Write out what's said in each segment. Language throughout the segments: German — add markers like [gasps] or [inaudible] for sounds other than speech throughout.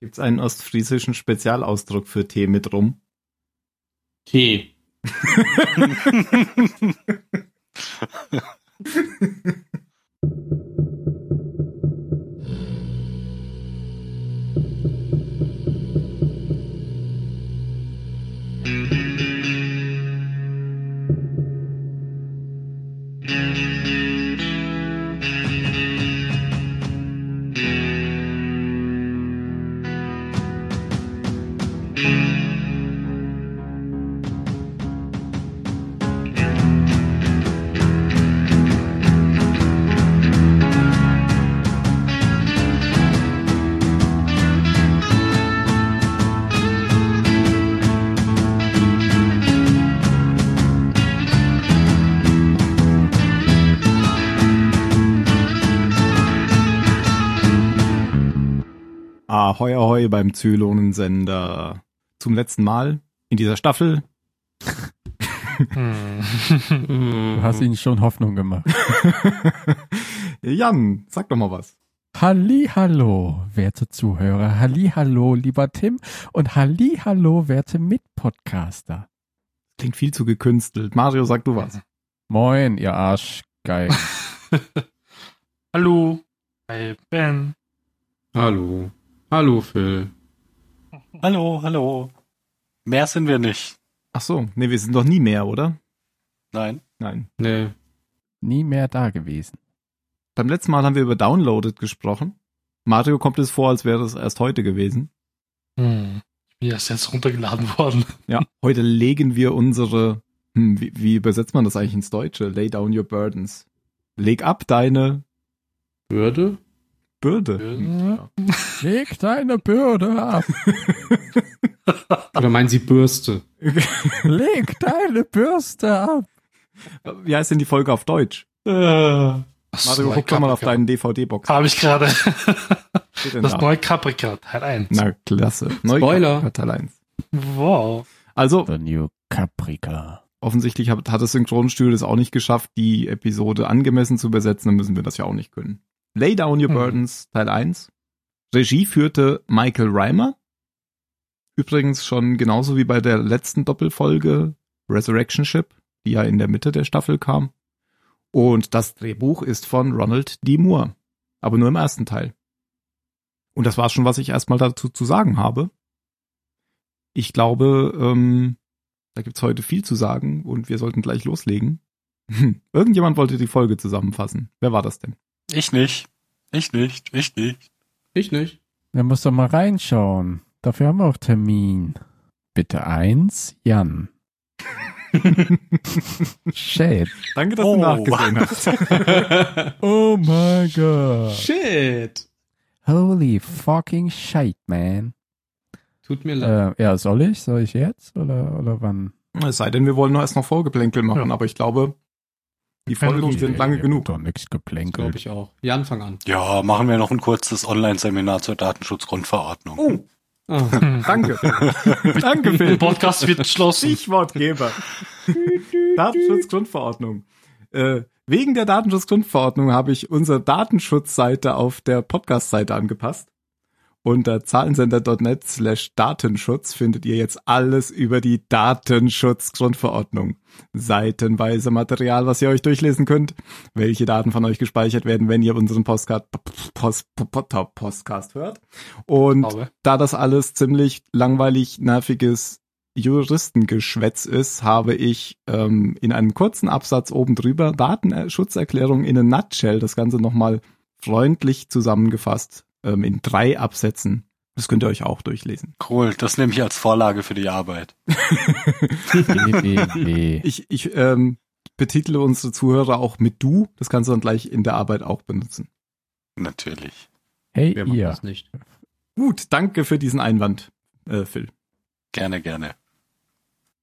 Gibt es einen ostfriesischen Spezialausdruck für Tee mit rum? Tee. [laughs] [laughs] [laughs] Ahoi, beim Zylonensender. Zum letzten Mal in dieser Staffel. Du hast ihnen schon Hoffnung gemacht. [laughs] Jan, sag doch mal was. Hallo, werte Zuhörer. Hallo, lieber Tim. Und hallo, werte Mitpodcaster. Klingt viel zu gekünstelt. Mario, sag du was. [laughs] Moin, ihr Arschgeil. [laughs] Hallo. Hi, Ben. Hallo. Hallo, Phil. Hallo, hallo. Mehr sind wir nicht. Ach so, nee, wir sind doch nie mehr, oder? Nein. Nein. Nee. Nie mehr da gewesen. Beim letzten Mal haben wir über Downloaded gesprochen. Mario kommt es vor, als wäre es erst heute gewesen. Hm. Ich bin erst jetzt runtergeladen worden. Ja, heute legen wir unsere, hm, wie, wie übersetzt man das eigentlich ins Deutsche? Lay down your burdens. Leg ab deine Würde? Bürde. Bürde? Hm, Leg deine Bürde ab. Oder meinen Sie Bürste? [laughs] Leg deine Bürste ab. ja. Wie heißt denn die Folge auf Deutsch? Äh, Mario, guck doch mal auf deinen DVD-Box. Habe ich gerade. Das da? neue Caprica, Teil 1. Na, klasse. Spoiler. Teil 1. Wow. Also, The New Caprica. offensichtlich hat, hat das Synchronstudio es auch nicht geschafft, die Episode angemessen zu übersetzen, dann müssen wir das ja auch nicht können. Lay Down Your Hm. Burdens, Teil 1. Regie führte Michael Reimer. Übrigens schon genauso wie bei der letzten Doppelfolge Resurrection Ship, die ja in der Mitte der Staffel kam. Und das Drehbuch ist von Ronald D. Moore. Aber nur im ersten Teil. Und das war schon, was ich erstmal dazu zu sagen habe. Ich glaube, ähm, da gibt's heute viel zu sagen und wir sollten gleich loslegen. [laughs] Irgendjemand wollte die Folge zusammenfassen. Wer war das denn? Ich nicht. Ich nicht. Ich nicht. Ich nicht. Da musst du mal reinschauen. Dafür haben wir auch Termin. Bitte eins, Jan. [laughs] Shit. Danke, dass Oh. du nachgesehen hast. [laughs] Oh my god. Shit. Holy fucking shit, man. Tut mir leid. Äh, ja, soll ich? Soll ich jetzt? Oder, oder wann? Es sei denn, wir wollen nur erst noch Vorgeplänkel machen, Ja. aber ich glaube, die Folgen sind lange Hier genug. Doch nichts Glaube geplänkelt. ich auch. Jan, fang an. Ja, machen wir noch ein kurzes Online-Seminar zur Datenschutzgrundverordnung. Oh, Ah. [laughs] danke. [laughs] danke, Der Phil. Podcast wird geschlossen. Stichwortgeber. Datenschutzgrundverordnung. Äh, wegen der Datenschutzgrundverordnung habe ich unsere Datenschutzseite auf der Podcast-Seite angepasst. Unter zahlensender.net slash Datenschutz findet ihr jetzt alles über die Datenschutzgrundverordnung. Seitenweise Material, was ihr euch durchlesen könnt, welche Daten von euch gespeichert werden, wenn ihr unseren Postcard, Post, Post, Postcast hört. Und da das alles ziemlich langweilig, nerviges Juristengeschwätz ist, habe ich ähm, in einem kurzen Absatz oben drüber Datenschutzerklärung in a nutshell, das Ganze nochmal freundlich zusammengefasst ähm, in drei Absätzen. Das könnt ihr euch auch durchlesen. Cool, das nehme ich als Vorlage für die Arbeit. [laughs] Ich, ich ähm, betitle unsere Zuhörer auch mit du. Das kannst du dann gleich in der Arbeit auch benutzen. Natürlich. Hey, Wer macht ihr. das nicht? Gut, danke für diesen Einwand, äh, Phil. Gerne, gerne.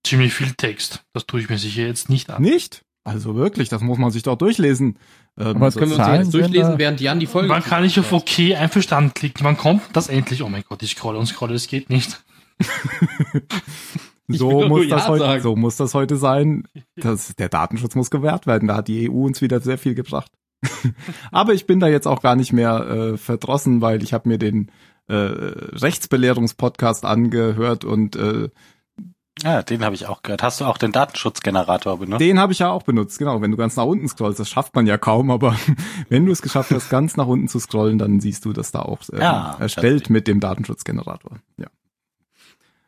Ziemlich viel Text. Das tue ich mir sicher jetzt nicht an. Nicht? Also wirklich, das muss man sich doch durchlesen. Ähm, Aber so- Können wir uns jetzt durchlesen, während Jan die Folge Wann kann ich auf OK einverstanden klicken? Wann kommt das endlich? Oh mein Gott, ich scrolle und scrolle, es geht nicht. [laughs] Ich So muss, das Ja heute, sagen. so muss das heute sein. Das, der Datenschutz muss gewährt werden. Da hat die EU uns wieder sehr viel gebracht. [laughs] Aber ich bin da jetzt auch gar nicht mehr äh, verdrossen, weil ich habe mir den äh, Rechtsbelehrungspodcast angehört und äh, Ja, den habe ich auch gehört. Hast du auch den Datenschutzgenerator benutzt? den habe ich ja auch benutzt. Genau, wenn du ganz nach unten scrollst, das schafft man ja kaum, aber [laughs] wenn du es geschafft hast, ganz nach unten zu scrollen, dann siehst du das da auch äh, Ja, erstellt das- mit dem Datenschutzgenerator. Ja.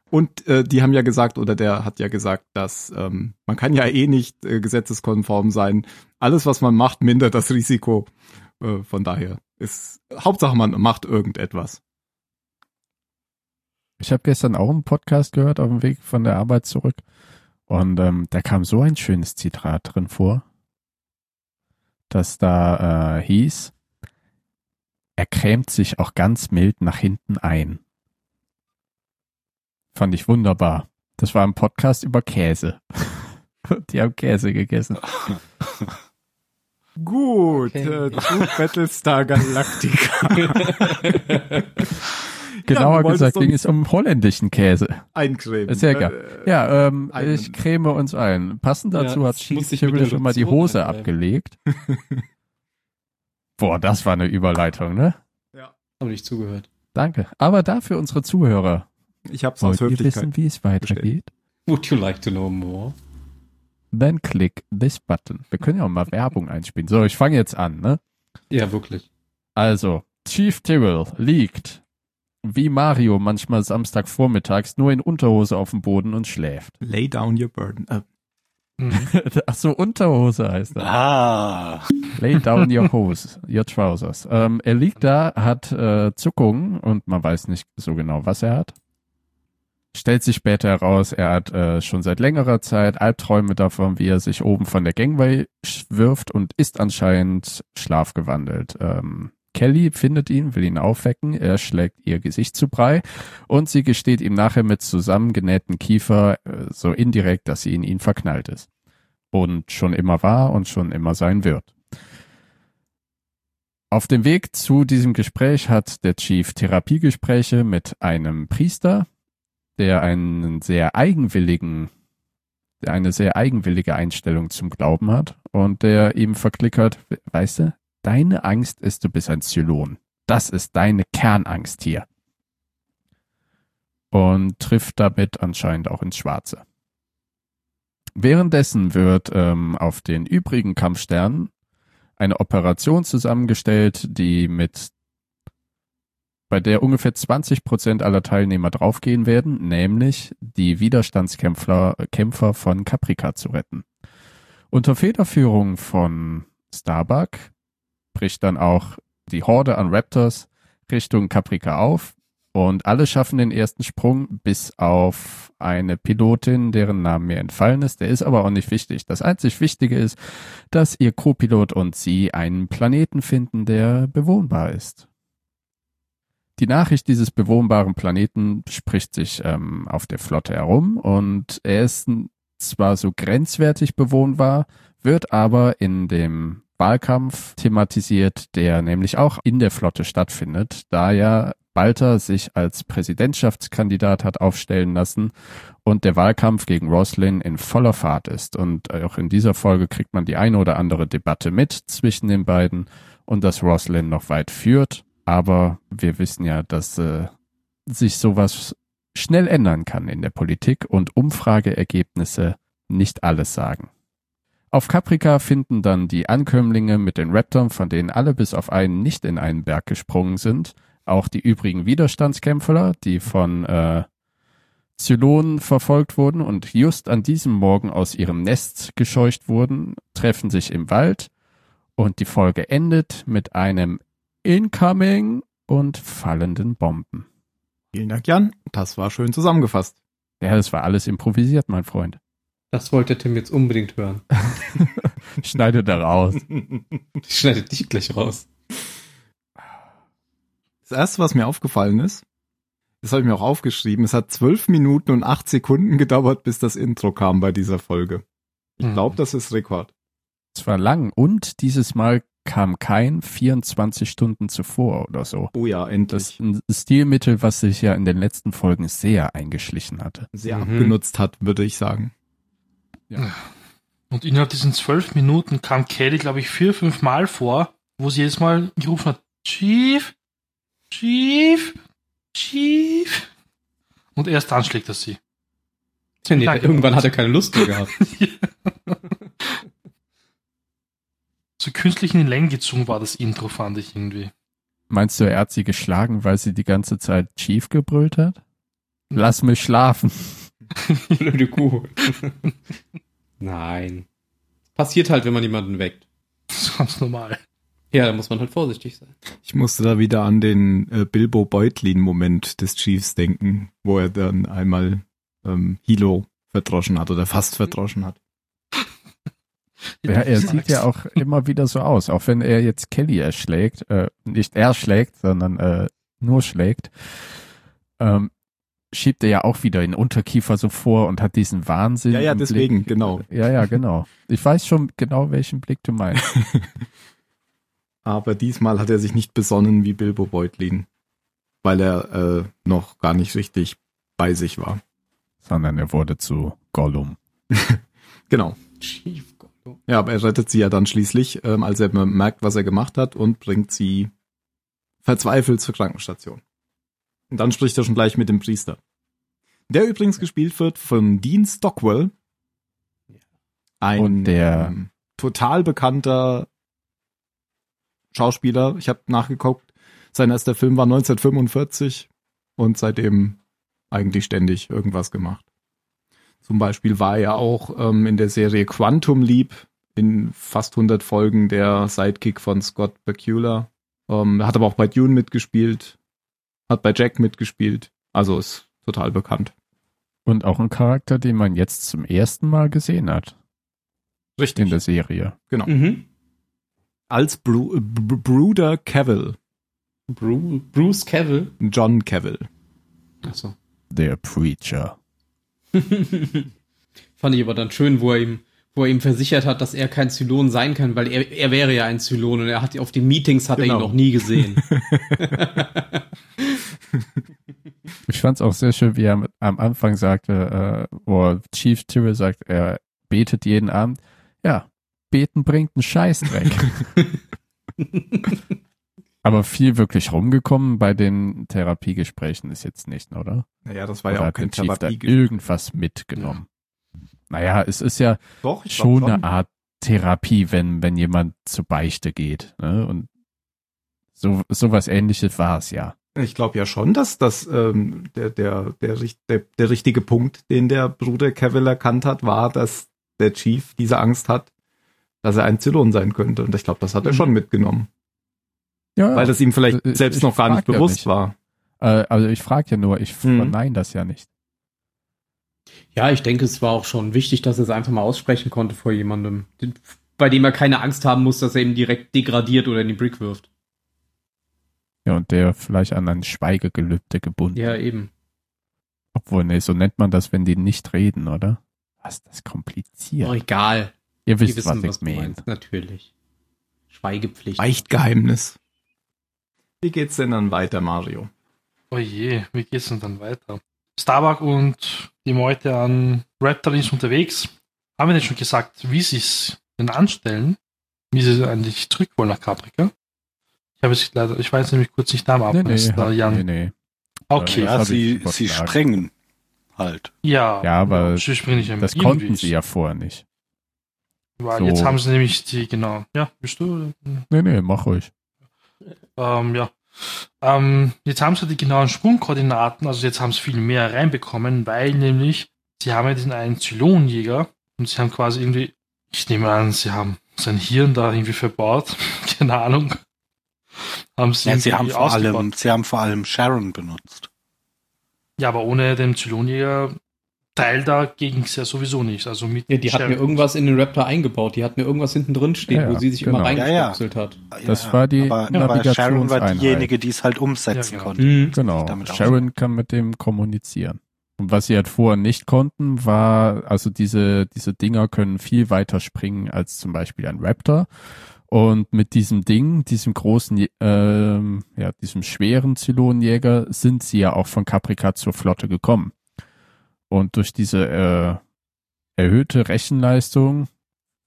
Und äh, die haben ja gesagt, oder der hat ja gesagt, dass ähm, man kann ja eh nicht äh, gesetzeskonform sein. Alles, was man macht, mindert das Risiko. Äh, von daher ist Hauptsache, man macht irgendetwas. Ich habe gestern auch einen Podcast gehört auf dem Weg von der Arbeit zurück. Und ähm, da kam so ein schönes Zitat drin vor, dass da äh, hieß, er krämt sich auch ganz mild nach hinten ein. Fand ich wunderbar. Das war ein Podcast über Käse. [laughs] Die haben Käse gegessen. [laughs] Gut, Okay. äh, zu Battlestar Galactica. [laughs] Genauer gesagt ging es um holländischen Käse. Eincremen. Ist ja egal. Äh, Ja, ähm, Einen- ich creme uns ein. Passend Ja, dazu hat das Chief muss ich mit Tyrrell der schon mal die Hose einreiben. abgelegt. [laughs] Boah, das war eine Überleitung, ne? Habe nicht zugehört. Danke. Aber dafür unsere Zuhörer. Ich hab's aus Wollt ihr Höflichkeit. wissen, wie es weitergeht? Would you like to know more? Then click this button. Wir können ja auch mal Werbung einspielen. So, ich fange jetzt an, ne? Ja, wirklich. Also, Chief Tyrrell liegt wie Mario manchmal Samstagvormittags nur in Unterhose auf dem Boden und schläft. Lay down your burden. Äh, [laughs] Ach so, Unterhose heißt das. Ah, Lay down your [laughs] hose, your trousers. Ähm, er liegt da, hat äh, Zuckungen und man weiß nicht so genau, was er hat. Stellt sich später heraus, er hat äh, schon seit längerer Zeit Albträume davon, wie er sich oben von der Gangway wirft und ist anscheinend schlafgewandelt. Ähm, Kelly findet ihn, will ihn aufwecken, er schlägt ihr Gesicht zu Brei und sie gesteht ihm nachher mit zusammengenähten Kiefer äh, so indirekt, dass sie in ihn verknallt ist. Und schon immer war und schon immer sein wird. Auf dem Weg zu diesem Gespräch hat der Chief Therapiegespräche mit einem Priester, der einen sehr eigenwilligen, der eine sehr eigenwillige Einstellung zum Glauben hat und der ihm verklickert, weißt du, deine Angst ist, du bist ein Zylon. Das ist deine Kernangst hier. Und trifft damit anscheinend auch ins Schwarze. Währenddessen wird ähm, auf den übrigen Kampfsternen eine Operation zusammengestellt, die mit bei der ungefähr 20 Prozent aller Teilnehmer draufgehen werden, nämlich die Widerstandskämpfer Kämpfer von Caprica zu retten. Unter Federführung von Starbuck bricht dann auch die Horde an Raptors Richtung Caprica auf und alle schaffen den ersten Sprung bis auf eine Pilotin, deren Name mir entfallen ist. Der ist aber auch nicht wichtig. Das einzig Wichtige ist, dass ihr Co-Pilot und sie einen Planeten finden, der bewohnbar ist. Die Nachricht dieses bewohnbaren Planeten spricht sich ähm, auf der Flotte herum und er ist zwar so grenzwertig bewohnbar, wird aber in dem Wahlkampf thematisiert, der nämlich auch in der Flotte stattfindet, da ja Balter sich als Präsidentschaftskandidat hat aufstellen lassen und der Wahlkampf gegen Roslin in voller Fahrt ist. Und auch in dieser Folge kriegt man die eine oder andere Debatte mit zwischen den beiden und dass Roslin noch weit führt. Aber wir wissen ja, dass äh, sich sowas schnell ändern kann in der Politik und Umfrageergebnisse nicht alles sagen. Auf Caprica finden dann die Ankömmlinge mit den Raptors, von denen alle bis auf einen nicht in einen Berg gesprungen sind, auch die übrigen Widerstandskämpfer, die von äh, Zylonen verfolgt wurden und just an diesem Morgen aus ihrem Nest gescheucht wurden, treffen sich im Wald und die Folge endet mit einem Incoming und fallenden Bomben. vielen Dank, Jan. Das war schön zusammengefasst. Ja, das war alles improvisiert, mein Freund. Das wollte Tim jetzt unbedingt hören. [laughs] Schneide da raus. Ich schneide dich gleich raus. Das erste, was mir aufgefallen ist, das habe ich mir auch aufgeschrieben, es hat zwölf Minuten und acht Sekunden gedauert, bis das Intro kam bei dieser Folge. Ich Hm. glaube, das ist Rekord. Es war lang und dieses Mal kam kein 24 Stunden zuvor oder so. Oh ja, Das endlich. ist ein Stilmittel, was sich ja in den letzten Folgen sehr eingeschlichen hatte. Sehr Mhm. abgenutzt hat, würde ich sagen. Und innerhalb diesen zwölf Minuten kam Kelly, glaube ich, vier, fünf Mal vor, wo sie jedes Mal gerufen hat, Chief, Chief. Chief. Und erst dann schlägt er sie. Nee, Danke. irgendwann hat er keine Lust mehr gehabt. So künstlich in die Länge gezogen war das Intro, fand ich irgendwie. Meinst du, er hat sie geschlagen, weil sie die ganze Zeit Chief gebrüllt hat? Lass mich schlafen. [laughs] Blöde Kuh. Nein. Passiert halt, wenn man jemanden weckt. Das ist ganz normal. Ja, da muss man halt vorsichtig sein. Ich musste da wieder an den äh, Bilbo Beutlin-Moment des Chiefs denken, wo er dann einmal ähm, Hilo verdroschen hat oder fast verdroschen hat. [laughs] Ja, er sieht ja auch immer wieder so aus, auch wenn er jetzt Kelly erschlägt, äh, nicht er schlägt, sondern äh, nur schlägt, ähm, schiebt er ja auch wieder den Unterkiefer so vor und hat diesen Wahnsinn. Ja, ja, im deswegen, Blick. genau. Ja, ja, genau. Ich weiß schon genau, welchen Blick du meinst. [laughs] Aber diesmal hat er sich nicht besonnen wie Bilbo Beutlin, weil er äh, noch gar nicht richtig bei sich war. sondern er wurde zu Gollum. [laughs] Genau. Chief Gollum. Ja, aber er rettet sie ja dann schließlich, ähm, als er merkt, was er gemacht hat und bringt sie verzweifelt zur Krankenstation. Und dann spricht er schon gleich mit dem Priester. Der übrigens gespielt wird von Dean Stockwell. Ein Und der- ähm, total bekannter Schauspieler. Ich habe nachgeguckt. Sein erster Film war 1945 und seitdem eigentlich ständig irgendwas gemacht. Zum Beispiel war er auch ähm, in der Serie Quantum Leap in fast 100 Folgen der Sidekick von Scott Bakula. Ähm, hat aber auch bei Dune mitgespielt, hat bei Jack mitgespielt. Also ist total bekannt. Und auch ein Charakter, den man jetzt zum ersten Mal gesehen hat Richtig. in der Serie. genau. Mhm. Als Bru Bruder Cavill, Bru Bruce Cavill. John Cavill. Achso. Der Preacher. [laughs] Fand ich aber dann schön, wo er ihm, wo er ihm versichert hat, dass er kein Zylon sein kann, weil er, er wäre ja ein Zylon und er hat auf den Meetings hat er Genau. ihn noch nie gesehen. [laughs] [laughs] Ich fand es auch sehr schön, wie er am Anfang sagte, äh, wo Chief Tyrrell sagt, er betet jeden Abend. Ja, beten bringt einen Scheißdreck. [laughs] Aber viel wirklich rumgekommen bei den Therapiegesprächen ist jetzt nicht, oder? Naja, das war Oder ja auch kein da Therapiegespräch. irgendwas mitgenommen? Naja, es ist ja Doch, schon eine Art Therapie, wenn, wenn jemand zur Beichte geht. Ne? Und so sowas ähnliches war es ja. Ich glaube ja schon, dass das ähm, der, der, der, der, der richtige Punkt, den der Bruder Cavill erkannt hat, war, dass der Chief diese Angst hat, dass er ein Zylon sein könnte. Und ich glaube, das hat er Mhm. schon mitgenommen. Ja, Weil das ihm vielleicht Äh, selbst ich noch gar nicht ja bewusst nicht. war. äh, also ich frage ja nur, ich Mhm. verneine das ja nicht. ja, ich denke, es war auch schon wichtig, dass er es einfach mal aussprechen konnte vor jemandem, bei dem er keine Angst haben muss, dass er ihn direkt degradiert oder in die Brick wirft. Ja, und der vielleicht an ein Schweigegelübde gebunden. Ja, eben. Obwohl, nee, so nennt man das, wenn die nicht reden, oder? Was ist das Oh, kompliziert? egal. Ihr Wir wisst, wissen, was was ich du meine. meinst. Natürlich. Schweigepflicht. Beichtgeheimnis. Wie geht's denn dann weiter, Mario? Oh je, wie geht's denn dann weiter? Starbuck und die Meute an Raptor ist unterwegs. Haben wir denn schon gesagt, wie sie es denn anstellen? Wie sie eigentlich zurück wollen nach Caprica? Ich habe es leider, ich weiß nämlich kurz nicht Namen Nee, ab. nee, ist da Jan. nee, nee. Okay, Ja, sie, sie sprengen halt. ja. Ja, aber sie springen nicht Das irgendwie. konnten sie ja vorher nicht. Weil so. Jetzt haben sie nämlich die, genau. Ja, bist du? Nee, nee, mach ruhig. Ähm, ja. Ähm, jetzt haben sie die genauen Sprungkoordinaten, also jetzt haben sie viel mehr reinbekommen, weil nämlich sie haben ja diesen einen Zylonjäger und sie haben quasi irgendwie, ich nehme an, sie haben sein Hirn da irgendwie verbaut, [laughs] keine Ahnung. Haben sie, Ja, sie, haben vor allem, sie haben vor allem Sharon benutzt. Ja, aber ohne den Zylonjäger Teil da ging es ja sowieso nicht. Also mit Ja, die hat mir irgendwas in den Raptor eingebaut. Die hat mir irgendwas hinten drin stehen, Ja, wo sie sich genau. immer Ja, ja. hat. Das war die aber, aber Sharon war diejenige, die es halt umsetzen Ja, genau. konnte. Mhm. Genau. damit Sharon kann mit dem kommunizieren. Und was sie halt vorher nicht konnten, war, also diese, diese Dinger können viel weiter springen als zum Beispiel ein Raptor. Und mit diesem Ding, diesem großen, ähm, ja, diesem schweren Zylonenjäger, sind sie ja auch von Caprica zur Flotte gekommen. Und durch diese äh, erhöhte Rechenleistung,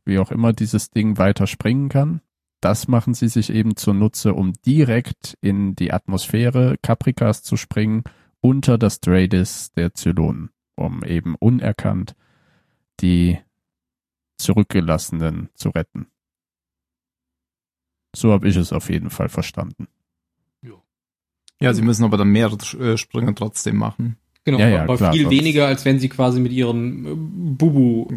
wie auch immer dieses Ding weiter springen kann, das machen sie sich eben zunutze, um direkt in die Atmosphäre Caprikas zu springen, unter das Dreadis der Zylonen, um eben unerkannt die Zurückgelassenen zu retten. So habe ich es auf jeden Fall verstanden. Ja, sie müssen aber dann mehrere äh, Sprünge trotzdem machen. Genau, Ja, ja, aber klar, viel weniger, als wenn sie quasi mit ihren äh,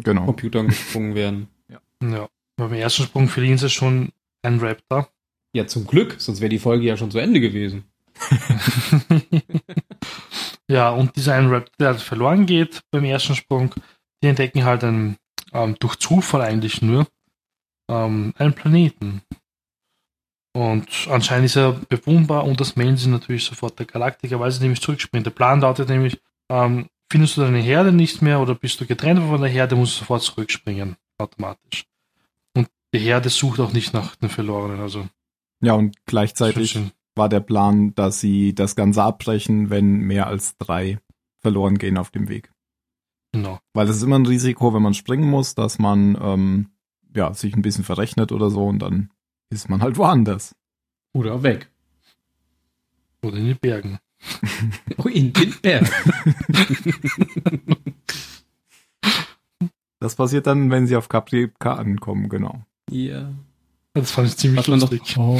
Genau. Bubu-Computern gesprungen wären. [laughs] Ja. Beim ersten Sprung verlieren sie schon einen Raptor. Ja, zum Glück, sonst wäre die Folge ja schon zu Ende gewesen. [laughs] ja, und dieser ein Raptor, der halt verloren geht beim ersten Sprung, die entdecken halt einen, ähm, durch Zufall eigentlich nur, ähm, einen Planeten. Und anscheinend ist er bewohnbar und das melden sie natürlich sofort der Galaktiker, weil sie nämlich zurückspringen. Der Plan lautet nämlich, ähm, findest du deine Herde nicht mehr oder bist du getrennt von der Herde, musst du sofort zurückspringen, automatisch. Und die Herde sucht auch nicht nach den Verlorenen, also. Ja, und gleichzeitig war der Plan, dass sie das Ganze abbrechen, wenn mehr als drei verloren gehen auf dem Weg. Genau. Weil es ist immer ein Risiko, wenn man springen muss, dass man ähm, ja, sich ein bisschen verrechnet oder so und dann ist man halt woanders. Oder weg. Oder in den Bergen. [laughs] Oh, in den Berg. Das passiert dann, wenn sie auf Caprica ankommen, genau. ja. Das fand ich ziemlich lustig. Oh,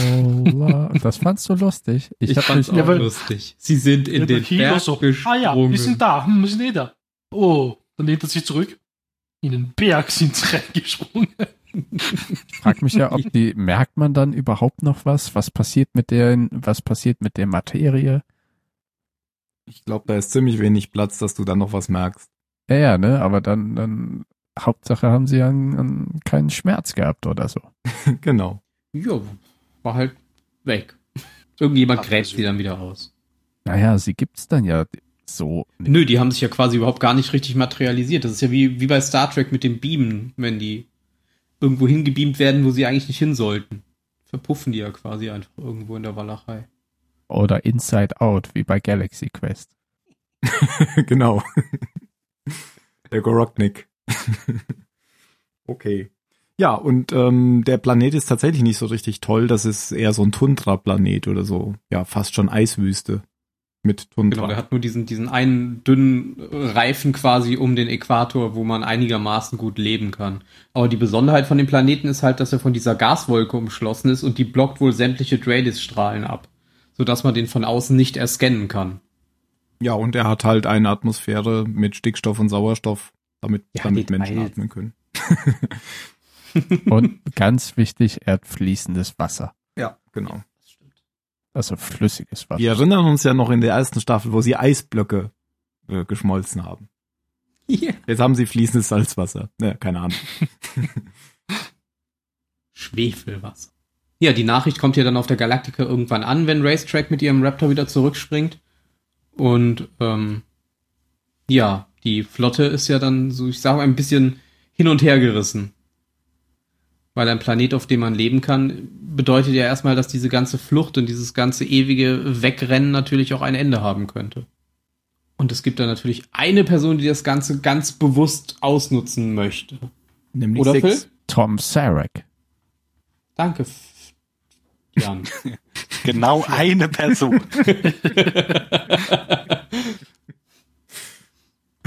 das fandst du lustig. Ich, Ich, fand's mich, auch Ja, lustig. Sie sind in Ja, den Berg so, gesprungen. ah ja, wir sind da, hm, wir sind eh da. Oh, dann lehnt er sich zurück. In den Berg sind sie [laughs] reingesprungen. Ich frag mich ja, ob [laughs] die, merkt man dann überhaupt noch was? Was passiert mit der, was passiert mit der Materie? Ich glaube, da ist ziemlich wenig Platz, dass du dann noch was merkst. Ja, ja, ne, aber dann, dann, Hauptsache haben sie ja einen, einen, keinen Schmerz gehabt oder so. [laughs] genau. Ja, war halt weg. Irgendjemand gräbt sie dann wieder aus. Naja, sie gibt's dann ja so. nicht. Nö, die haben sich ja quasi überhaupt gar nicht richtig materialisiert. Das ist ja wie, wie bei Star Trek mit dem Beamen, wenn die irgendwo hingebeamt werden, wo sie eigentlich nicht hin sollten. Verpuffen die ja quasi einfach irgendwo in der Walachei. Oder Inside Out, wie bei Galaxy Quest. [laughs] genau. der Goroknik. [laughs] okay. Ja, und ähm, der Planet ist tatsächlich nicht so richtig toll. Das ist eher so ein Tundra-Planet oder so. Ja, fast schon Eiswüste mit Tundra. Genau, der hat nur diesen, diesen einen dünnen Reifen quasi um den Äquator, wo man einigermaßen gut leben kann. Aber die Besonderheit von dem Planeten ist halt, dass er von dieser Gaswolke umschlossen ist und die blockt wohl sämtliche Dreadis-Strahlen ab. Sodass man den von außen nicht erscannen kann. Ja, und er hat halt eine Atmosphäre mit Stickstoff und Sauerstoff, damit, Ja, damit. Menschen atmen können. Und ganz wichtig, er hat fließendes Wasser. Ja, genau. Also flüssiges Wasser. Wir erinnern uns ja noch in der ersten Staffel, wo sie Eisblöcke äh, geschmolzen haben. Yeah. Jetzt haben sie fließendes Salzwasser. Ja, keine Ahnung. [laughs] Schwefelwasser. Ja, die Nachricht kommt ja dann auf der Galaktika irgendwann an, wenn Racetrack mit ihrem Raptor wieder zurückspringt. Und ähm, ja, die Flotte ist ja dann so, ich sage mal, ein bisschen hin und her gerissen. Weil ein Planet, auf dem man leben kann, bedeutet ja erstmal, dass diese ganze Flucht und dieses ganze ewige Wegrennen natürlich auch ein Ende haben könnte. Und es gibt da natürlich eine Person, die das Ganze ganz bewusst ausnutzen möchte. Nämlich Oder Six. Phil? Tom Sarek. Danke, Jan. [laughs] Genau eine Person. [laughs]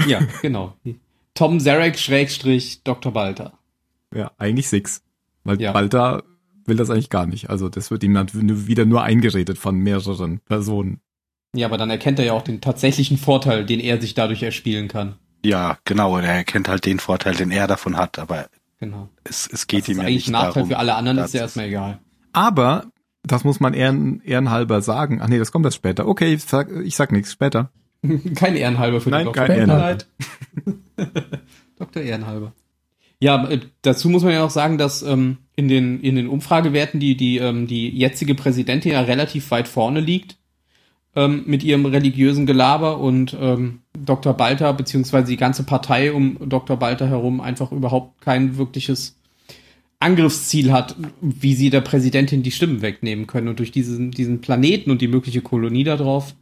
ja, genau. Tom Zarek Schrägstrich Dr. Balter. Ja, eigentlich Six. Weil Ja. Balta will das eigentlich gar nicht. Also das wird ihm dann wieder nur eingeredet von mehreren Personen. Ja, aber dann erkennt er ja auch den tatsächlichen Vorteil, den er sich dadurch erspielen kann. Ja, genau. Und er erkennt halt den Vorteil, den er davon hat. Aber Genau. es, es geht Das ihm ist ja eigentlich nicht ein Nachteil darum. für alle anderen, ist ja erstmal egal. Aber, das muss man ehren, ehrenhalber sagen. Ach nee, das kommt erst später. Okay, ich sag, ich sag nichts später. [laughs] kein Ehrenhalber für Nein, den Doktor. kein Tut mir Ehrenhalber. leid. [laughs] Dr. Ehrenhalber. Ja, äh, dazu muss man ja auch sagen, dass ähm, in, den, in den Umfragewerten die, die, ähm, die jetzige Präsidentin ja relativ weit vorne liegt ähm, mit ihrem religiösen Gelaber und ähm, Dr. Balter beziehungsweise die ganze Partei um Dr. Balter herum einfach überhaupt kein wirkliches Angriffsziel hat, wie sie der Präsidentin die Stimmen wegnehmen können. Und durch diesen, diesen Planeten und die mögliche Kolonie darauf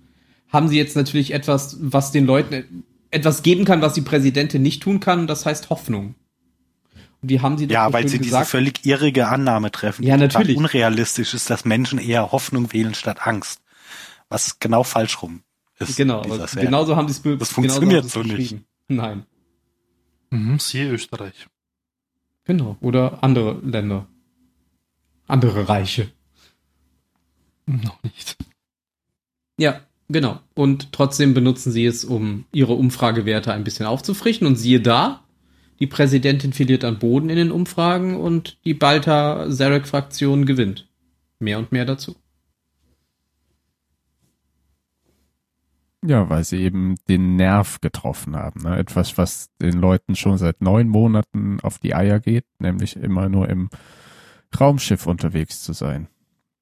haben sie jetzt natürlich etwas, was den Leuten etwas geben kann, was die Präsidentin nicht tun kann, und das heißt Hoffnung. Und die haben sie Ja, weil sie diese gesagt. völlig irrige Annahme treffen, Ja, die natürlich. unrealistisch ist, dass Menschen eher Hoffnung wählen statt Angst. Was genau falsch rum ist. Genau, aber Serie. genauso haben sie es be- Das funktioniert so nicht. Nein. Mhm, siehe Österreich. Genau. Oder andere Länder. Andere Reiche. Noch nicht. Ja, genau. Und trotzdem benutzen sie es, um ihre Umfragewerte ein bisschen aufzufrischen. Und siehe da, die Präsidentin verliert an Boden in den Umfragen und die Balta-Zarek-Fraktion gewinnt. Mehr und mehr dazu. Ja, weil sie eben den Nerv getroffen haben. Ne? Etwas, was den Leuten schon seit neun Monaten auf die Eier geht, nämlich immer nur im Raumschiff unterwegs zu sein.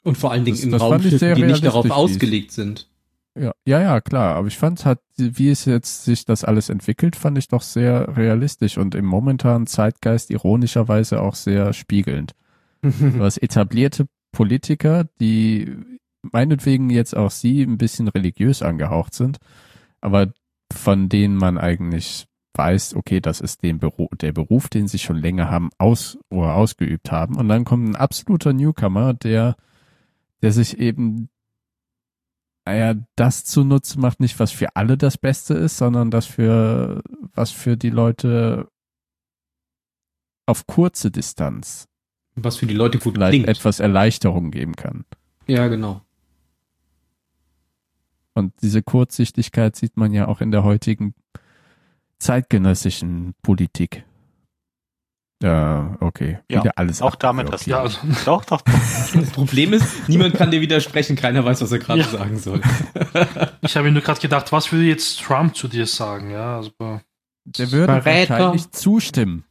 Und vor allen Dingen Das- Raumschiffen, sehr die nicht darauf ausgelegt sind. Ja, ja, ja, klar. Aber ich fand halt, wie es jetzt sich das alles entwickelt, fand ich doch sehr realistisch und im momentanen Zeitgeist ironischerweise auch sehr spiegelnd. [laughs] Du hast etablierte Politiker, die meinetwegen jetzt auch sie ein bisschen religiös angehaucht sind, aber von denen man eigentlich weiß, okay, das ist den Beruf, der Beruf, den sie schon länger haben, aus oder ausgeübt haben. Und dann kommt ein absoluter Newcomer, der, der sich eben, naja, das zunutze macht, nicht was für alle das Beste ist, sondern das für, was für die Leute auf kurze Distanz Was für die Leute gut vielleicht klingt. etwas Erleichterung geben kann. Ja, genau. Und diese Kurzsichtigkeit sieht man ja auch in der heutigen zeitgenössischen Politik. Ja, okay. Ja, Wieder alles auch damit hast Ja, also, [laughs] Doch, doch, doch. Das Problem ist, niemand kann dir widersprechen, keiner weiß, was er gerade Ja. sagen soll. [laughs] ich habe mir nur gerade gedacht, was würde jetzt Trump zu dir sagen? Ja, also, Der würde Verräter. wahrscheinlich zustimmen,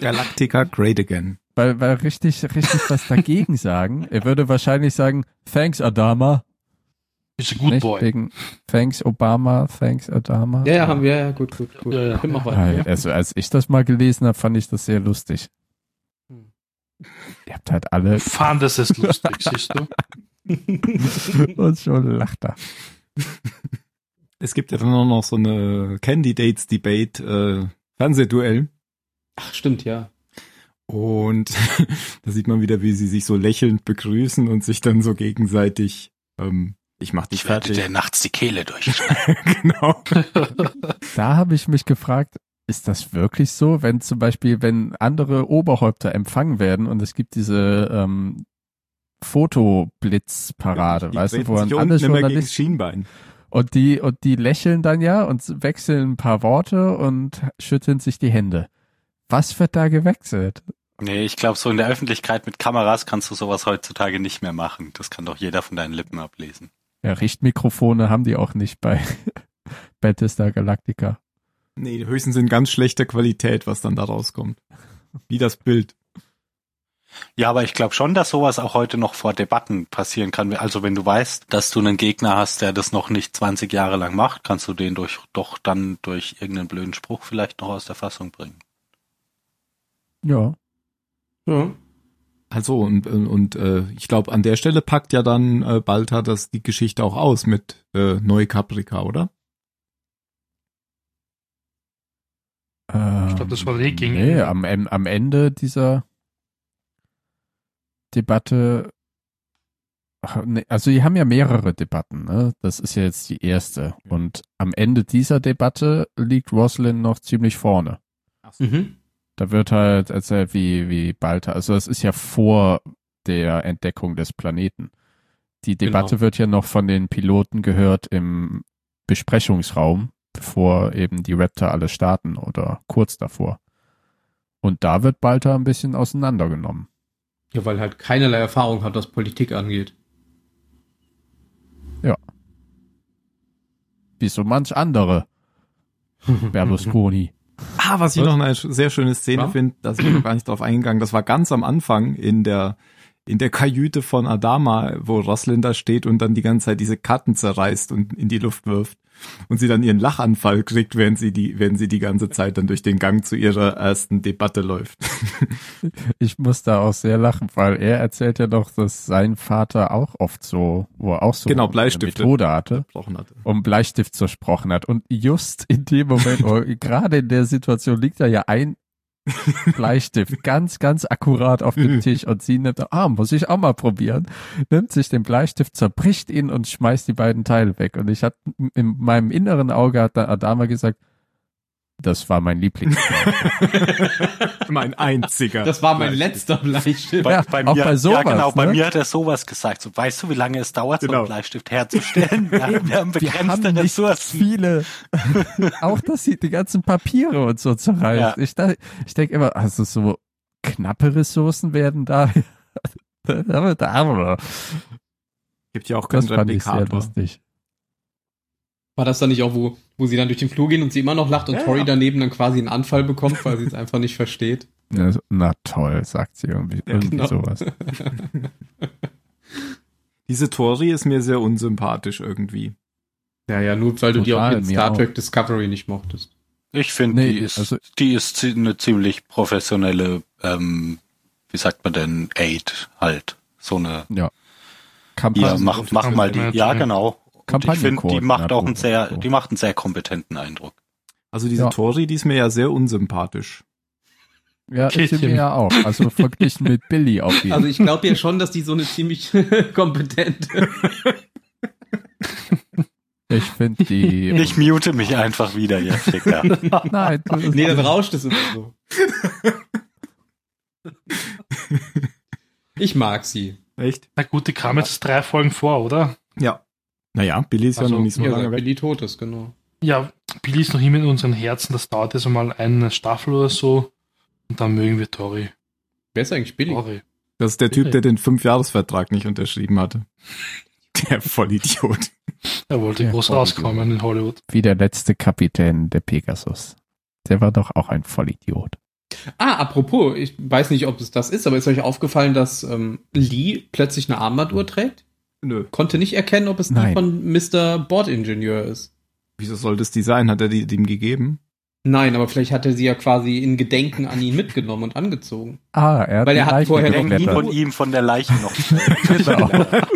Galactica great again. weil, weil richtig, richtig was dagegen [laughs] sagen. Er würde wahrscheinlich sagen, thanks Adama. Ist a good nicht? boy. Wegen thanks Obama, thanks Adama. Ja, ja, haben wir, ja, gut, gut, gut. Ja, ja. Ja, weiter. Ja. Also als ich das mal gelesen habe, fand ich das sehr lustig. Hm. Ihr habt halt alle Fand es ist lustig, siehst du? [laughs] und schon lacht er. Es gibt ja dann auch noch so eine Candidates Debate äh, Fernsehduell Ach, stimmt, ja. und [laughs] da sieht man wieder, wie sie sich so lächelnd begrüßen und sich dann so gegenseitig ähm, ich mach dich Ich werde fertig. dir nachts die Kehle durch. [laughs] genau. [laughs] Da habe ich mich gefragt, ist das wirklich so, wenn zum Beispiel, wenn andere Oberhäupter empfangen werden und es gibt diese ähm, Fotoblitzparade, Die weißt du, wo dann sich alle Journalisten Schienbein. und die und die lächeln dann ja und wechseln ein paar Worte und schütteln sich die Hände. Was wird da gewechselt? Nee, ich glaube, so in der Öffentlichkeit mit Kameras kannst du sowas heutzutage nicht mehr machen. Das kann doch jeder von deinen Lippen ablesen. Ja, Richtmikrofone haben die auch nicht bei [laughs] Battlestar Galactica. Nee, höchstens in ganz schlechter Qualität, was dann da rauskommt. Wie das Bild. Ja, aber ich glaube schon, dass sowas auch heute noch vor Debatten passieren kann. Also wenn du weißt, dass du einen Gegner hast, der das noch nicht 20 Jahre lang macht, kannst du den durch, doch dann durch irgendeinen blöden Spruch vielleicht noch aus der Fassung bringen. Ja. ja. Also und und äh, ich glaube, an der Stelle packt ja dann äh, Balta das die Geschichte auch aus mit äh, Neukaprika, oder? Ich glaub, das war eh gegen- Nee, am, am Ende dieser Debatte, nee, also die haben ja mehrere Debatten, ne? Das ist ja jetzt die erste. Und am Ende dieser Debatte liegt Roslyn noch ziemlich vorne. Mhm. Da wird halt erzählt, wie, wie Balta, also das ist ja vor der Entdeckung des Planeten. Die Debatte Genau. wird ja noch von den Piloten gehört im Besprechungsraum, bevor eben die Raptor alle starten oder kurz davor. Und da wird Balta ein bisschen auseinandergenommen. Ja, weil halt keinerlei Erfahrung hat, was Politik angeht. Wie so manch andere [laughs] Berlusconi. Ah, was ich Was? noch eine sehr schöne Szene Ja? finde, da sind wir noch gar nicht drauf eingegangen. Das war ganz am Anfang in der in der Kajüte von Adama, wo Roslin da steht und dann die ganze Zeit diese Karten zerreißt und in die Luft wirft und sie dann ihren Lachanfall kriegt, während sie die während sie die ganze Zeit dann durch den Gang zu ihrer ersten Debatte läuft. [laughs] Ich muss da auch sehr lachen, weil er erzählt ja doch, dass sein Vater auch oft so, wo er auch so Genau, Bleistifte. Methode hatte. Hatte. um Bleistift zersprochen hat. Und just in dem Moment, [laughs] oder gerade in der Situation, liegt da ja ein [laughs] Bleistift ganz, ganz akkurat auf dem [laughs] Tisch und sie nimmt, ah, muss ich auch mal probieren, nimmt sich den Bleistift, zerbricht ihn und schmeißt die beiden Teile weg. Und ich hatte in meinem inneren Auge hat Adama gesagt, das war mein Lieblings. [laughs] mein einziger. Das war mein letzter Bleistift. Bei, Ja, bei auch mir, bei sowas, ja, genau, bei ne? mir hat er sowas gesagt. So, weißt du, wie lange es dauert, so Genau. einen Bleistift herzustellen? [laughs] Ja, wir haben Wir haben begrenzte nicht Ressourcen. viele. [laughs] auch dass sie die ganzen Papiere und so zerreißt. Ja. Ich, da- ich denke immer, also so knappe Ressourcen werden da. Gibt ja auch keinen das fand ich sehr lustig. War das dann nicht auch, wo, wo sie dann durch den Flur gehen und sie immer noch lacht und Ja, Tori ja. daneben dann quasi einen Anfall bekommt, weil sie es einfach nicht versteht? [laughs] Ja, Na toll, sagt sie irgendwie, irgendwie genau. sowas. [laughs] Diese Tori ist mir sehr unsympathisch irgendwie. Ja, ja, nur weil du die auch in Star auch. Trek Discovery nicht mochtest. Ich finde, Nee, die ist, also- die ist eine ziemlich professionelle, ähm, wie sagt man denn, Aid halt. So eine, Ja. ja, Kampagne. mach, mach mal die, ja genau. Und ich finde, die macht auch einen sehr, die macht einen sehr kompetenten Eindruck. Also diese Ja. Tori, die ist mir ja sehr unsympathisch. Ja, Käthchen. mir ja auch. Also verglichen mit Billy auf jeden Also ich glaube ja schon, dass die so eine ziemlich [laughs] kompetente. Ich finde die. Ich mute mich einfach wieder jetzt, Dicker. [laughs] Nein, du, nee, dann rauscht es immer so. Ich mag sie. Echt? Na gut, die kam jetzt drei Folgen vor, oder? Ja. Naja, Billy ist Also, ja noch nicht so Ja, lange weg. Billy tot ist, genau. Ja, Billy ist noch immer in unseren Herzen. Das dauert jetzt mal eine Staffel oder so. Und dann mögen wir Tori. Wer ist eigentlich Billy? Tori. Das ist der Typ, der den Fünfjahresvertrag nicht unterschrieben hatte. [laughs] Der Vollidiot. Er wollte Ja, groß Tori. rauskommen in Hollywood. wie der letzte Kapitän der Pegasus. Der war doch auch ein Vollidiot. Ah, apropos, ich weiß nicht, ob es das ist, aber ist euch aufgefallen, dass ähm, Lee plötzlich eine Armbanduhr trägt? Nö. Konnte nicht erkennen, ob es die Nein. von Mr. Bordingenieur ist. Wieso soll das Design? Hat er die ihm gegeben? Nein, aber vielleicht hat er sie ja quasi in Gedenken an ihn mitgenommen und angezogen. Ah, er hat Weil die er hat Leiche vorher noch nie von ihm, von der Leiche noch. [laughs] Genau.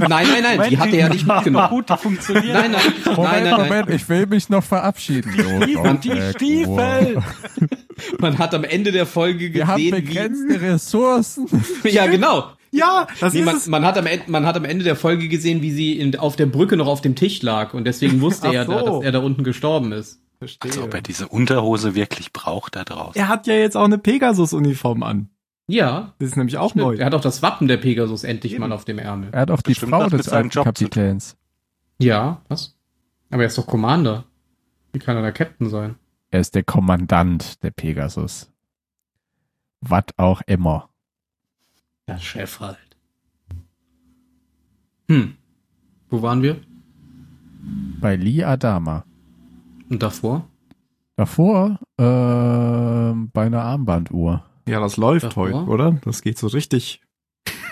Nein, nein, nein, die hat er ja nicht mitgenommen. Gut, die funktioniert. Nein, nein, nein, Moment, nein, nein. Moment, ich will mich noch verabschieden. Oh Stiefel, die Stiefel. [laughs] Man hat am Ende der Folge Wir haben gesehen, begrenzte Ressourcen. wie, [laughs] ja genau. Ja, das Nee, ist man, es. man, hat am Ende, man hat am Ende der Folge gesehen, wie sie in, auf der Brücke noch auf dem Tisch lag und deswegen wusste er, da, so. dass er da unten gestorben ist. Verstehe. Als ob er diese Unterhose wirklich braucht da draußen. Er hat ja jetzt auch eine Pegasus-Uniform an. Ja, Das ist nämlich auch stimmt. neu. er hat auch das Wappen der Pegasus endlich Eben. mal auf dem Ärmel. Er hat auch die Bestimmt Frau des alten. Kapitäns. Ja, was? Aber er ist doch Commander. Wie kann er der Captain sein? Er ist der Kommandant der Pegasus. Was auch immer. Der Chef halt. Hm. Wo waren wir? Bei Lee Adama. Und davor? Davor ähm, bei einer Armbanduhr. Ja, das läuft Davor? heute, oder? Das geht so richtig.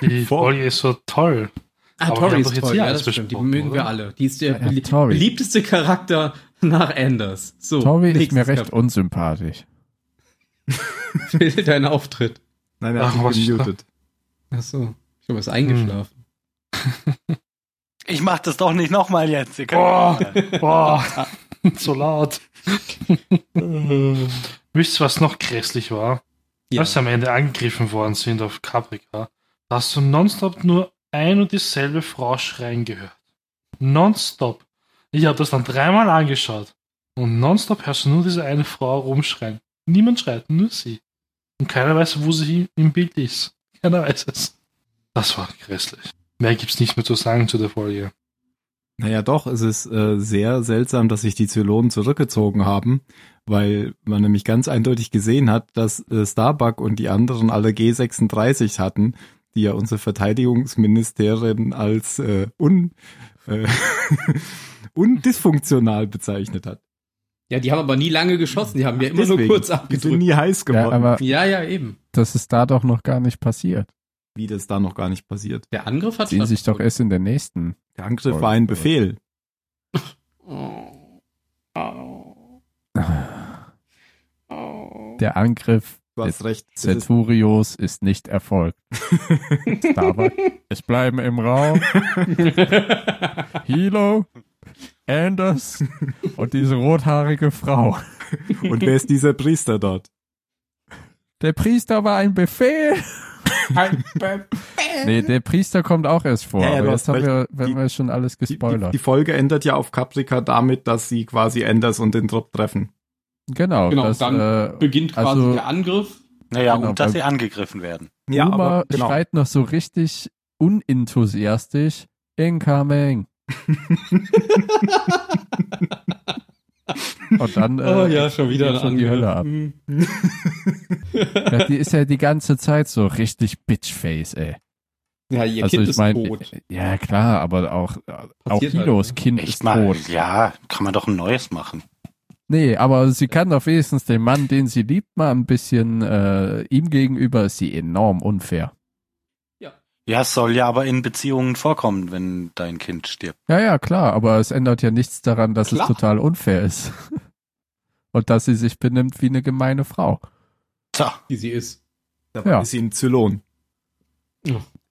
Die [laughs] Folge ist so toll. Ah, Aber wir Tori haben ist doch jetzt toll. hier Ja, das stimmt. Die mögen wir oder? alle. Die ist der Ja, belie Tori. beliebteste Charakter nach Anders. So, Tori ist mir recht Kapitel. unsympathisch. [laughs] Fehlt dein Auftritt. Nein, er hat ist gemutet. [laughs] Ach so. Ich habe es eingeschlafen. Ich mach das doch nicht nochmal jetzt. Ihr könnt Boah, mal. boah, [laughs] so laut. Wisst ihr, was noch grässlich war? Ja. Als sie am Ende angegriffen worden sind auf Caprica, da hast du nonstop nur ein und dieselbe Frau schreien gehört. Nonstop. Ich habe das dann dreimal angeschaut. Und nonstop hörst du nur diese eine Frau rumschreien. Niemand schreit, nur sie. Und keiner weiß, wo sie im Bild ist. Keiner weiß es. Das war grässlich. Mehr gibt's nicht mehr zu sagen zu der Folge. Naja, doch, es ist äh, sehr seltsam, dass sich die Zylonen zurückgezogen haben, weil man nämlich ganz eindeutig gesehen hat, dass äh, Starbuck und die anderen alle G36 hatten, die ja unsere Verteidigungsministerin als äh, un, äh, [laughs] undysfunktional bezeichnet hat. Ja, die haben aber nie lange geschossen. Die haben ja immer Deswegen, nur kurz Die sind abgedrückt. nie heiß Ja, geworden, aber Ja, ja, eben. das ist da doch noch gar nicht passiert. wie das da noch gar nicht passiert. Der Angriff hat fast- sich doch erst in der nächsten. Der Angriff war ein Befehl. Oh. Oh. Oh. Der Angriff Du hast recht. Es ist, Centurios ist nicht erfolgt. [laughs] Starbuck, es bleiben im Raum [laughs] Hilo, Anders und diese rothaarige Frau. und wer ist dieser Priester dort? Der Priester war ein Befehl. nee, der Priester kommt auch erst vor. Ja, ja, aber jetzt haben wir, wenn Die- wir schon alles Die, die, gespoilert. die Folge endet ja auf Caprica damit, dass sie quasi Anders und den Trupp treffen. genau, Genau, das, dann äh, Beginnt quasi Also- der Angriff. Naja, Genau, und dass weil- sie angegriffen werden. Ja, Uma aber genau. schreit noch so richtig unenthusiastisch. Incoming. [laughs] Und dann äh, oh ja, schon wieder schon die. Hölle ab. Hm. [laughs] [laughs] Ja, die ist ja die ganze Zeit so richtig Bitchface, ey. Ja, ihr also Kind ich ist meine, tot. ja klar, aber auch auch Passiert halt, Hilos ne? Kind Echt ist mal, tot. ja, kann man doch ein neues machen. Nee, aber sie kann doch wenigstens den Mann, den sie liebt, mal ein bisschen äh, ihm gegenüber ist sie enorm unfair. Ja, es soll ja aber in Beziehungen vorkommen, wenn dein Kind stirbt. Ja, ja, klar, aber es ändert ja nichts daran, dass Klar. es total unfair ist. [laughs] Und dass sie sich benimmt wie eine gemeine Frau. So, Wie sie ist. Dabei Ja. ist sie ein Zylon.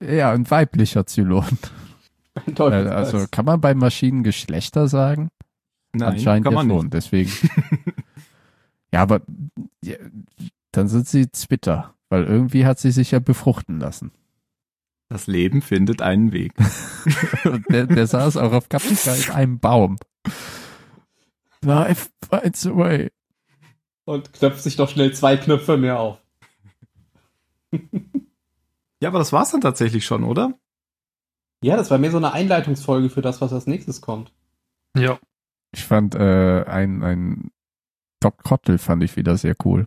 Ja, ein weiblicher Zylon. Ein Äh. Also kann man bei Maschinen Geschlechter sagen? Nein, Anscheinend kann ja man schon, nicht. deswegen. [laughs] ja, aber ja, dann sind sie Zwitter, weil irgendwie hat sie sich ja befruchten lassen. Das Leben findet einen Weg. [laughs] Der, der saß auch auf Caprica in einem Baum. Life finds a way. Und knöpft sich doch schnell zwei Knöpfe mehr auf. [laughs] Ja, aber das war's dann tatsächlich schon, oder? Ja, das war mehr so eine Einleitungsfolge für das, was als nächstes kommt. Ja. Ich fand äh, ein, ein Doc Cottle fand ich wieder sehr cool.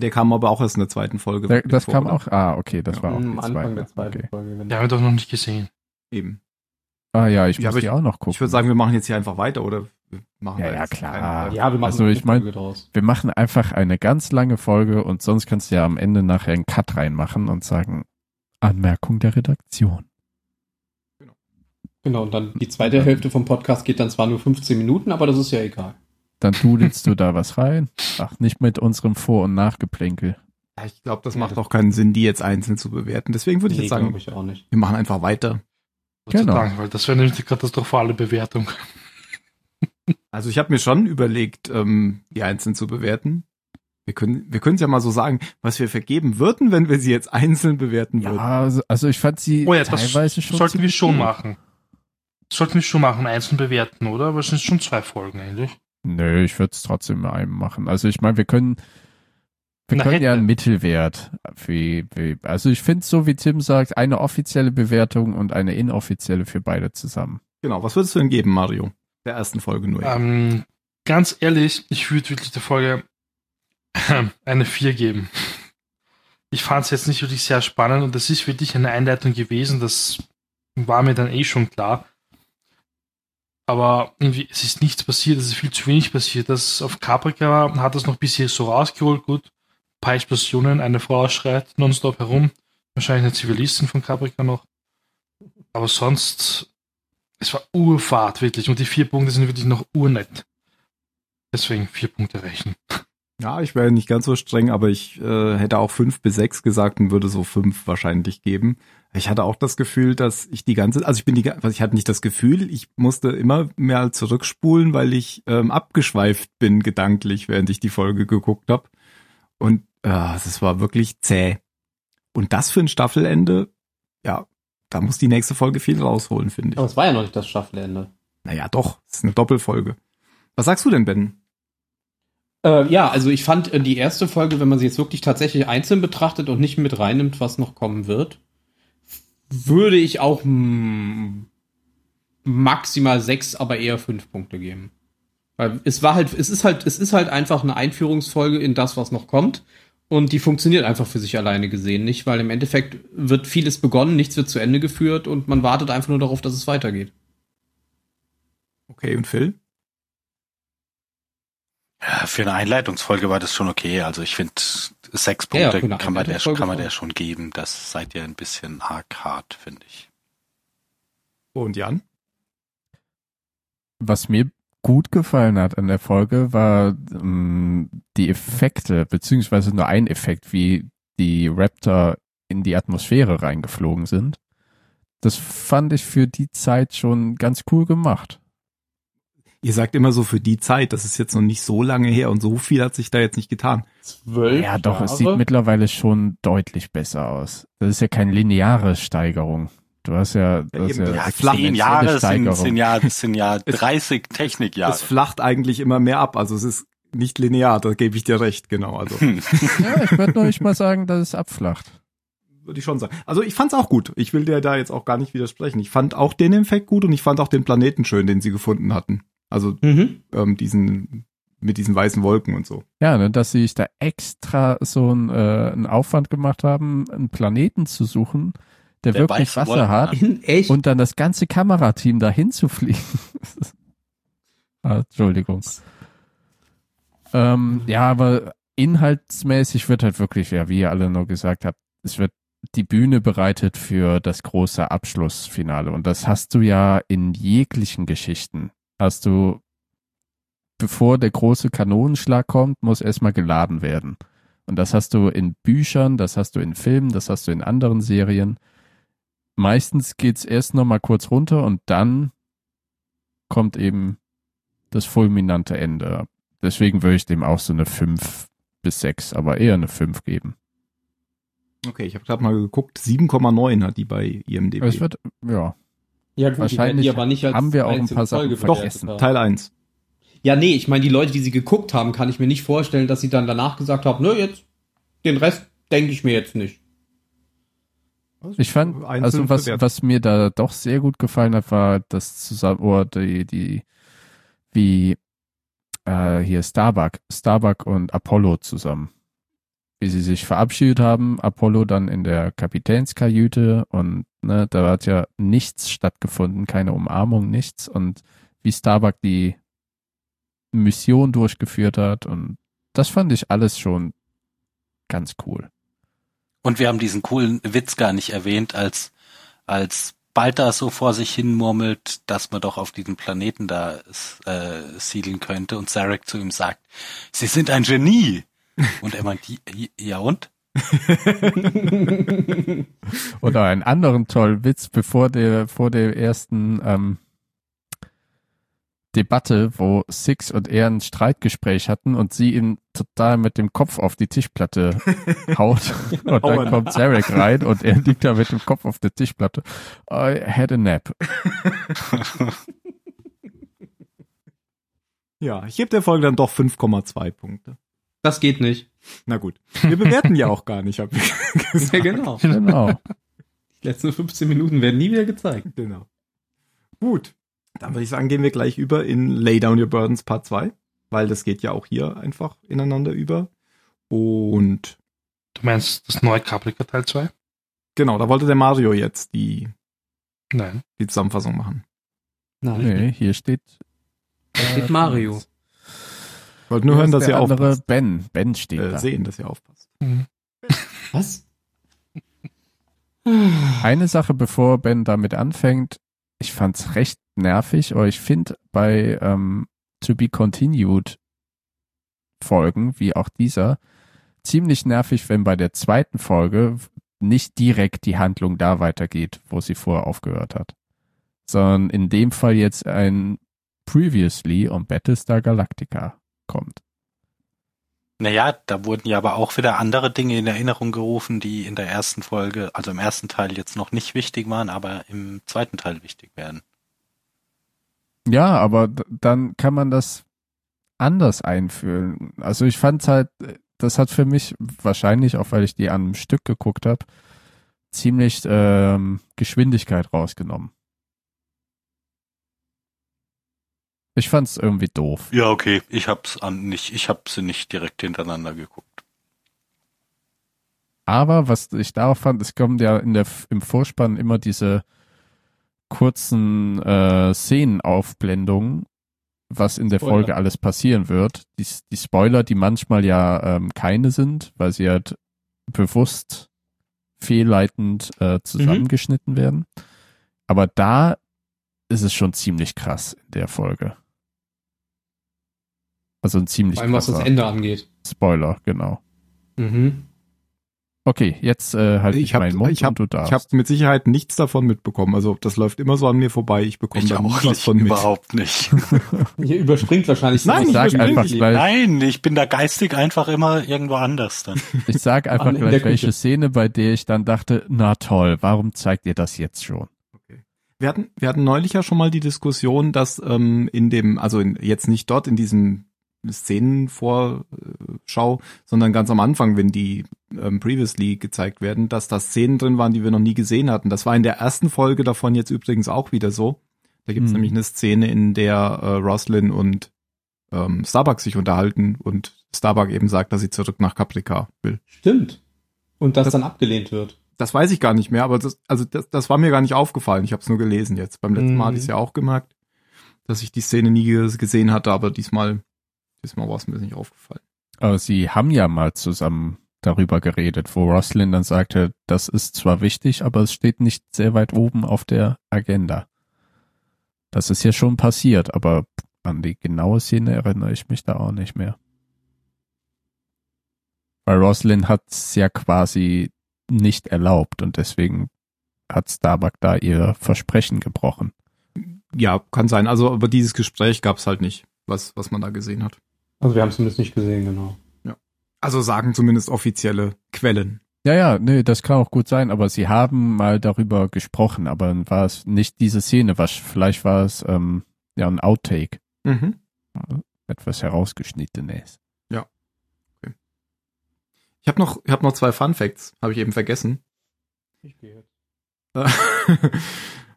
Der kam aber auch erst in der zweiten Folge. Der, das vor, kam oder? auch, ah, okay, das Ja, war auch Am die Anfang zweite. der zweiten Okay. Folge. Die Genau. haben wir doch noch nicht gesehen. Eben. Ah ja, ich Ja, muss die auch noch gucken. Ich würde sagen, wir machen jetzt hier einfach weiter, oder? Wir machen Ja, ja, klar. keine- Ja, wir machen Also, eine ich mein- Folge draus. wir machen einfach eine ganz lange Folge und sonst kannst du ja am Ende nachher einen Cut reinmachen und sagen, Anmerkung der Redaktion. Genau, und dann die zweite Hälfte vom Podcast geht dann zwar nur 15 Minuten, aber das ist ja egal. Dann dudelst du da was rein. Ach, nicht mit unserem Vor- und Nachgeplänkel. Ja, ich glaube, das Ja, macht auch keinen Sinn, die jetzt einzeln zu bewerten. Deswegen würde ich Nee, jetzt sagen, ich auch nicht. wir machen einfach weiter. Genau. Dank, weil das wäre nämlich die katastrophale Bewertung. [laughs] Also ich habe mir schon überlegt, ähm, die einzeln zu bewerten. Wir können wir können es ja mal so sagen, was wir vergeben würden, wenn wir sie jetzt einzeln bewerten Ja, würden. also, also ich fand sie Oh ja, das teilweise schon. sollten wir schon machen. Sollten wir schon machen, einzeln bewerten, oder? Aber es sind schon zwei Folgen eigentlich. Nö, ich würde es trotzdem mit einem machen. Also ich meine, wir können, wir Na, können ja hätte. einen Mittelwert für, für also ich finde so wie Tim sagt, eine offizielle Bewertung und eine inoffizielle für beide zusammen. Genau, was würdest du denn geben, Mario? Der ersten Folge nur. Ähm, ganz ehrlich, ich würde wirklich der Folge [clears throat] eine 4 geben. Ich fand es jetzt nicht wirklich sehr spannend und das ist wirklich eine Einleitung gewesen, das war mir dann eh schon klar. Aber irgendwie, es ist nichts passiert, es ist viel zu wenig passiert. Das auf Caprica hat das noch bisschen so rausgeholt, gut. Ein paar Explosionen, eine Frau schreit nonstop herum. Wahrscheinlich eine Zivilistin von Caprica noch. Aber sonst, es war urfahrt, wirklich. Und die vier Punkte sind wirklich noch urnett. Deswegen vier Punkte reichen. Ja, ich wäre nicht ganz so streng, aber ich äh, hätte auch fünf bis sechs gesagt und würde so fünf wahrscheinlich geben. Ich hatte auch das Gefühl, dass ich die ganze, also ich bin die, also ich hatte nicht das Gefühl, ich musste immer mehr zurückspulen, weil ich ähm, abgeschweift bin gedanklich, während ich die Folge geguckt habe. Und äh, es war wirklich zäh. Und das für ein Staffelende, ja, da muss die nächste Folge viel rausholen, finde ich. Aber es war ja noch nicht das Staffelende. Naja, doch, es ist eine Doppelfolge. Was sagst du denn, Ben? Äh, ja, also ich fand äh, die erste Folge, wenn man sie jetzt wirklich tatsächlich einzeln betrachtet und nicht mit reinnimmt, was noch kommen wird, würde ich auch maximal sechs, aber eher fünf Punkte geben. Weil es war halt, es ist halt, es ist halt einfach eine Einführungsfolge in das, was noch kommt. Und die funktioniert einfach für sich alleine gesehen nicht, weil im Endeffekt wird vieles begonnen, nichts wird zu Ende geführt und man wartet einfach nur darauf, dass es weitergeht. Okay, und Phil? Ja, für eine Einleitungsfolge war das schon okay. Also ich finde, sechs Ja, ja, Punkte für eine kann man der, kann man schon. der schon geben. Das seid ihr ein bisschen arg hart, finde ich. Und Jan? Was mir gut gefallen hat an der Folge war ähm, die Effekte, beziehungsweise nur ein Effekt, wie die Raptor in die Atmosphäre reingeflogen sind. Das fand ich für die Zeit schon ganz cool gemacht. Ihr sagt immer so für die Zeit, das ist jetzt noch nicht so lange her und so viel hat sich da jetzt nicht getan. Zwölf Ja, doch, Jahre? es sieht mittlerweile schon deutlich besser aus. Das ist ja keine lineare Steigerung. Du hast ja, du hast ja, ja, exponentielle Zehn Jahre sind, sind ja, das [laughs] sind ja 30 Technikjahre. Es flacht eigentlich immer mehr ab, also es ist nicht linear, da gebe ich dir recht, genau. Also [laughs] Ja, ich würde nur nicht mal sagen, dass es abflacht. würde ich schon sagen. Also ich fand's auch gut. Ich will dir da jetzt auch gar nicht widersprechen. Ich fand auch den Effekt gut und ich fand auch den Planeten schön, den sie gefunden hatten. Also Mhm. ähm, diesen mit diesen weißen Wolken und so. Ja, ne, dass sie sich da extra so ein, äh, einen Aufwand gemacht haben, einen Planeten zu suchen, der, Der wirklich Wasser Wolken hat hat. In echt? und dann das ganze Kamerateam dahin zu fliegen. [laughs] ah, Entschuldigung. Ähm, ja, aber inhaltsmäßig wird halt wirklich, ja, wie ihr alle nur gesagt habt, es wird die Bühne bereitet für das große Abschlussfinale. Und das hast du ja in jeglichen Geschichten. Hast du, bevor der große Kanonenschlag kommt, muss erstmal geladen werden. Und das hast du in Büchern, das hast du in Filmen, das hast du in anderen Serien. Meistens geht's erst noch mal kurz runter und dann kommt eben das fulminante Ende. Deswegen würde ich dem auch so eine 5 bis 6, aber eher eine 5 geben. Okay, ich habe gerade mal geguckt, 7,9 hat die bei IMDb. Es wird, ja, ja, gut, wahrscheinlich die aber nicht als haben wir auch ein paar Sachen Folge vergessen. bewertet haben. Teil 1. Ja, nee, ich meine, die Leute, die sie geguckt haben, kann ich mir nicht vorstellen, dass sie dann danach gesagt haben, nö, jetzt, den Rest denke ich mir jetzt nicht. Ich fand, also was, was mir da doch sehr gut gefallen hat, war das zusammen, oder die, die, wie, äh, hier Starbuck, Starbuck und Apollo zusammen. Wie sie sich verabschiedet haben, Apollo dann in der Kapitänskajüte und, ne, da hat ja nichts stattgefunden, keine Umarmung, nichts und wie Starbuck die Mission durchgeführt hat und das fand ich alles schon ganz cool. Und wir haben diesen coolen Witz gar nicht erwähnt, als, als Balta so vor sich hin murmelt, dass man doch auf diesem Planeten da äh, siedeln könnte und Zarek zu ihm sagt, Sie sind ein Genie. Und er meint, "Ja- und? [laughs] Oder einen anderen tollen Witz, bevor der, vor der ersten ähm, Debatte, wo Six und er ein Streitgespräch hatten und sie ihn total mit dem Kopf auf die Tischplatte [laughs] haut. Und dann kommt Zarek rein und er liegt da mit dem Kopf auf der Tischplatte. I had a nap. [laughs] Ja, ich gebe der Folge dann doch 5,2 Punkte. Das geht nicht. Na gut. Wir bewerten ja auch gar nicht, hab ich [laughs] gesagt. Ja, genau. Genau. Die letzten 15 Minuten werden nie wieder gezeigt. Genau. Gut. Dann würde ich sagen, gehen wir gleich über in Lay Down Your Burdens Part 2, weil das geht ja auch hier einfach ineinander über. Und Du meinst das neue Caprica Teil 2? genau, da wollte der Mario jetzt die, Nein. die Zusammenfassung machen. Nein. Nee, hier steht. Da steht Mario. Ich wollte nur hören, dass ihr aufpasst. Ben. Ben steht Äh, da. sehen, dass ihr aufpasst. [laughs] Was? Eine Sache, bevor Ben damit anfängt, ich fand's recht nervig, aber ich finde bei ähm, To Be Continued Folgen, wie auch dieser, ziemlich nervig, wenn bei der zweiten Folge nicht direkt die Handlung da weitergeht, wo sie vorher aufgehört hat. Sondern in dem Fall jetzt ein Previously on Battlestar Galactica kommt. Naja, da wurden ja aber auch wieder andere Dinge in Erinnerung gerufen, die in der ersten Folge, also im ersten Teil jetzt noch nicht wichtig waren, aber im zweiten Teil wichtig werden. Ja, aber dann kann man das anders einfühlen. Also ich fand halt, das hat für mich wahrscheinlich, auch weil ich die an einem Stück geguckt habe, ziemlich ähm, Geschwindigkeit rausgenommen. Ich fand's irgendwie doof. Ja, okay, ich hab's an nicht, ich hab sie nicht direkt hintereinander geguckt. Aber was ich darauf fand, es kommen ja in der, im Vorspann immer diese kurzen äh, Szenenaufblendungen, was in der Spoiler. Folge alles passieren wird. Die, die Spoiler, die manchmal ja ähm, keine sind, weil sie halt bewusst fehlleitend äh, zusammengeschnitten werden. Aber da ist es schon ziemlich krass in der Folge. Also ein ziemlich Vor allem was das Ende angeht. Spoiler, genau. Mhm. Okay, jetzt äh, halt ich, ich hab, meinen Mund ich hab, und du darfst. Ich habe mit Sicherheit nichts davon mitbekommen. Also das läuft immer so an mir vorbei. Ich bekomme Ich da auch was nicht, von mit. überhaupt nicht. [laughs] Hier überspringt wahrscheinlich Nein, ich sag einfach die. gleich, Nein, ich bin da geistig einfach immer irgendwo anders dann. [laughs] ich sag einfach An- gleich, Küche. welche Szene, bei der ich dann dachte, na toll, warum zeigt ihr das jetzt schon? Wir hatten, wir hatten neulich ja schon mal die Diskussion, dass ähm, in dem, also in, jetzt nicht dort in diesem Szenenvorschau, sondern ganz am Anfang, wenn die ähm, previously gezeigt werden, dass da Szenen drin waren, die wir noch nie gesehen hatten. Das war in der ersten Folge davon jetzt übrigens auch wieder so. Da gibt es Hm. nämlich eine Szene, in der äh, Roslyn und ähm, Starbuck sich unterhalten und Starbuck eben sagt, dass sie zurück nach Caprica will. Stimmt. Und das, Das- dann abgelehnt wird. Das weiß ich gar nicht mehr, aber das, also das, das war mir gar nicht aufgefallen. Ich habe es nur gelesen jetzt. Beim letzten Mal Mhm. hatte ich es ja auch gemerkt, dass ich die Szene nie ge- gesehen hatte, aber diesmal, diesmal war es mir nicht aufgefallen. Aber sie haben ja mal zusammen darüber geredet, wo Roslyn dann sagte, das ist zwar wichtig, aber es steht nicht sehr weit oben auf der Agenda. Das ist ja schon passiert, aber an die genaue Szene erinnere ich mich da auch nicht mehr. Weil Roslyn hat es ja quasi nicht erlaubt und deswegen hat Starbuck da ihr Versprechen gebrochen. Ja, kann sein. Also, aber dieses Gespräch gab es halt nicht, was, was man da gesehen hat. Also wir haben es zumindest nicht gesehen, genau. Also sagen zumindest offizielle Quellen. Ja, ja, nee, das kann auch gut sein, aber sie haben mal darüber gesprochen, aber dann war es nicht diese Szene, was vielleicht war es ähm, ja ein Outtake, Mhm. etwas herausgeschnittenes. Ich habe noch, ich hab noch zwei Fun Facts, habe ich eben vergessen. Ich gehe jetzt. [laughs]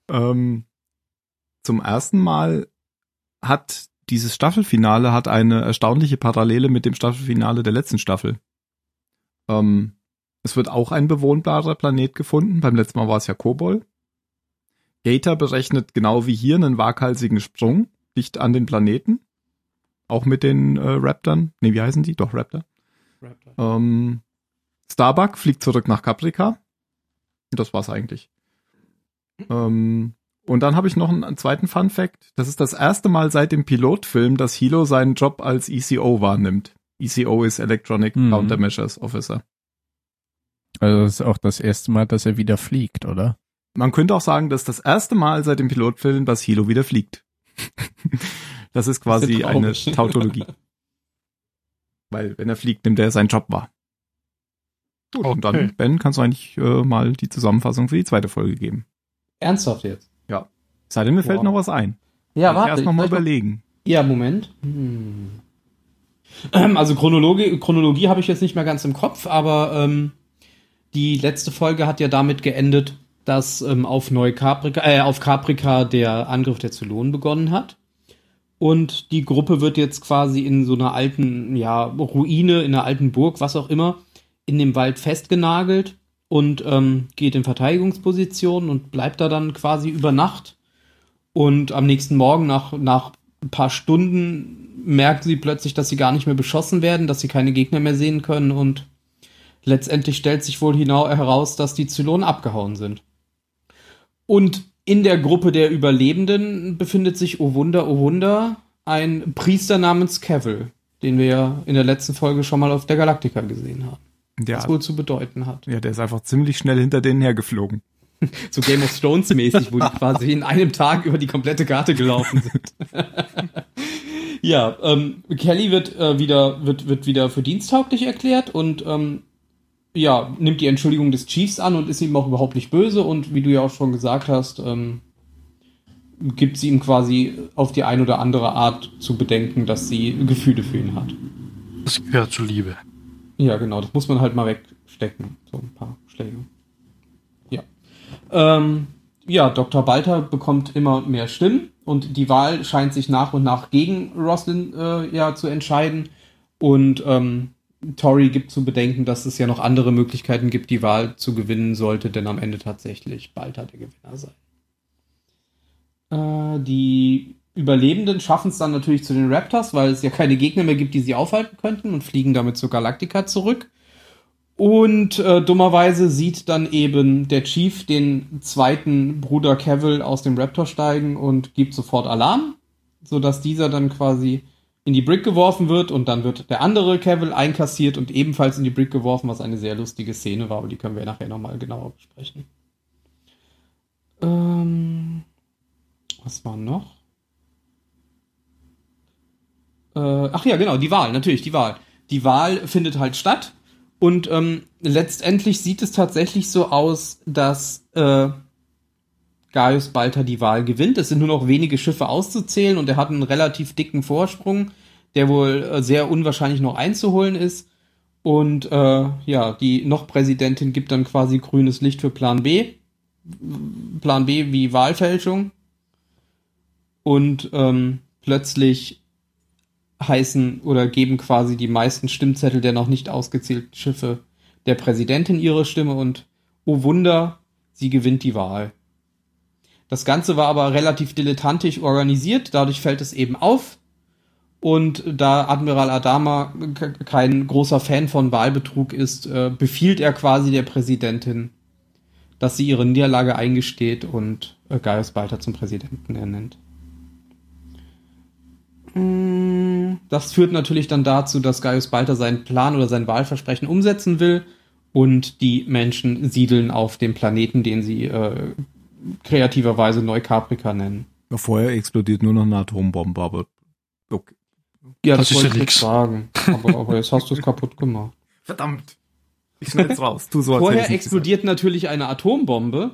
ähm, zum ersten Mal hat dieses Staffelfinale hat eine erstaunliche Parallele mit dem Staffelfinale der letzten Staffel. Ähm, es wird auch ein bewohnbarer Planet gefunden. Beim letzten Mal war es ja Kobol. Gator berechnet genau wie hier einen waghalsigen Sprung dicht an den Planeten. Auch mit den äh, Raptern. Nee, wie heißen die? Doch, Raptor. Ähm, Starbuck fliegt zurück nach Caprica. Das war's eigentlich. Ähm, und dann habe ich noch einen, zweiten Fun Fact. Das ist das erste Mal seit dem Pilotfilm, dass Hilo seinen Job als ECO wahrnimmt. ECO ist Electronic Mhm. Countermeasures Officer. Also das ist auch das erste Mal, dass er wieder fliegt, oder? Man könnte auch sagen, das ist das erste Mal seit dem Pilotfilm, dass Hilo wieder fliegt. [laughs] das ist quasi ja eine traurig. Tautologie. Weil wenn er fliegt, nimmt er seinen Job wahr. Gut, und Okay. dann, Ben, kannst du eigentlich äh, mal die Zusammenfassung für die zweite Folge geben. Ernsthaft jetzt? Sei denn, mir fällt Wow. noch was ein. Ja, Ich warte. Erst noch mal soll ich überlegen. Ja, Moment. Hm. Ähm, [clears throat] Also Chronologie, Chronologie habe ich jetzt nicht mehr ganz im Kopf, aber ähm, die letzte Folge hat ja damit geendet, dass ähm, auf Neukaprika, äh, auf Caprica der Angriff der Zylonen begonnen hat. Und die Gruppe wird jetzt quasi in so einer alten, ja, Ruine, in einer alten Burg, was auch immer, in dem Wald festgenagelt und ähm, geht in Verteidigungsposition und bleibt da dann quasi über Nacht. Und am nächsten Morgen, nach, nach ein paar Stunden, merken sie plötzlich, dass sie gar nicht mehr beschossen werden, dass sie keine Gegner mehr sehen können und letztendlich stellt sich wohl heraus, dass die Zylonen abgehauen sind. Und in der Gruppe der Überlebenden befindet sich, oh Wunder, oh Wunder, ein Priester namens Cavill, den wir ja in der letzten Folge schon mal auf der Galaktika gesehen haben. Der, Was wohl zu bedeuten hat. ja, der ist einfach ziemlich schnell hinter denen hergeflogen. [laughs] So Game of Thrones mäßig, wo die [laughs] quasi in einem Tag über die komplette Karte gelaufen sind. [laughs] ja, ähm, Kelly wird äh, wieder wird wird wieder für diensttauglich erklärt und ähm, ja nimmt die Entschuldigung des Chiefs an und ist ihm auch überhaupt nicht böse und wie du ja auch schon gesagt hast, ähm, gibt sie ihm quasi auf die ein oder andere Art zu bedenken, dass sie Gefühle für ihn hat. Das gehört zur Liebe. Ja, genau, das muss man halt mal wegstecken. So ein paar Schläge. Ähm, ja, Dr. Balter bekommt immer mehr Stimmen und die Wahl scheint sich nach und nach gegen Roslin äh, ja zu entscheiden. Und ähm, Tory gibt zu bedenken, dass es ja noch andere Möglichkeiten gibt, die Wahl zu gewinnen sollte, denn am Ende tatsächlich Balter der Gewinner sein. Äh, die Überlebenden schaffen es dann natürlich zu den Raptors, weil es ja keine Gegner mehr gibt, die sie aufhalten könnten und fliegen damit zur Galactica zurück. Und äh, dummerweise sieht dann eben der Chief den zweiten Bruder Cavill aus dem Raptor steigen und gibt sofort Alarm, sodass dieser dann quasi in die Brick geworfen wird und dann wird der andere Cavill einkassiert und ebenfalls in die Brick geworfen, was eine sehr lustige Szene war, aber die können wir nachher nochmal genauer besprechen. Ähm, was war noch? Äh, ach ja, genau, die Wahl, natürlich, die Wahl. Die Wahl findet halt statt und ähm, letztendlich sieht es tatsächlich so aus, dass äh, Gaius Balter die Wahl gewinnt. Es sind nur noch wenige Schiffe auszuzählen und er hat einen relativ dicken Vorsprung, der wohl äh, sehr unwahrscheinlich noch einzuholen ist. Und äh, ja, die noch Präsidentin gibt dann quasi grünes Licht für Plan B. Plan B wie Wahlfälschung. Und ähm, plötzlich heißen oder geben quasi die meisten Stimmzettel der noch nicht ausgezählten Schiffe der Präsidentin ihre Stimme und oh Wunder, sie gewinnt die Wahl. Das Ganze war aber relativ dilettantisch organisiert, dadurch fällt es eben auf. Und da Admiral Adama kein großer Fan von Wahlbetrug ist, äh, befiehlt er quasi der Präsidentin, dass sie ihre Niederlage eingesteht und äh, Gaius Balter zum Präsidenten ernennt. Das führt natürlich dann dazu, dass Gaius Balter seinen Plan oder sein Wahlversprechen umsetzen will und die Menschen siedeln auf dem Planeten, den sie äh, kreativerweise Neukaprika nennen. Vorher explodiert nur noch eine Atombombe, aber okay. Ja, das, das wollte ich sagen. Aber, aber jetzt hast du es kaputt gemacht. [laughs] Verdammt. Ich schneid's raus. Tu so, Vorher explodiert natürlich eine Atombombe.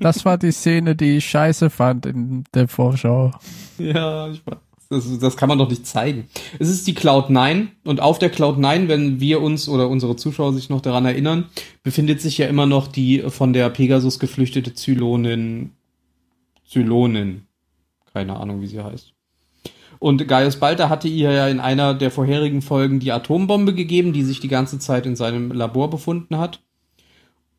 Das war die Szene, die ich scheiße fand in der Vorschau. [laughs] Ja, ich weiß. Das, das kann man doch nicht zeigen. Es ist die Cloud 9 und auf der Cloud 9, wenn wir uns oder unsere Zuschauer sich noch daran erinnern, befindet sich ja immer noch die von der Pegasus geflüchtete Zylonin. Zylonin. Keine Ahnung, wie sie heißt. Und Gaius Balter hatte ihr ja in einer der vorherigen Folgen die Atombombe gegeben, die sich die ganze Zeit in seinem Labor befunden hat.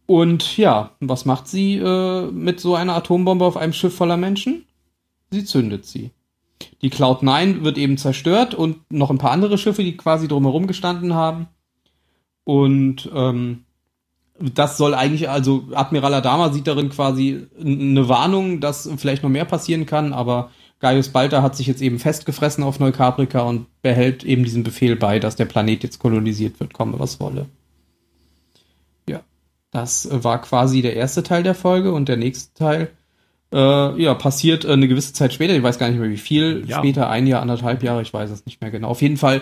Und ja, was macht sie äh, mit so einer Atombombe auf einem Schiff voller Menschen? Sie zündet sie. Die Cloud 9 wird eben zerstört und noch ein paar andere Schiffe, die quasi drumherum gestanden haben. Und ähm, das soll eigentlich, also Admiral Adama sieht darin quasi eine Warnung, dass vielleicht noch mehr passieren kann, aber Gaius Balter hat sich jetzt eben festgefressen auf Neukaprika und behält eben diesen Befehl bei, dass der Planet jetzt kolonisiert wird, komme was wolle. Ja, das war quasi der erste Teil der Folge und der nächste Teil äh, ja, passiert äh, eine gewisse Zeit später, ich weiß gar nicht mehr wie viel, ja. später, ein Jahr, anderthalb Jahre, ich weiß es nicht mehr genau. Auf jeden Fall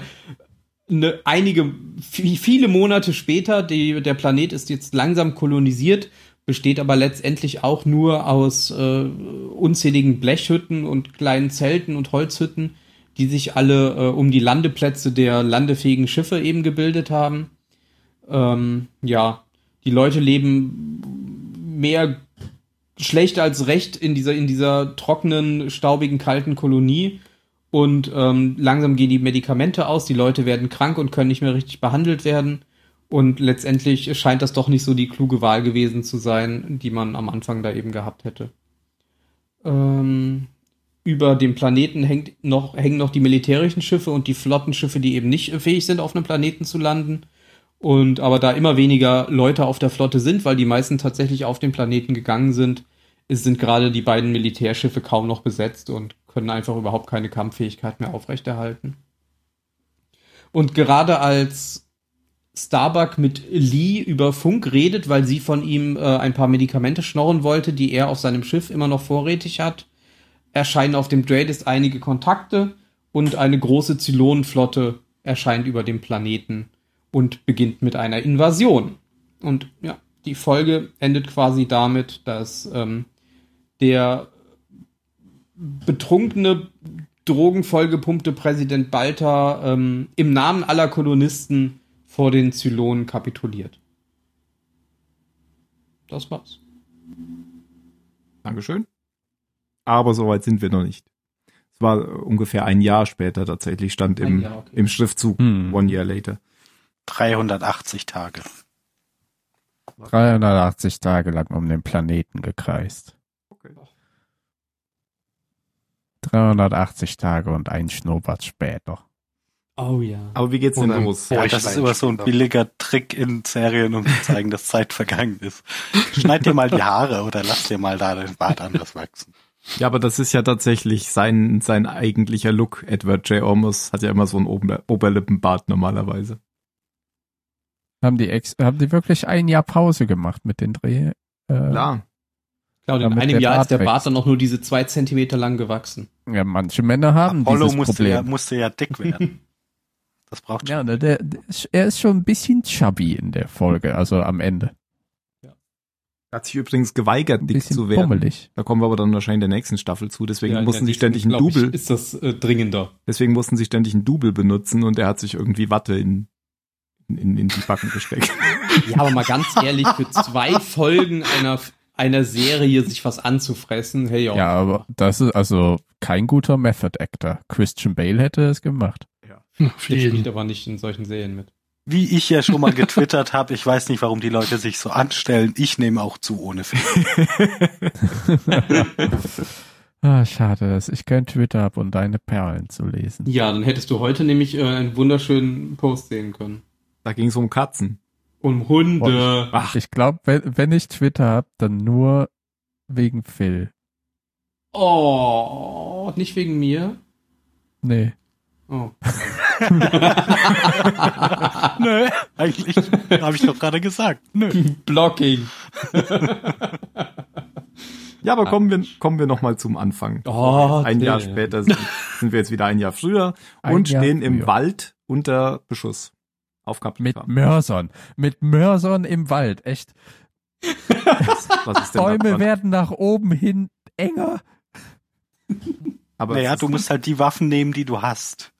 eine, einige, viele Monate später, die, der Planet ist jetzt langsam kolonisiert, besteht aber letztendlich auch nur aus äh, unzähligen Blechhütten und kleinen Zelten und Holzhütten, die sich alle äh, um die Landeplätze der landefähigen Schiffe eben gebildet haben. Ähm, ja, die Leute leben mehr schlecht als recht in dieser, in dieser trockenen, staubigen, kalten Kolonie. Und ähm, langsam gehen die Medikamente aus, die Leute werden krank und können nicht mehr richtig behandelt werden. Und letztendlich scheint das doch nicht so die kluge Wahl gewesen zu sein, die man am Anfang da eben gehabt hätte. Ähm, über dem Planeten hängt noch, hängen noch die militärischen Schiffe und die Flottenschiffe, die eben nicht fähig sind, auf einem Planeten zu landen. Und aber da immer weniger Leute auf der Flotte sind, weil die meisten tatsächlich auf den Planeten gegangen sind, sind gerade die beiden Militärschiffe kaum noch besetzt und können einfach überhaupt keine Kampffähigkeit mehr aufrechterhalten. Und gerade als Starbuck mit Lee über Funk redet, weil sie von ihm äh, ein paar Medikamente schnorren wollte, die er auf seinem Schiff immer noch vorrätig hat, erscheinen auf dem Dreadist einige Kontakte und eine große Zylonenflotte erscheint über dem Planeten und beginnt mit einer Invasion. Und ja, die Folge endet quasi damit, dass ähm, der betrunkene, drogenvollgepumpte Präsident Balta ähm, im Namen aller Kolonisten vor den Zylonen kapituliert. Das war's. Dankeschön. Aber soweit sind wir noch nicht. Es war ungefähr ein Jahr später tatsächlich, stand im, Jahr, okay. im Schriftzug hm. One Year Later. 380 Tage. 380 Tage lang um den Planeten gekreist. Okay. 380 Tage und ein Schnurrbart später. Oh ja. Aber wie geht's denn los? Ja, das ist immer so ein billiger Trick in Serien, um zu zeigen, dass Zeit vergangen ist. Schneid dir mal die Haare oder lass dir mal da den Bart anders wachsen. Ja, aber das ist ja tatsächlich sein, sein eigentlicher Look. Edward J. Olmos hat ja immer so einen Ober Oberlippenbart normalerweise. Haben die, ex haben die wirklich ein Jahr Pause gemacht mit den Dreh? Äh, Klar. Klar, in einem Jahr Bart ist der Bart wächst. dann noch nur diese zwei Zentimeter lang gewachsen. Ja, manche Männer haben Apollo dieses musste ja, Problem. musste ja dick werden. [laughs] Das braucht schon. Ja, der, der, er ist schon ein bisschen chubby in der Folge, also am Ende. Er hat sich übrigens geweigert, Ein dick zu werden. pummelig. Da kommen wir aber dann wahrscheinlich in der nächsten Staffel zu. Deswegen Ja, mussten sie ständig nächsten, ein glaub Double, ist das äh, dringender. deswegen mussten sie ständig ein Double benutzen und er hat sich irgendwie Watte in, in, in die Backen gesteckt. [laughs] Ja, aber mal ganz ehrlich, für zwei Folgen einer, einer Serie sich was anzufressen, hey, ja. Ja, aber das ist also kein guter Method Actor. Christian Bale hätte es gemacht. Auf Der spielt aber nicht in solchen Serien mit. Wie ich ja schon mal getwittert habe, ich weiß nicht, warum die Leute sich so anstellen. Ich nehme auch zu ohne Film. [laughs] ah, schade, dass ich kein Twitter habe, um deine Perlen zu lesen. Ja, dann hättest du heute nämlich äh, einen wunderschönen Post sehen können. Da ging es um Katzen. Um Hunde. Ach, Ich glaube, wenn, wenn ich Twitter habe, dann nur wegen Phil. Oh, nicht wegen mir. Nee. Oh. [laughs] Nö, eigentlich habe ich doch gerade gesagt. Nö. Blocking. Ja, aber kommen wir, kommen wir nochmal zum Anfang. Oh, ein Jahr später sind, sind wir jetzt wieder ein Jahr früher Ein und Jahr stehen im früher. Wald unter Beschuss. Auf Mit. Mörsern. Mit Mörsern im Wald. Echt. [laughs] Was ist denn Bäume dran? werden nach oben hin enger. Aber Naja, du musst halt die Waffen nehmen, die du hast.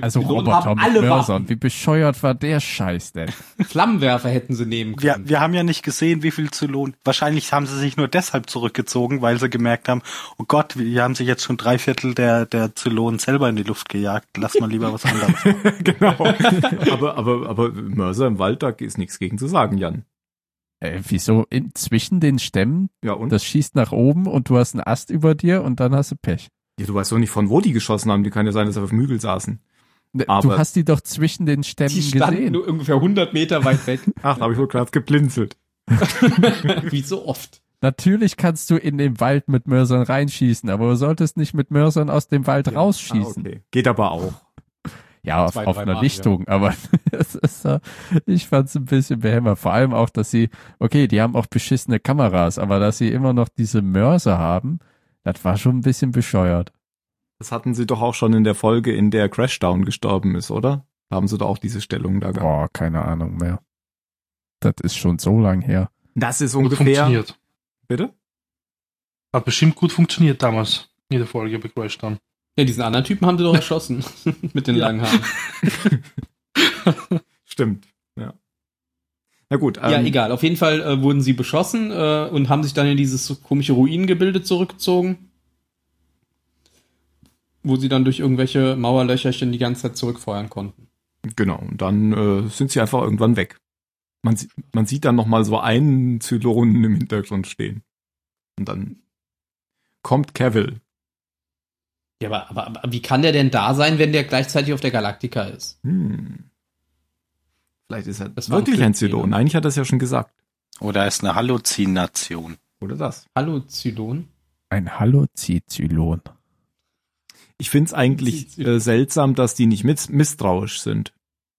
Also Roboter haben mit alle Mörsern. Waffen. Wie bescheuert war der Scheiß denn? [laughs] Flammenwerfer hätten sie nehmen Wir, können. wir haben ja nicht gesehen, wie viel Zylonen. Wahrscheinlich haben sie sich nur deshalb zurückgezogen, weil sie gemerkt haben, oh Gott, wir haben sich jetzt schon drei Viertel der, der Zylonen selber in die Luft gejagt. Lass mal lieber was anderes machen. [laughs] genau. [laughs] aber, aber, aber Mörser im Wald, da ist nichts gegen zu sagen, Jan. Äh, wieso? In, zwischen den Stämmen, Ja, und? das schießt nach oben und du hast einen Ast über dir und dann hast du Pech. ja, du weißt doch nicht, von wo die geschossen haben. Die kann ja sein, dass sie auf dem Hügel saßen. Ne, Aber- du hast die doch zwischen den Stämmen Die standen gesehen. nur ungefähr 100 Meter weit weg. [laughs] Ach, da habe ich wohl gerade geblinzelt. [laughs] Wie so oft. Natürlich kannst du in den Wald mit Mörsern reinschießen, aber du solltest nicht mit Mörsern aus dem Wald rausschießen. Ah, okay. Geht aber auch. Ja, auf, Zwei, auf drei einer Mal, Lichtung, aber [laughs] es ist, ich fand's ein bisschen behämmert. Vor allem auch, dass sie, okay, die haben auch beschissene Kameras, aber dass sie immer noch diese Mörser haben, das war schon ein bisschen bescheuert. Das hatten sie doch auch schon in der Folge, in der Crashdown gestorben ist, oder? Haben sie doch auch diese Stellung da gehabt. Boah, keine Ahnung mehr. Das ist schon so lang her. Das ist Gut ungefähr. funktioniert. Bitte? Hat bestimmt gut funktioniert damals. Jede Folge bei Crashdown. Ja, diesen anderen Typen haben sie doch erschossen. [laughs] Mit den Ja. langen Haaren. [laughs] Stimmt. Ja. Na gut. ja, ähm, egal. Auf jeden Fall äh, wurden sie beschossen äh, und haben sich dann in dieses komische Ruinengebilde zurückgezogen. Wo sie dann durch irgendwelche Mauerlöcherchen die ganze Zeit zurückfeuern konnten. Genau. Und dann äh, sind sie einfach irgendwann weg. Man, man sieht dann noch mal so einen Zylonen im Hintergrund stehen. Und dann kommt Cavill. Ja, aber, aber, aber wie kann der denn da sein, wenn der gleichzeitig auf der Galaktika ist? Hm. Vielleicht ist er Das wirklich ein. Zylon. Eigentlich hat er es ja schon gesagt. Oder ist eine Halluzination. Oder das. Hallo, Zylon? Ein Halluzizylon. Ich find's eigentlich äh, seltsam, dass die nicht mis misstrauisch sind.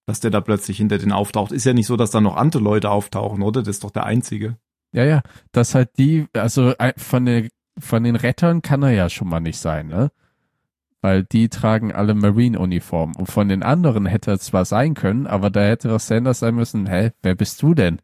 Dass der da plötzlich hinter den auftaucht. Ist ja nicht so, dass da noch andere Leute auftauchen, oder? Das ist doch der Einzige. Ja, ja, dass halt die, also äh, von den, von den Rettern kann er ja schon mal nicht sein, ne? Weil die tragen alle Marine-Uniformen. Und von den anderen hätte er zwar sein können, aber da hätte auch Sanders sein müssen, hä, wer bist du denn?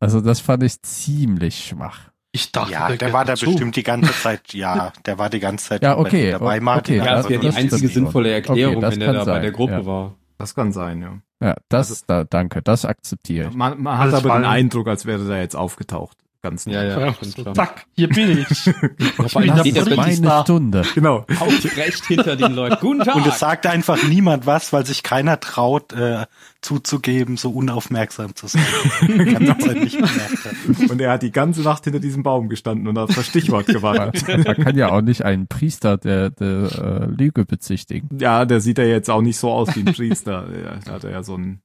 Also das fand ich ziemlich schwach. Ich dachte, Ja, der gehört war da bestimmt die ganze [laughs] Zeit, ja, der war die ganze Zeit Ja, okay, er dabei Martin. okay, Ja, das wäre die einzige sinnvolle Erklärung, Okay, wenn der kann da bei sein, der Gruppe ja. war. Das kann sein, ja. Ja, das, Also- da, danke, das akzeptiere ich. Man, man hat aber den. Eindruck, als wäre der jetzt aufgetaucht. Ganz Ja, ja, Ja, so, zack, hier bin ich. [laughs] ich bin der er meine Star. Stunde. Genau. Aufrecht hinter den Leuten. Guten Tag! Und es sagt einfach niemand was, weil sich keiner traut, äh, zuzugeben, so unaufmerksam zu sein. [laughs] Hat. Und er hat die ganze Nacht hinter diesem Baum gestanden und auf das Stichwort gewartet. man [laughs] kann ja auch nicht einen Priester der, der äh, Lüge bezichtigen. ja, der sieht ja jetzt auch nicht so aus wie ein Priester. Ja, Da hat er ja so ein.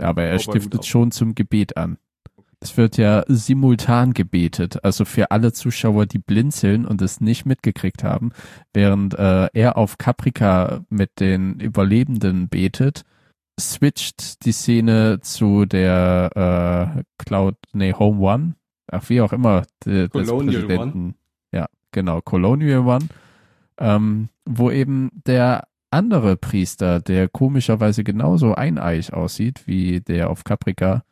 Ja, aber er stiftet schon zum Gebet an. Es wird ja simultan gebetet, also für alle Zuschauer, die blinzeln und es nicht mitgekriegt haben, während äh, er auf Caprica mit den Überlebenden betet, switcht die Szene zu der äh, Cloud, nee, Home One, ach wie auch immer, de, des Colonial Präsidenten. Ja, genau, Colonial One, ähm, wo eben der andere Priester, der komischerweise genauso eineich aussieht wie der auf Caprica,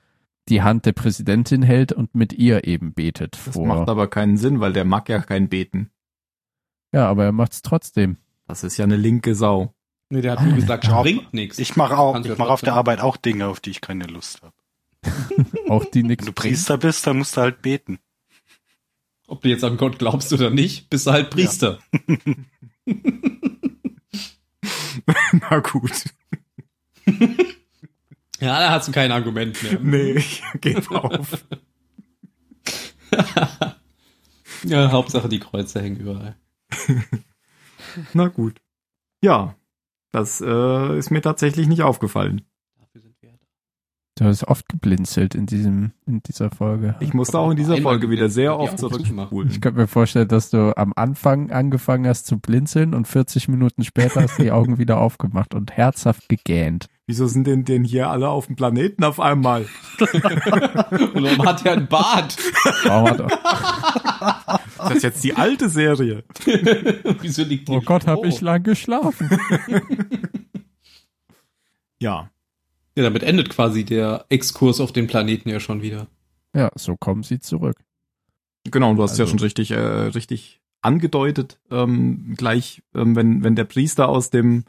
die Hand der Präsidentin hält und mit ihr eben betet Das vor. macht aber keinen Sinn, weil der mag ja kein Beten. ja, aber er macht's trotzdem. Das ist ja eine linke Sau. Nee, der hat nur gesagt, Ja. bringt nichts. Ich mache auch, Kannst ich ja mache auf der. Arbeit auch Dinge, auf die ich keine Lust habe. [laughs] Auch die nix Wenn du. Priester bist, dann musst du halt beten. Ob du jetzt an Gott glaubst oder nicht, bist du halt Priester. [laughs] Na gut. [laughs] Ja, da hast du kein Argument mehr. [laughs] Nee, geht auf. [laughs] Ja, Hauptsache die Kreuze hängen überall. [laughs] Na gut. Ja, das äh, ist mir tatsächlich nicht aufgefallen. Dafür sind wir da. Du hast oft geblinzelt in diesem, in dieser Folge. Ich musste auch in dieser Einmal Folge wieder sehr oft zugemacht. Ich zurückspulen. könnte mir vorstellen, dass du am Anfang angefangen hast zu blinzeln und 40 Minuten später hast du die Augen wieder aufgemacht und herzhaft gegähnt. Wieso sind denn denn hier alle auf dem Planeten auf einmal? [laughs] Und warum hat er einen Bart? Hat- Das ist jetzt die alte Serie. [laughs] Wieso liegt die oh Gott, hab Oh. ich lang geschlafen. [laughs] Ja. Ja, damit endet quasi der Exkurs auf den Planeten ja schon wieder. Ja, so kommen sie zurück. Genau, und du hast ja Also- schon richtig, äh, richtig angedeutet, ähm, gleich, ähm, wenn, wenn der Priester aus dem,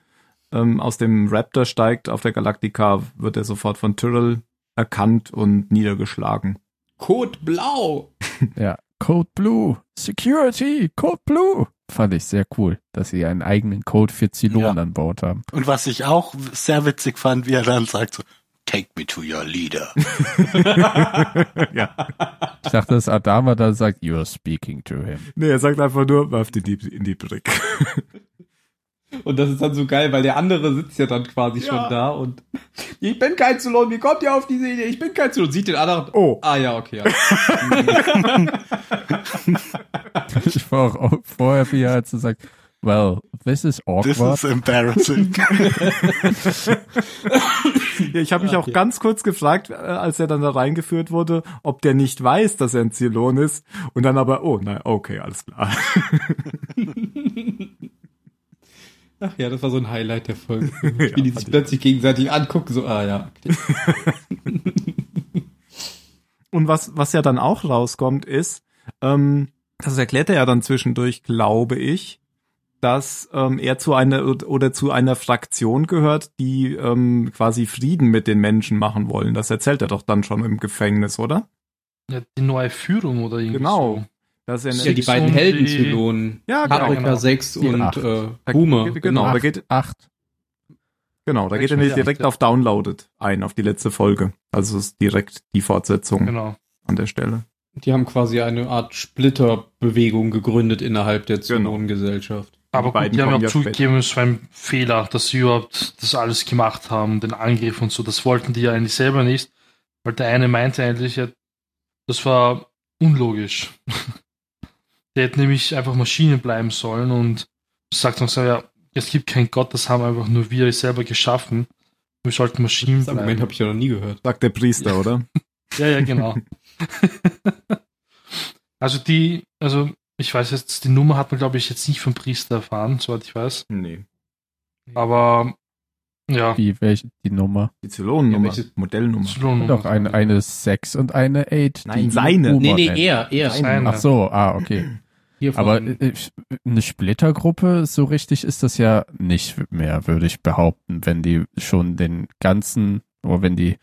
ähm, aus dem Raptor steigt auf der Galactica, wird er sofort von Tyrrell erkannt und niedergeschlagen. Code Blau! [laughs] Ja, Code Blue, Security, Code Blue. Fand ich sehr cool, dass sie einen eigenen Code für Zylon Ja. an Bord haben. Und was ich auch sehr witzig fand, wie er dann sagt so, take me to your leader. [laughs] ja. Ich dachte, dass Adama dann sagt, you're speaking to him. Nee, er sagt einfach nur, werft in die, in die Brick. Und das ist dann so geil, weil der andere sitzt ja dann quasi Ja. schon da und [laughs] ich bin kein Zylon, wie kommt ihr auf diese Idee? Ich bin kein Zylon. Sieht den anderen. Oh. Ah ja, okay. Ja. [laughs] Ich war auch vorher, wie er halt so sagt, well, this is This awkward. is embarrassing. [laughs] Ja, ich habe mich auch Okay. ganz kurz gefragt, äh, als er dann da reingeführt wurde, ob der nicht weiß, dass er ein Zylon ist. Und dann aber, oh, nein, okay, alles klar. Ach ja, das war so ein Highlight der Folge. [laughs] Ja, Wie die sich ich plötzlich gegenseitig angucken, so, ah ja. [laughs] Und was, was ja dann auch rauskommt, ist, ähm, das erklärt er ja dann zwischendurch, glaube ich, dass ähm, er zu einer oder zu einer Fraktion gehört, die ähm, quasi Frieden mit den Menschen machen wollen. Das erzählt er doch dann schon im Gefängnis, oder? Ja, die neue Führung oder irgendwie Genau. so. Dass er Ja, die Six beiden und Helden die- Zylonen. Ja, genau, Paprika genau. 6 Die und äh, Boomer. Genau, Genau. da geht, Acht. genau, da geht er Ja, nicht direkt ja. auf Downloaded ein, auf die letzte Folge. Also es ist direkt die Fortsetzung Genau. an der Stelle. Die haben quasi eine Art Splitterbewegung gegründet innerhalb der Genau. Zylonengesellschaft. Aber Die beiden gut, die haben ja auch ja zugegeben, es war ein Fehler, dass sie überhaupt das alles gemacht haben, den Angriff und so. Das wollten die ja eigentlich selber nicht, weil der eine meinte eigentlich, ja, das war unlogisch. [laughs] der hätte nämlich einfach Maschinen bleiben sollen und sagt uns so, ja, es gibt keinen Gott, das haben einfach nur wir selber geschaffen. Wir sollten Maschinen Das Argument bleiben. habe ich ja noch nie gehört. Sagt der Priester, oder? [laughs] Ja, ja, genau. [laughs] also die, also ich weiß jetzt, die Nummer hat man, glaube ich, jetzt nicht vom Priester erfahren, soweit ich weiß. Nee. Aber ja, Wie, welche, die Nummer? Die Zylonennummer, Ja, welche- Modellnummer. Zylonennummer. Doch, eine, eine 6 und eine 8. Nein, die seine. Nee, nee, er, er. Seine. Ach so, ah, okay. Hier Aber äh, eine Splittergruppe, so richtig ist das ja nicht mehr, würde ich behaupten, wenn die schon den ganzen, oder wenn die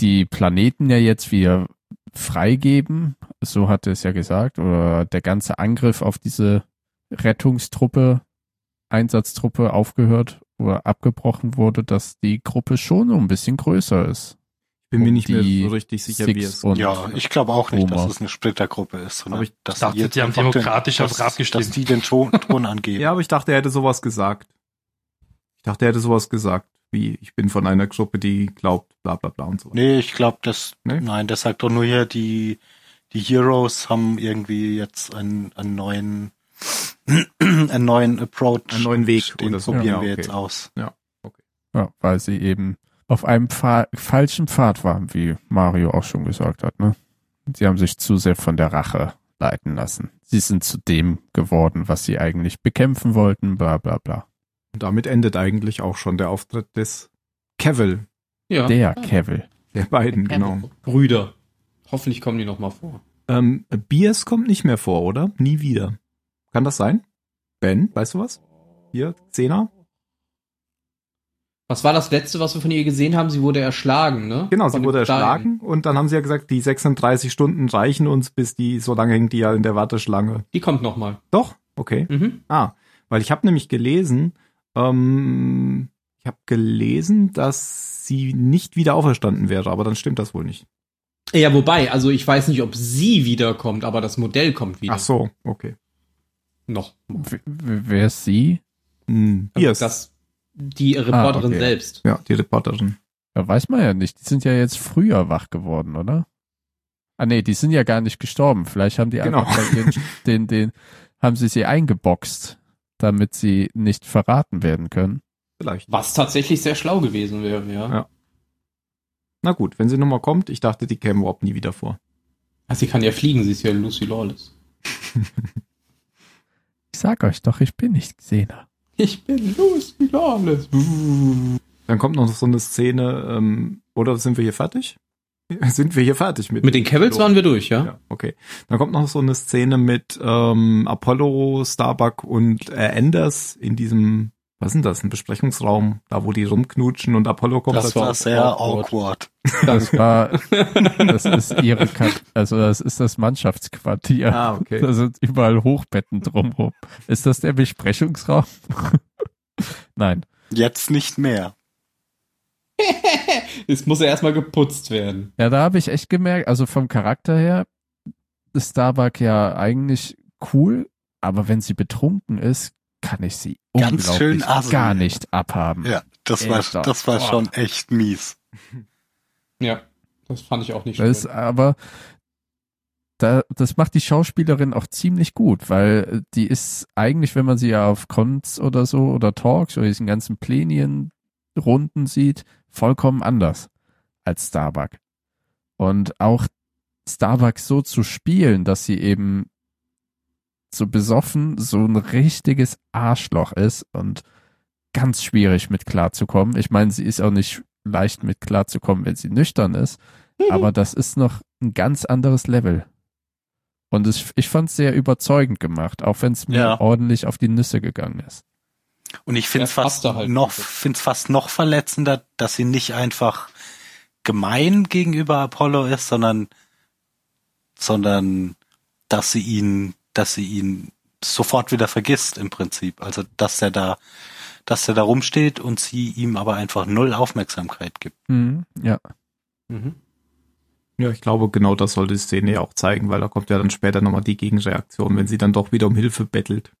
die Planeten ja jetzt wieder freigeben, so hat er es ja gesagt, oder der ganze Angriff auf diese Rettungstruppe, Einsatztruppe aufgehört oder abgebrochen wurde, dass die Gruppe schon so ein bisschen größer ist. Bin mir nicht mehr die so richtig sicher, Six wie es. und- ja, ich glaube auch nicht, Boomer. dass es eine Splittergruppe ist, sondern Aber ich dass dachte, jetzt die haben demokratisch den, dass, abgestimmt. dass die den Ton, Ton angeben. [laughs] Ja, aber ich dachte, er hätte sowas gesagt. Ich dachte, er hätte sowas gesagt. wie ich bin von einer Gruppe, die glaubt, bla bla bla und so. Nee, ich glaube, das, Nee? nein, das sagt doch nur hier, die, die Heroes haben irgendwie jetzt einen, einen neuen, [clears throat] einen neuen Approach. Einen neuen Weg Den oder so. probieren Ja, wir okay. jetzt aus. Ja, weil sie eben auf einem Pfad, falschen Pfad waren, wie Mario auch schon gesagt hat. Ne? Sie haben sich zu sehr von der Rache leiten lassen. Sie sind zu dem geworden, was sie eigentlich bekämpfen wollten, bla bla bla. Und damit endet eigentlich auch schon der Auftritt des Cavill, Ja. Der Cavill. der beiden, genau. Brüder. Hoffentlich kommen die noch mal vor. Ähm, Bias kommt nicht mehr vor, oder? Nie wieder. Kann das sein? Ben, weißt du was? Hier, Zehner? Was war das letzte, was wir von ihr gesehen haben? Sie wurde erschlagen, ne? Genau, sie Von wurde dem Stein. erschlagen und dann haben sie ja gesagt, die 36 Stunden reichen uns, bis die, so lange hängt die ja in der Warteschlange. Die kommt noch mal. Doch? Okay. Mhm. Ah, weil ich habe nämlich gelesen, ähm, ich habe gelesen, dass sie nicht wieder auferstanden wäre, aber dann stimmt das wohl nicht. Ja, wobei, also ich weiß nicht, ob sie wiederkommt, aber das Modell kommt wieder. Ach so, okay. Noch. Wer ist sie? Hm, Also Bias. das, die Reporterin okay. selbst. ja, die Reporterin. Ja, weiß man ja nicht. Die sind ja jetzt früher wach geworden, oder? Ah nee, die sind ja gar nicht gestorben. Vielleicht haben die Genau. einfach ihren, [laughs] den, den, haben sie sie eingeboxt, damit sie nicht verraten werden können. Vielleicht. Was tatsächlich sehr schlau gewesen wäre, ja. Ja. Na gut, wenn sie nochmal kommt, ich dachte, die käme überhaupt nie wieder vor. Also sie kann ja fliegen, sie ist ja Lucy Lawless. [laughs] Ich sag euch doch, ich bin nicht Xena. Ich bin Lucy Lawless. Dann kommt noch so eine Szene, ähm, oder sind wir hier fertig? [laughs] Sind wir hier fertig mit? Mit den Cavills waren wir durch, ja? Ja, okay. Dann kommt noch so eine Szene mit ähm, Apollo, Starbuck und äh, Anders in diesem, was ist denn das, ein Besprechungsraum, da wo die rumknutschen und Apollo kommt Das Das war sehr awkward. awkward. Das war, [laughs] das ist ihre, Kat also das ist das Mannschaftsquartier. Ah, okay. Da sind überall Hochbetten drumrum. Ist das der Besprechungsraum? [laughs] Nein. Jetzt nicht mehr. [laughs] Es muss ja erstmal geputzt werden. Ja, da habe ich echt gemerkt, also vom Charakter her ist Starbuck ja eigentlich cool, aber wenn sie betrunken ist, kann ich sie Ganz schön assi. gar nicht abhaben. Ja, das Alter. war, das war Oh. schon echt mies. [laughs] Ja, das fand ich auch nicht Das schön. aber da, das macht die Schauspielerin auch ziemlich gut, weil die ist eigentlich, wenn man sie ja auf Cons oder so oder Talks oder diesen ganzen Plenien-Runden sieht, vollkommen anders als Starbuck. Und auch Starbuck so zu spielen, dass sie eben so besoffen so ein richtiges Arschloch ist und ganz schwierig mit klarzukommen. Ich meine, sie ist auch nicht leicht mit klarzukommen, wenn sie nüchtern ist, aber das ist noch ein ganz anderes Level. Und es, ich fand es sehr überzeugend gemacht, auch wenn es mir Ja. ordentlich auf die Nüsse gegangen ist. Und ich finde es fast halt noch, find's fast noch verletzender, dass sie nicht einfach gemein gegenüber Apollo ist, sondern, sondern, dass sie ihn, dass sie ihn sofort wieder vergisst im Prinzip. Also, dass er da, dass er da rumsteht und sie ihm aber einfach null Aufmerksamkeit gibt. Mhm, ja. Mhm. Ja, ich glaube, genau das soll die Szene ja auch zeigen, weil da kommt ja dann später nochmal die Gegenreaktion, wenn sie dann doch wieder um Hilfe bettelt.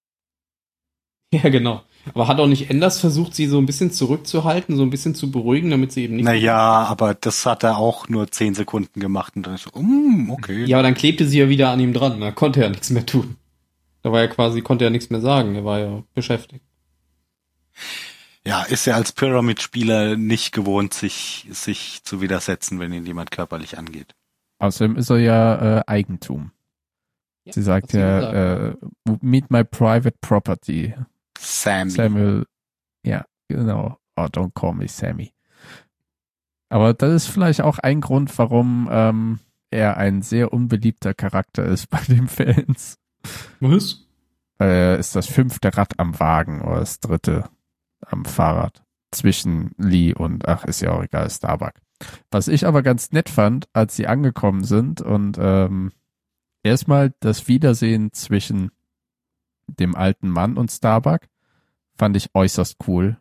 [laughs] Ja, genau. Aber hat auch nicht Enders versucht, sie so ein bisschen zurückzuhalten, so ein bisschen zu beruhigen, damit sie eben nicht. Naja, aber das hat er auch nur zehn Sekunden gemacht und dann ist so, mm, okay. Ja, aber dann klebte sie ja wieder an ihm dran. Da konnte er nichts mehr tun. Da war er quasi, konnte er nichts mehr sagen. Er war ja beschäftigt. Ja, ist ja als Pyramid-Spieler nicht gewohnt, sich, sich zu widersetzen, wenn ihn jemand körperlich angeht. Außerdem ist er ja äh, Eigentum. Ja, Sie sagt ja, äh, meet my private property. Sammy. Samuel, ja, genau. Oh, don't call me Sammy. Aber das ist vielleicht auch ein Grund, warum ähm, er ein sehr unbeliebter Charakter ist [laughs] bei den Fans. Was? Äh, ist das fünfte Rad am Wagen oder das dritte am Fahrrad zwischen Lee und, ach, ist ja auch egal, Starbuck. Was ich aber ganz nett fand, als sie angekommen sind und ähm, erstmal das Wiedersehen zwischen dem alten Mann und Starbuck fand ich äußerst cool.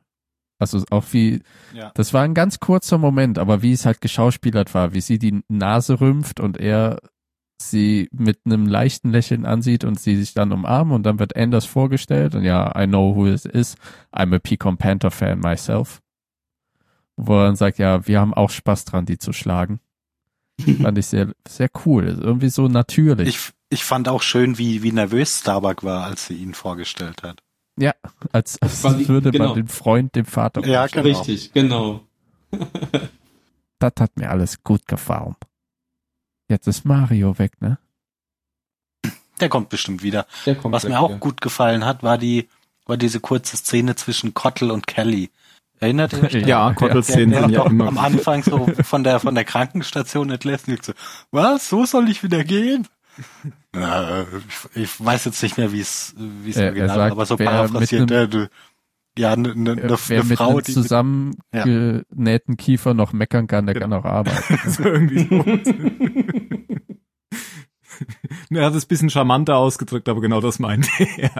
Also auch wie, Ja. das war ein ganz kurzer Moment, aber wie es halt geschauspielert war, wie sie die Nase rümpft und er sie mit einem leichten Lächeln ansieht und sie sich dann umarmen und dann wird Anders vorgestellt und ja, I know who it is. I'm a Pecan Panther fan myself. wo er dann sagt, ja, wir haben auch Spaß dran, die zu schlagen. [laughs] Fand ich sehr, sehr cool. Irgendwie so natürlich. Ich, ich fand auch schön, wie, wie nervös Starbuck war, als sie ihn vorgestellt hat. ja, als, als War die- würde genau. man den Freund dem Vater. Ja, genau. Richtig, genau. [laughs] Das hat mir alles gut gefallen. Jetzt ist Mario weg, ne? Der kommt bestimmt wieder. Der kommt Was mir auch wieder. gut gefallen hat, war die, war diese kurze Szene zwischen Kottel und Kelly. Erinnert ihr euch? Ja, Der, Kottelszenen sind ja immer am Anfang so von der von der Krankenstation entlässt und so, was, so soll ich wieder gehen? [laughs] Na, ich, ich weiß jetzt nicht mehr, wie es wie es er original sagt, aber so paraphrasiert, mit äh, ja, eine ne, ne, Wer ne mit Frau, einem die mit, zusammengenähten Kiefer noch meckern kann, der kann auch arbeiten. [laughs] so irgendwie so. [laughs] er hat es ein bisschen charmanter ausgedrückt, aber genau das meinte er.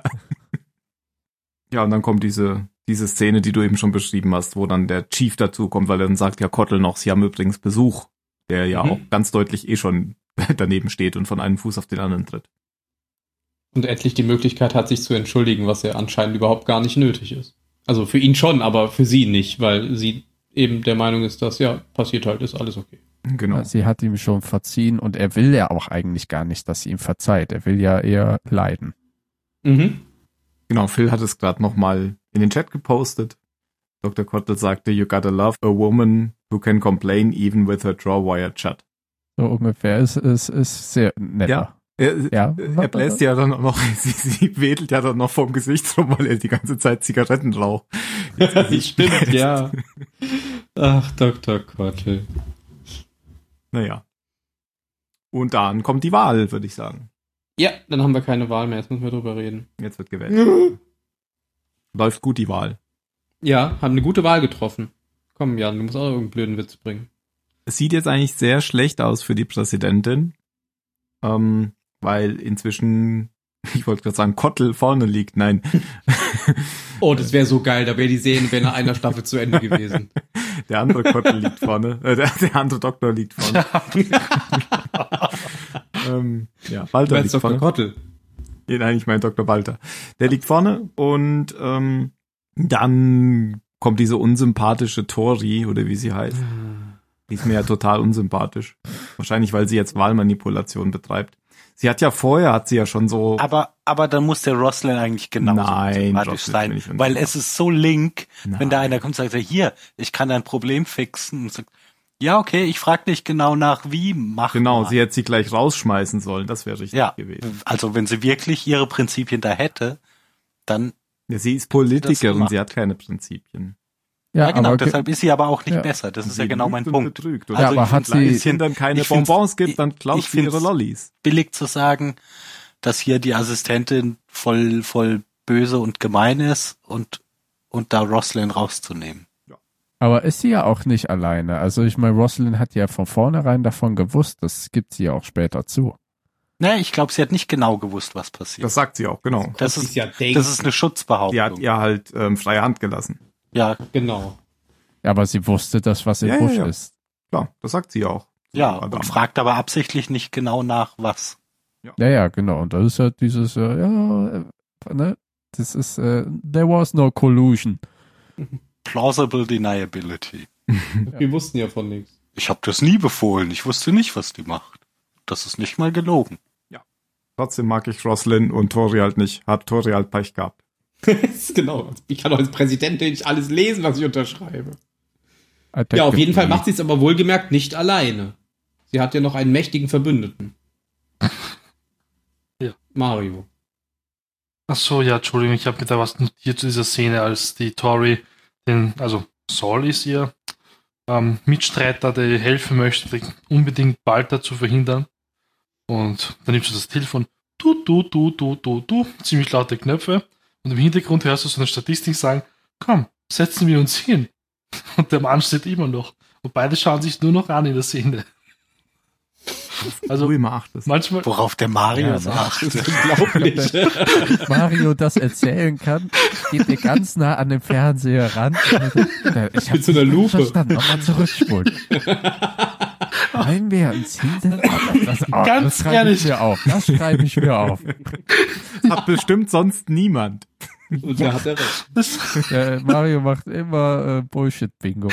Ja, und dann kommt diese, diese Szene, die du eben schon beschrieben hast, wo dann der Chief dazu kommt, weil er dann sagt, ja, Kottel noch, sie haben übrigens Besuch, der ja Mhm. auch ganz deutlich eh schon [laughs] daneben steht und von einem Fuß auf den anderen tritt. Und endlich die Möglichkeit hat, sich zu entschuldigen, was ja anscheinend überhaupt gar nicht nötig ist. Also für ihn schon, aber für sie nicht, weil sie eben der Meinung ist, dass ja, passiert halt, ist alles okay. Genau. Sie hat ihm schon verziehen und er will ja auch eigentlich gar nicht, dass sie ihm verzeiht. Er will ja eher leiden. Mhm. Genau, Phil hat es gerade nochmal in den Chat gepostet. Dr. Kottel sagte, you gotta love a woman who can complain even with her jaw wired shut. So ungefähr. Es ist, ist sehr netter. Ja. Er, Ja. er bläst ja dann auch noch, [laughs] sie, sie wedelt ja dann noch vom Gesicht rum, weil er die ganze Zeit Zigaretten Gesicht Stimmt, bläst. ja. Ach, Dr. Kottel. Naja. Und dann kommt die Wahl, würde ich sagen. Ja, dann haben wir keine Wahl mehr, jetzt müssen wir drüber reden. Jetzt wird gewählt. [laughs] Läuft gut die Wahl. Ja, haben eine gute Wahl getroffen. Komm, Jan, du musst auch irgendeinen blöden Witz bringen. Es sieht jetzt eigentlich sehr schlecht aus für die Präsidentin, ähm, weil inzwischen, [laughs] ich wollte gerade sagen, Kottel vorne liegt. Nein. [laughs] Oh, das wäre so geil, da wäre die Serien wäre nach einer Staffel zu Ende gewesen. [laughs] Der andere Kottel liegt vorne. Äh, der, der andere Doktor liegt vorne. ähm, ja, Du Walter meinst liegt Dr. vorne. Kottel. Nee, Nein, ich meine Dr. Walter. Der liegt vorne und ähm, dann kommt diese unsympathische Tori, oder wie sie heißt. Die ist mir ja total unsympathisch. Wahrscheinlich, weil sie jetzt Wahlmanipulation betreibt. Sie hat ja vorher, hat sie ja schon so, aber aber dann muss der Roslin eigentlich genauso Nein, sympathisch sein, weil es ist so link, wenn Nein. da einer kommt und sagt, hier, ich kann dein Problem fixen und sagt, ja, okay, ich frage dich genau nach, wie mach genau, mal. sie hätte sie gleich rausschmeißen sollen, das wäre richtig ja, gewesen. also wenn sie wirklich ihre Prinzipien da hätte, dann Ja, sie ist Politikerin, sie hat keine Prinzipien. Ja, Ja, genau, aber deshalb ist sie aber auch nicht Ja. besser. Das ist Sie ja genau mein und Punkt. Betrügt. Und Ja, Also aber hat sie- wenn es dann keine Bonbons gibt, dann ich klaut sie ihre Lollis. billig zu sagen, dass hier die Assistentin voll voll böse und gemein ist und und da Roslyn rauszunehmen. aber ist sie ja auch nicht alleine. Also ich meine, Rosalind hat ja von vornherein davon gewusst, das gibt sie ja auch später zu. Ne, ich glaube, sie hat nicht genau gewusst, was passiert. Das sagt sie auch, genau. Das Was ist ja das ist eine Schutzbehauptung. Die hat ihr halt ähm, freie Hand gelassen. Ja, Genau. Aber sie wusste, dass was im Ja, ja, Busch ja. ist. Klar, das sagt sie auch. ja, Verdammt. und fragt aber absichtlich nicht genau nach was. Ja, ja, genau. Und das ist ja dieses, äh, ja, äh, ne? Das ist, äh, there was no collusion. [laughs] Plausible deniability. [laughs] Wir wussten ja von nichts. Ich habe das nie befohlen. Ich wusste nicht, was die macht. Das ist nicht mal gelogen. Trotzdem mag ich Roslyn und Tori halt nicht. Hat Tori halt Pech gehabt. Genau. Ich kann auch als Präsidentin nicht alles lesen, was ich unterschreibe. Attack Ja, auf jeden Fall macht sie es aber wohlgemerkt nicht alleine. Sie hat ja noch einen mächtigen Verbündeten. [laughs] Ja. Mario. Ach so, ja, Entschuldigung, ich habe mir da was notiert zu dieser Szene, als die Tori den, also Saul ist ihr ähm, Mitstreiter, der ihr helfen möchte, unbedingt Balta zu verhindern. Und dann nimmt sie das Telefon, du, du, du, du, du, du, ziemlich laute Knöpfe. Und im Hintergrund hörst du so eine Statistik sagen, komm, setzen wir uns hin. [laughs] Und der Mann steht immer noch. Und beide schauen sich nur noch an in der Szene. Also manchmal, Worauf der Mario Ja, ne? ist unglaublich. [laughs] Mario das erzählen kann, geht er ganz nah an den Fernseher ran. [laughs] Ich hab Mit so nicht Lupe. Verstanden, nochmal zurückspulen. Wollen wir uns hinsetzen? [laughs] Das, oh, Ganz das schreibe ehrlich. ich mir auf. Das schreibe ich mir auf. Hat bestimmt sonst niemand. Und da hat er recht. Äh, Mario macht immer äh, Bullshit-Bingo.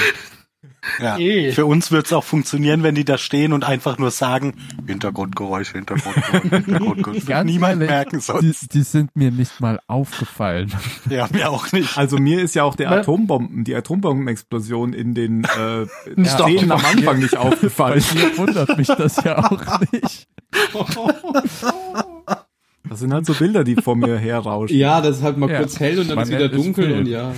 Ja. Eh. Für uns wird's auch funktionieren, wenn die da stehen und einfach nur sagen, Hintergrundgeräusche, Hintergrundgeräusche, [laughs] Hintergrundgeräusche. Niemand ehrlich, merken Die, sonst. die sind mir nicht mal aufgefallen. Ja, mir auch nicht. Also mir ist ja auch der Atombomben, die Atombombenexplosion in den äh, [laughs] Nicht Szenen am. Anfang nicht Bei aufgefallen. mir wundert mich das ja auch nicht. [laughs] Das sind halt so Bilder, die vor mir herrauschen. Ja, das ist halt mal Ja, kurz hell und dann ist wieder dunkel und ja.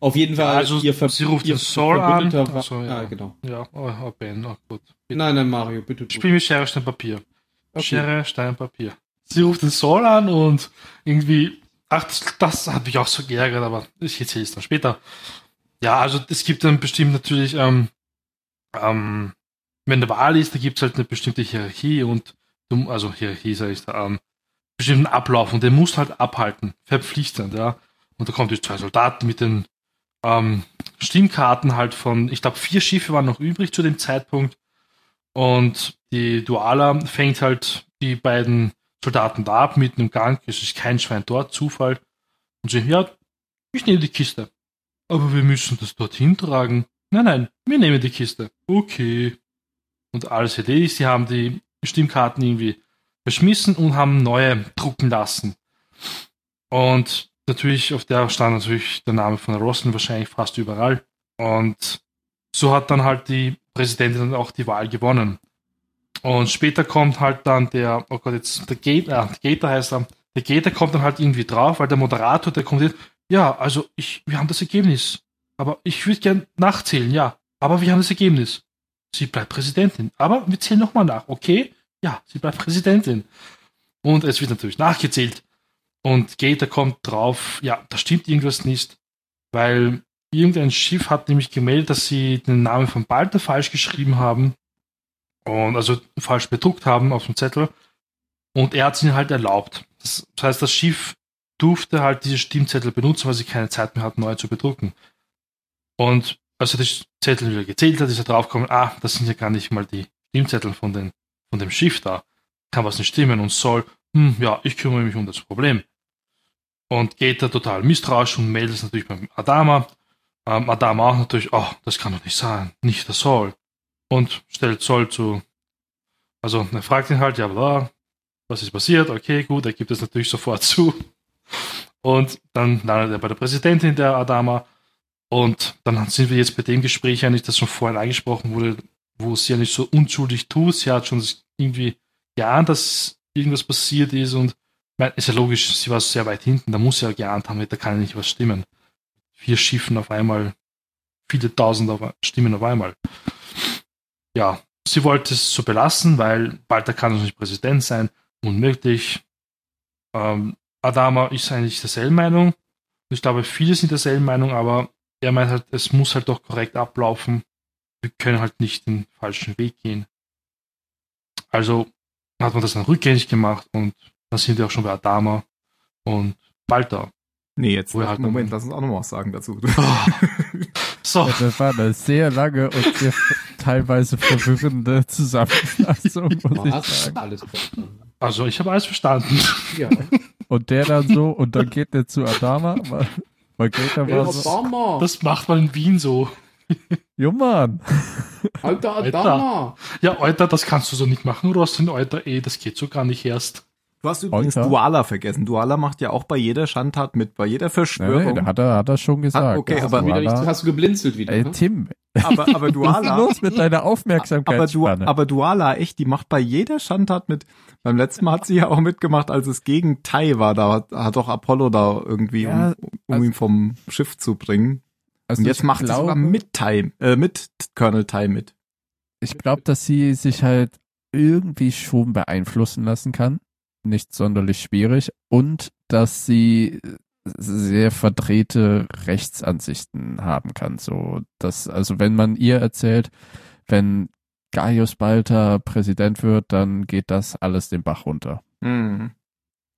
Auf jeden Fall, also ihr, Ver sie ruft ihr den Saul an. So, ja. Ah, genau. Ja, oh, oh Ben, oh gut. Nein, nein, Mario, bitte. du. Spiel mit Schere, Stein, Papier. Okay. Schere, Stein, Papier. Sie ruft den Saul an und irgendwie, ach, das, das hat mich auch so geärgert, aber ich erzähle es dann später. Ja, also es gibt dann bestimmt natürlich, ähm, ähm, wenn der Wahl ist, da gibt es halt eine bestimmte Hierarchie und, du, also Hierarchie sag ich da, ähm, bestimmten Ablauf und den musst du halt abhalten, verpflichtend, ja. Und da kommt jetzt zwei Soldaten mit den ähm, Stimmkarten halt von, ich glaube, vier Schiffe waren noch übrig zu dem Zeitpunkt. Und die Duala fängt halt die beiden Soldaten da ab, mitten im Gang. Es ist kein Schwein dort, Zufall. Und sie, ja, ich nehme die Kiste. Aber wir müssen das dorthin tragen. Nein, nein, wir nehmen die Kiste. Okay. Und alles erledigt. Sie haben die Stimmkarten irgendwie verschmissen und haben neue drucken lassen. Und natürlich, auf der stand natürlich der Name von Rossen wahrscheinlich fast überall. Und so hat dann halt die Präsidentin auch die Wahl gewonnen. Und später kommt halt dann der, oh Gott, jetzt der Gator, äh, Gator heißt er, der Gator kommt dann halt irgendwie drauf, weil der Moderator, der kommt jetzt, ja, also ich, wir haben das Ergebnis. Aber ich würde gern nachzählen, ja. Aber wir haben das Ergebnis. Sie bleibt Präsidentin. Aber wir zählen nochmal nach, okay? Ja, sie bleibt Präsidentin. Und es wird natürlich nachgezählt. Und Gator kommt drauf, ja, da stimmt irgendwas nicht, weil irgendein Schiff hat nämlich gemeldet, dass sie den Namen von Balter falsch geschrieben haben und also falsch bedruckt haben auf dem Zettel. Und er hat es ihnen halt erlaubt. Das, das heißt, das Schiff durfte halt diese Stimmzettel benutzen, weil sie keine Zeit mehr hatten, neu zu bedrucken. Und als er die Zettel wieder gezählt hat, ist er draufgekommen, ah, das sind ja gar nicht mal die Stimmzettel von, den, von dem Schiff da. Kann was nicht stimmen und soll, hm, ja, ich kümmere mich um das Problem. Und geht da total misstrauisch und meldet es natürlich beim Adama. Ähm, Adama auch natürlich, oh, das kann doch nicht sein, nicht der Saul. Und stellt Saul zu, also er fragt ihn halt, ja, bla, was ist passiert? Okay, gut, er gibt es natürlich sofort zu. Und dann landet er bei der Präsidentin der Adama. Und dann sind wir jetzt bei dem Gespräch eigentlich, das schon vorhin angesprochen wurde, wo sie ja nicht so unschuldig tut. Sie hat schon irgendwie geahnt, dass irgendwas passiert ist und meine, ist ja logisch, sie war sehr weit hinten, da muss sie ja geahnt haben, da kann ja nicht was stimmen. Vier Schiffen auf einmal, viele tausend auf, Stimmen auf einmal. Ja, sie wollte es so belassen, weil Walter kann doch nicht Präsident sein, unmöglich. Ähm, Adama ist eigentlich derselben Meinung. Ich glaube, viele sind derselben Meinung, aber er meint halt, es muss halt doch korrekt ablaufen. Wir können halt nicht den falschen Weg gehen. Also hat man das dann rückgängig gemacht und dann sind wir auch schon bei Adama und Balta. Nee, jetzt, Wo halt Moment, noch- lass uns auch noch mal was sagen dazu. [laughs] So, Ja, das war eine sehr lange und sehr teilweise verwirrende Zusammenfassung, muss ich Was? sagen. Alles verstanden. also ich habe alles verstanden. Ja. Und der dann so, und dann geht der zu Adama, weil, weil Gator war so, Adama! Das macht man in Wien so. jo Mann, Alter Alter. Adama! Ja, Alter, das kannst du so nicht machen. Du hast den Alter eh, das geht so gar nicht erst. Du hast übrigens Alter. Duala vergessen. Duala macht ja auch bei jeder Schandtat mit, bei jeder nee, Verschwörung. da hat er, hat er schon gesagt. Ah, okay, aber Wieder war nicht, hast du geblinzelt wieder. Ey, ne? Tim, aber, aber [laughs] was ist Duala, los mit deiner aber, du, aber Duala, echt, die macht bei jeder Schandtat mit. Beim letzten Mal hat sie ja auch mitgemacht, als es gegen Tai war. Da hat, hat doch Apollo da irgendwie, Ja, um, um also- ihn vom Schiff zu bringen. Also Und jetzt macht sie glaube, sogar mit Tai, äh, mit Colonel Tai mit. Ich glaube, dass sie sich halt irgendwie schon beeinflussen lassen kann. Nicht sonderlich schwierig. Und dass sie sehr verdrehte Rechtsansichten haben kann. So, dass, also wenn man ihr erzählt, wenn Gaius Balter Präsident wird, dann geht das alles den Bach runter. Mhm.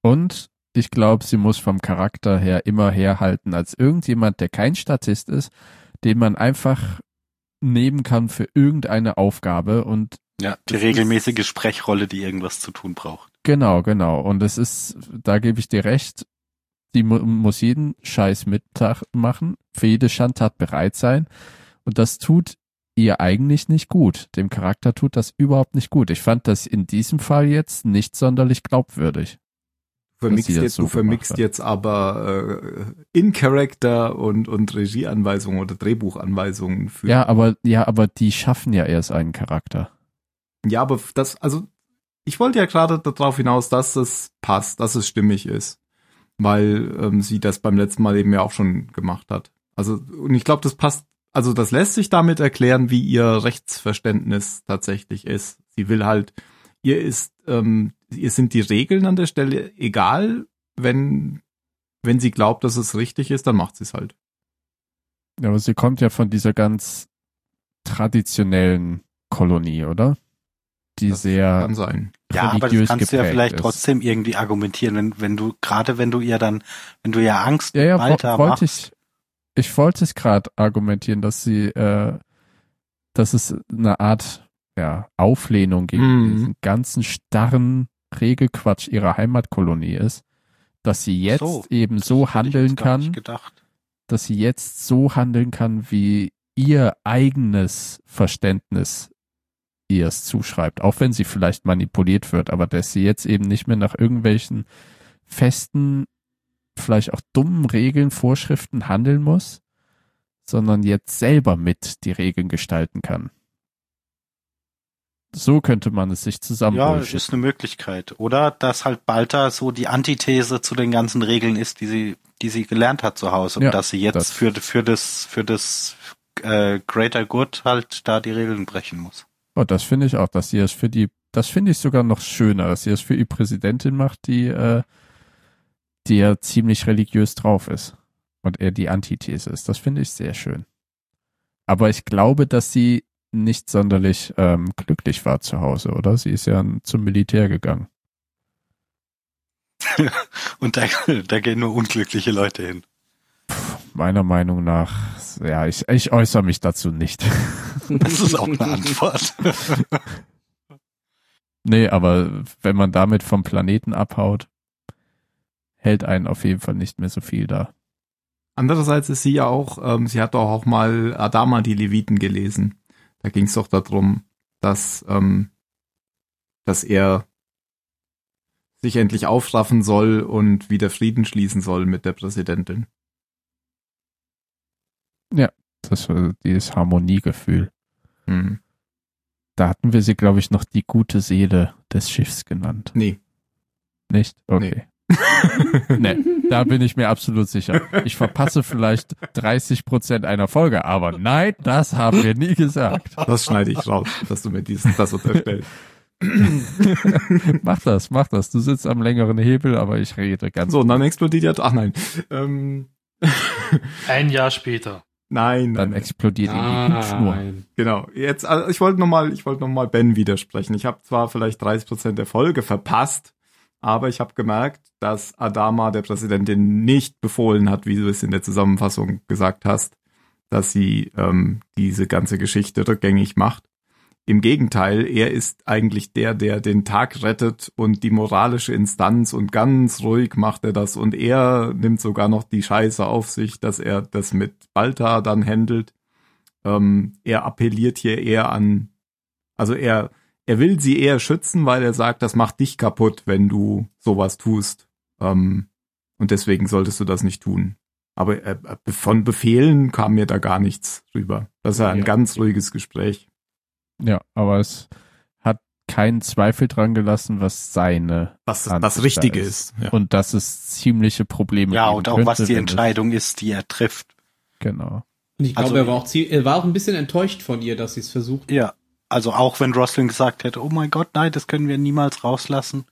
Und ich glaube, sie muss vom Charakter her immer herhalten als irgendjemand, der kein Statist ist, den man einfach nehmen kann für irgendeine Aufgabe und Ja, die regelmäßige Sprechrolle, die irgendwas zu tun braucht. Genau, genau. Und es ist, da gebe ich dir recht, die mu muss jeden Scheiß mitmachen, für jede Schandtat bereit sein. Und das tut ihr eigentlich nicht gut. Dem Charakter tut das überhaupt nicht gut. Ich fand das in diesem Fall jetzt nicht sonderlich glaubwürdig. Du vermixst, jetzt, so du vermixst hat. jetzt aber äh, In-Character und, und Regieanweisungen oder Drehbuchanweisungen für. Ja, aber, ja, aber die schaffen ja erst einen Charakter. Ja, aber das, also ich wollte ja gerade darauf hinaus, dass es passt, dass es stimmig ist, weil ähm, sie das beim letzten Mal eben ja auch schon gemacht hat. Also und ich glaube, das passt. Also das lässt sich damit erklären, wie ihr Rechtsverständnis tatsächlich ist. Sie will halt, ihr ist, ähm, ihr sind die Regeln an der Stelle egal, wenn wenn sie glaubt, dass es richtig ist, dann macht sie es halt. Ja, aber sie kommt ja von dieser ganz traditionellen Kolonie, oder? Die Das sehr Kann sein. Ja, aber das kannst du ja vielleicht ist. trotzdem irgendwie argumentieren, wenn, wenn du, gerade wenn du ihr dann, wenn du ja Angst Ja, ja, wo, wollte machst, ich, ich wollte es gerade argumentieren, dass sie, äh, dass es eine Art, ja, Auflehnung gegen Mhm. diesen ganzen starren Regelquatsch ihrer Heimatkolonie ist, dass sie jetzt So, eben so handeln kann, dass sie jetzt so handeln kann, wie ihr eigenes Verständnis ihr es zuschreibt, auch wenn sie vielleicht manipuliert wird, aber dass sie jetzt eben nicht mehr nach irgendwelchen festen, vielleicht auch dummen Regeln, Vorschriften handeln muss, sondern jetzt selber mit die Regeln gestalten kann. So könnte man es sich zusammen Ja, ist eine Möglichkeit. Oder dass halt Balta so die Antithese zu den ganzen Regeln ist, die sie, die sie gelernt hat zu Hause. Und Ja, dass sie jetzt das- für, für das, für das äh, Greater Good halt da die Regeln brechen muss. Oh, das finde ich auch, dass sie es für die, das finde ich sogar noch schöner, dass sie es für die Präsidentin macht, die, äh, die ja ziemlich religiös drauf ist und er die Antithese ist. Das finde ich sehr schön. Aber ich glaube, dass sie nicht sonderlich ähm, glücklich war zu Hause, oder? Sie ist ja zum Militär gegangen. [laughs] Und da, da gehen nur unglückliche Leute hin. Meiner Meinung nach, ja, ich, ich äußere mich dazu nicht. [laughs] Das ist auch eine Antwort. [laughs] nee, aber wenn man damit vom Planeten abhaut, hält einen auf jeden Fall nicht mehr so viel da. Andererseits ist sie ja auch, ähm, sie hat doch auch mal Adama die Leviten gelesen. Da ging es doch darum, dass, ähm, dass er sich endlich aufraffen soll und wieder Frieden schließen soll mit der Präsidentin. Das war dieses Harmoniegefühl. Hm. Da hatten wir sie, glaube ich, noch die gute Seele des Schiffs genannt. Nee. Nicht? Okay. [laughs] Nee. da bin ich mir absolut sicher. Ich verpasse vielleicht 30 Prozent einer Folge, aber nein, das haben wir nie gesagt. Das schneide ich raus, dass du mir diesen, das unterstellst. [laughs] mach das, mach das. Du sitzt am längeren Hebel, aber ich rede ganz. So, und dann explodiert ja, ach nein. Ähm, Ein Jahr später. Nein, dann nein, explodiert die Hubschnur. Nein. Genau. Jetzt, also ich wollte noch mal, ich wollte noch mal Ben widersprechen. Ich habe zwar vielleicht 30 Prozent der Folge verpasst, aber ich habe gemerkt, dass Adama der Präsidentin nicht befohlen hat, wie du es in der Zusammenfassung gesagt hast, dass sie ähm, diese ganze Geschichte rückgängig macht. Im Gegenteil, er ist eigentlich der, der den Tag rettet und die moralische Instanz und ganz ruhig macht er das und er nimmt sogar noch die Scheiße auf sich, dass er das mit Balta dann handelt. Ähm, er appelliert hier eher an, also er, er will sie eher schützen, weil er sagt, das macht dich kaputt, wenn du sowas tust. Ähm, und deswegen solltest du das nicht tun. Aber äh, von Befehlen kam mir da gar nichts rüber. Das ist ja ein Ja. ganz ruhiges Gespräch. Ja, aber es hat keinen Zweifel dran gelassen, was seine Was das da Richtige ist. Ja. und dass es ziemliche Probleme Ja, geben und auch könnte, was die Entscheidung ist, die er trifft. Genau. Und ich glaube, Also- er, war auch er war auch ein bisschen enttäuscht von ihr, dass sie es versucht. Ja. Also auch wenn Roslin gesagt hätte, oh mein Gott, nein, das können wir niemals rauslassen,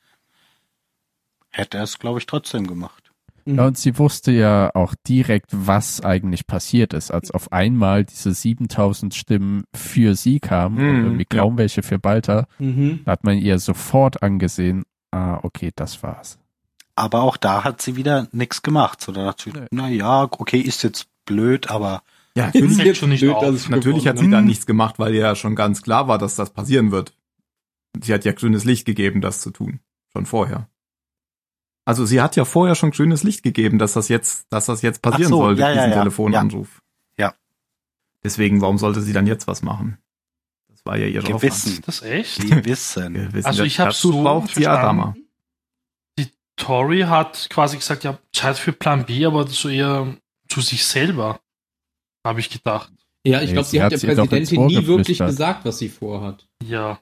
hätte er es, glaube ich, trotzdem gemacht. Ja, und sie wusste ja auch direkt, was eigentlich passiert ist, als auf einmal diese 7000 Stimmen für sie kamen Mhm, und irgendwie ja. kaum welche für Balta. Mhm. Da hat man ihr sofort angesehen, ah, okay, das war's. Aber auch da hat sie wieder nichts gemacht. So, da dachte Nee. sie, na ja, okay, ist jetzt blöd, aber ja, Natürlich- natürlich, fällt schon nicht ich natürlich hat sie da habe. nichts gemacht, weil ja schon ganz klar war, dass das passieren wird. Sie hat ja grünes Licht gegeben, das zu tun. Schon vorher. Also sie hat ja vorher schon grünes Licht gegeben, dass das jetzt, dass das jetzt passieren so, soll, ja, ja, diesen ja. Telefonanruf. Ja. Deswegen, warum sollte sie dann jetzt was machen? Das war ja ihre Gewissen. Das echt? Die wissen. Aufgabe. Gewissen. Also ich hab Dazu so braucht sie verstanden, Adama. Die Tori hat quasi gesagt, ja, Zeit für Plan B, aber so eher zu sich selber, habe ich gedacht. Ja, ich Nee, glaube, sie sie hat hat der Präsidentin nie wirklich gesagt, was sie vorhat. Ja.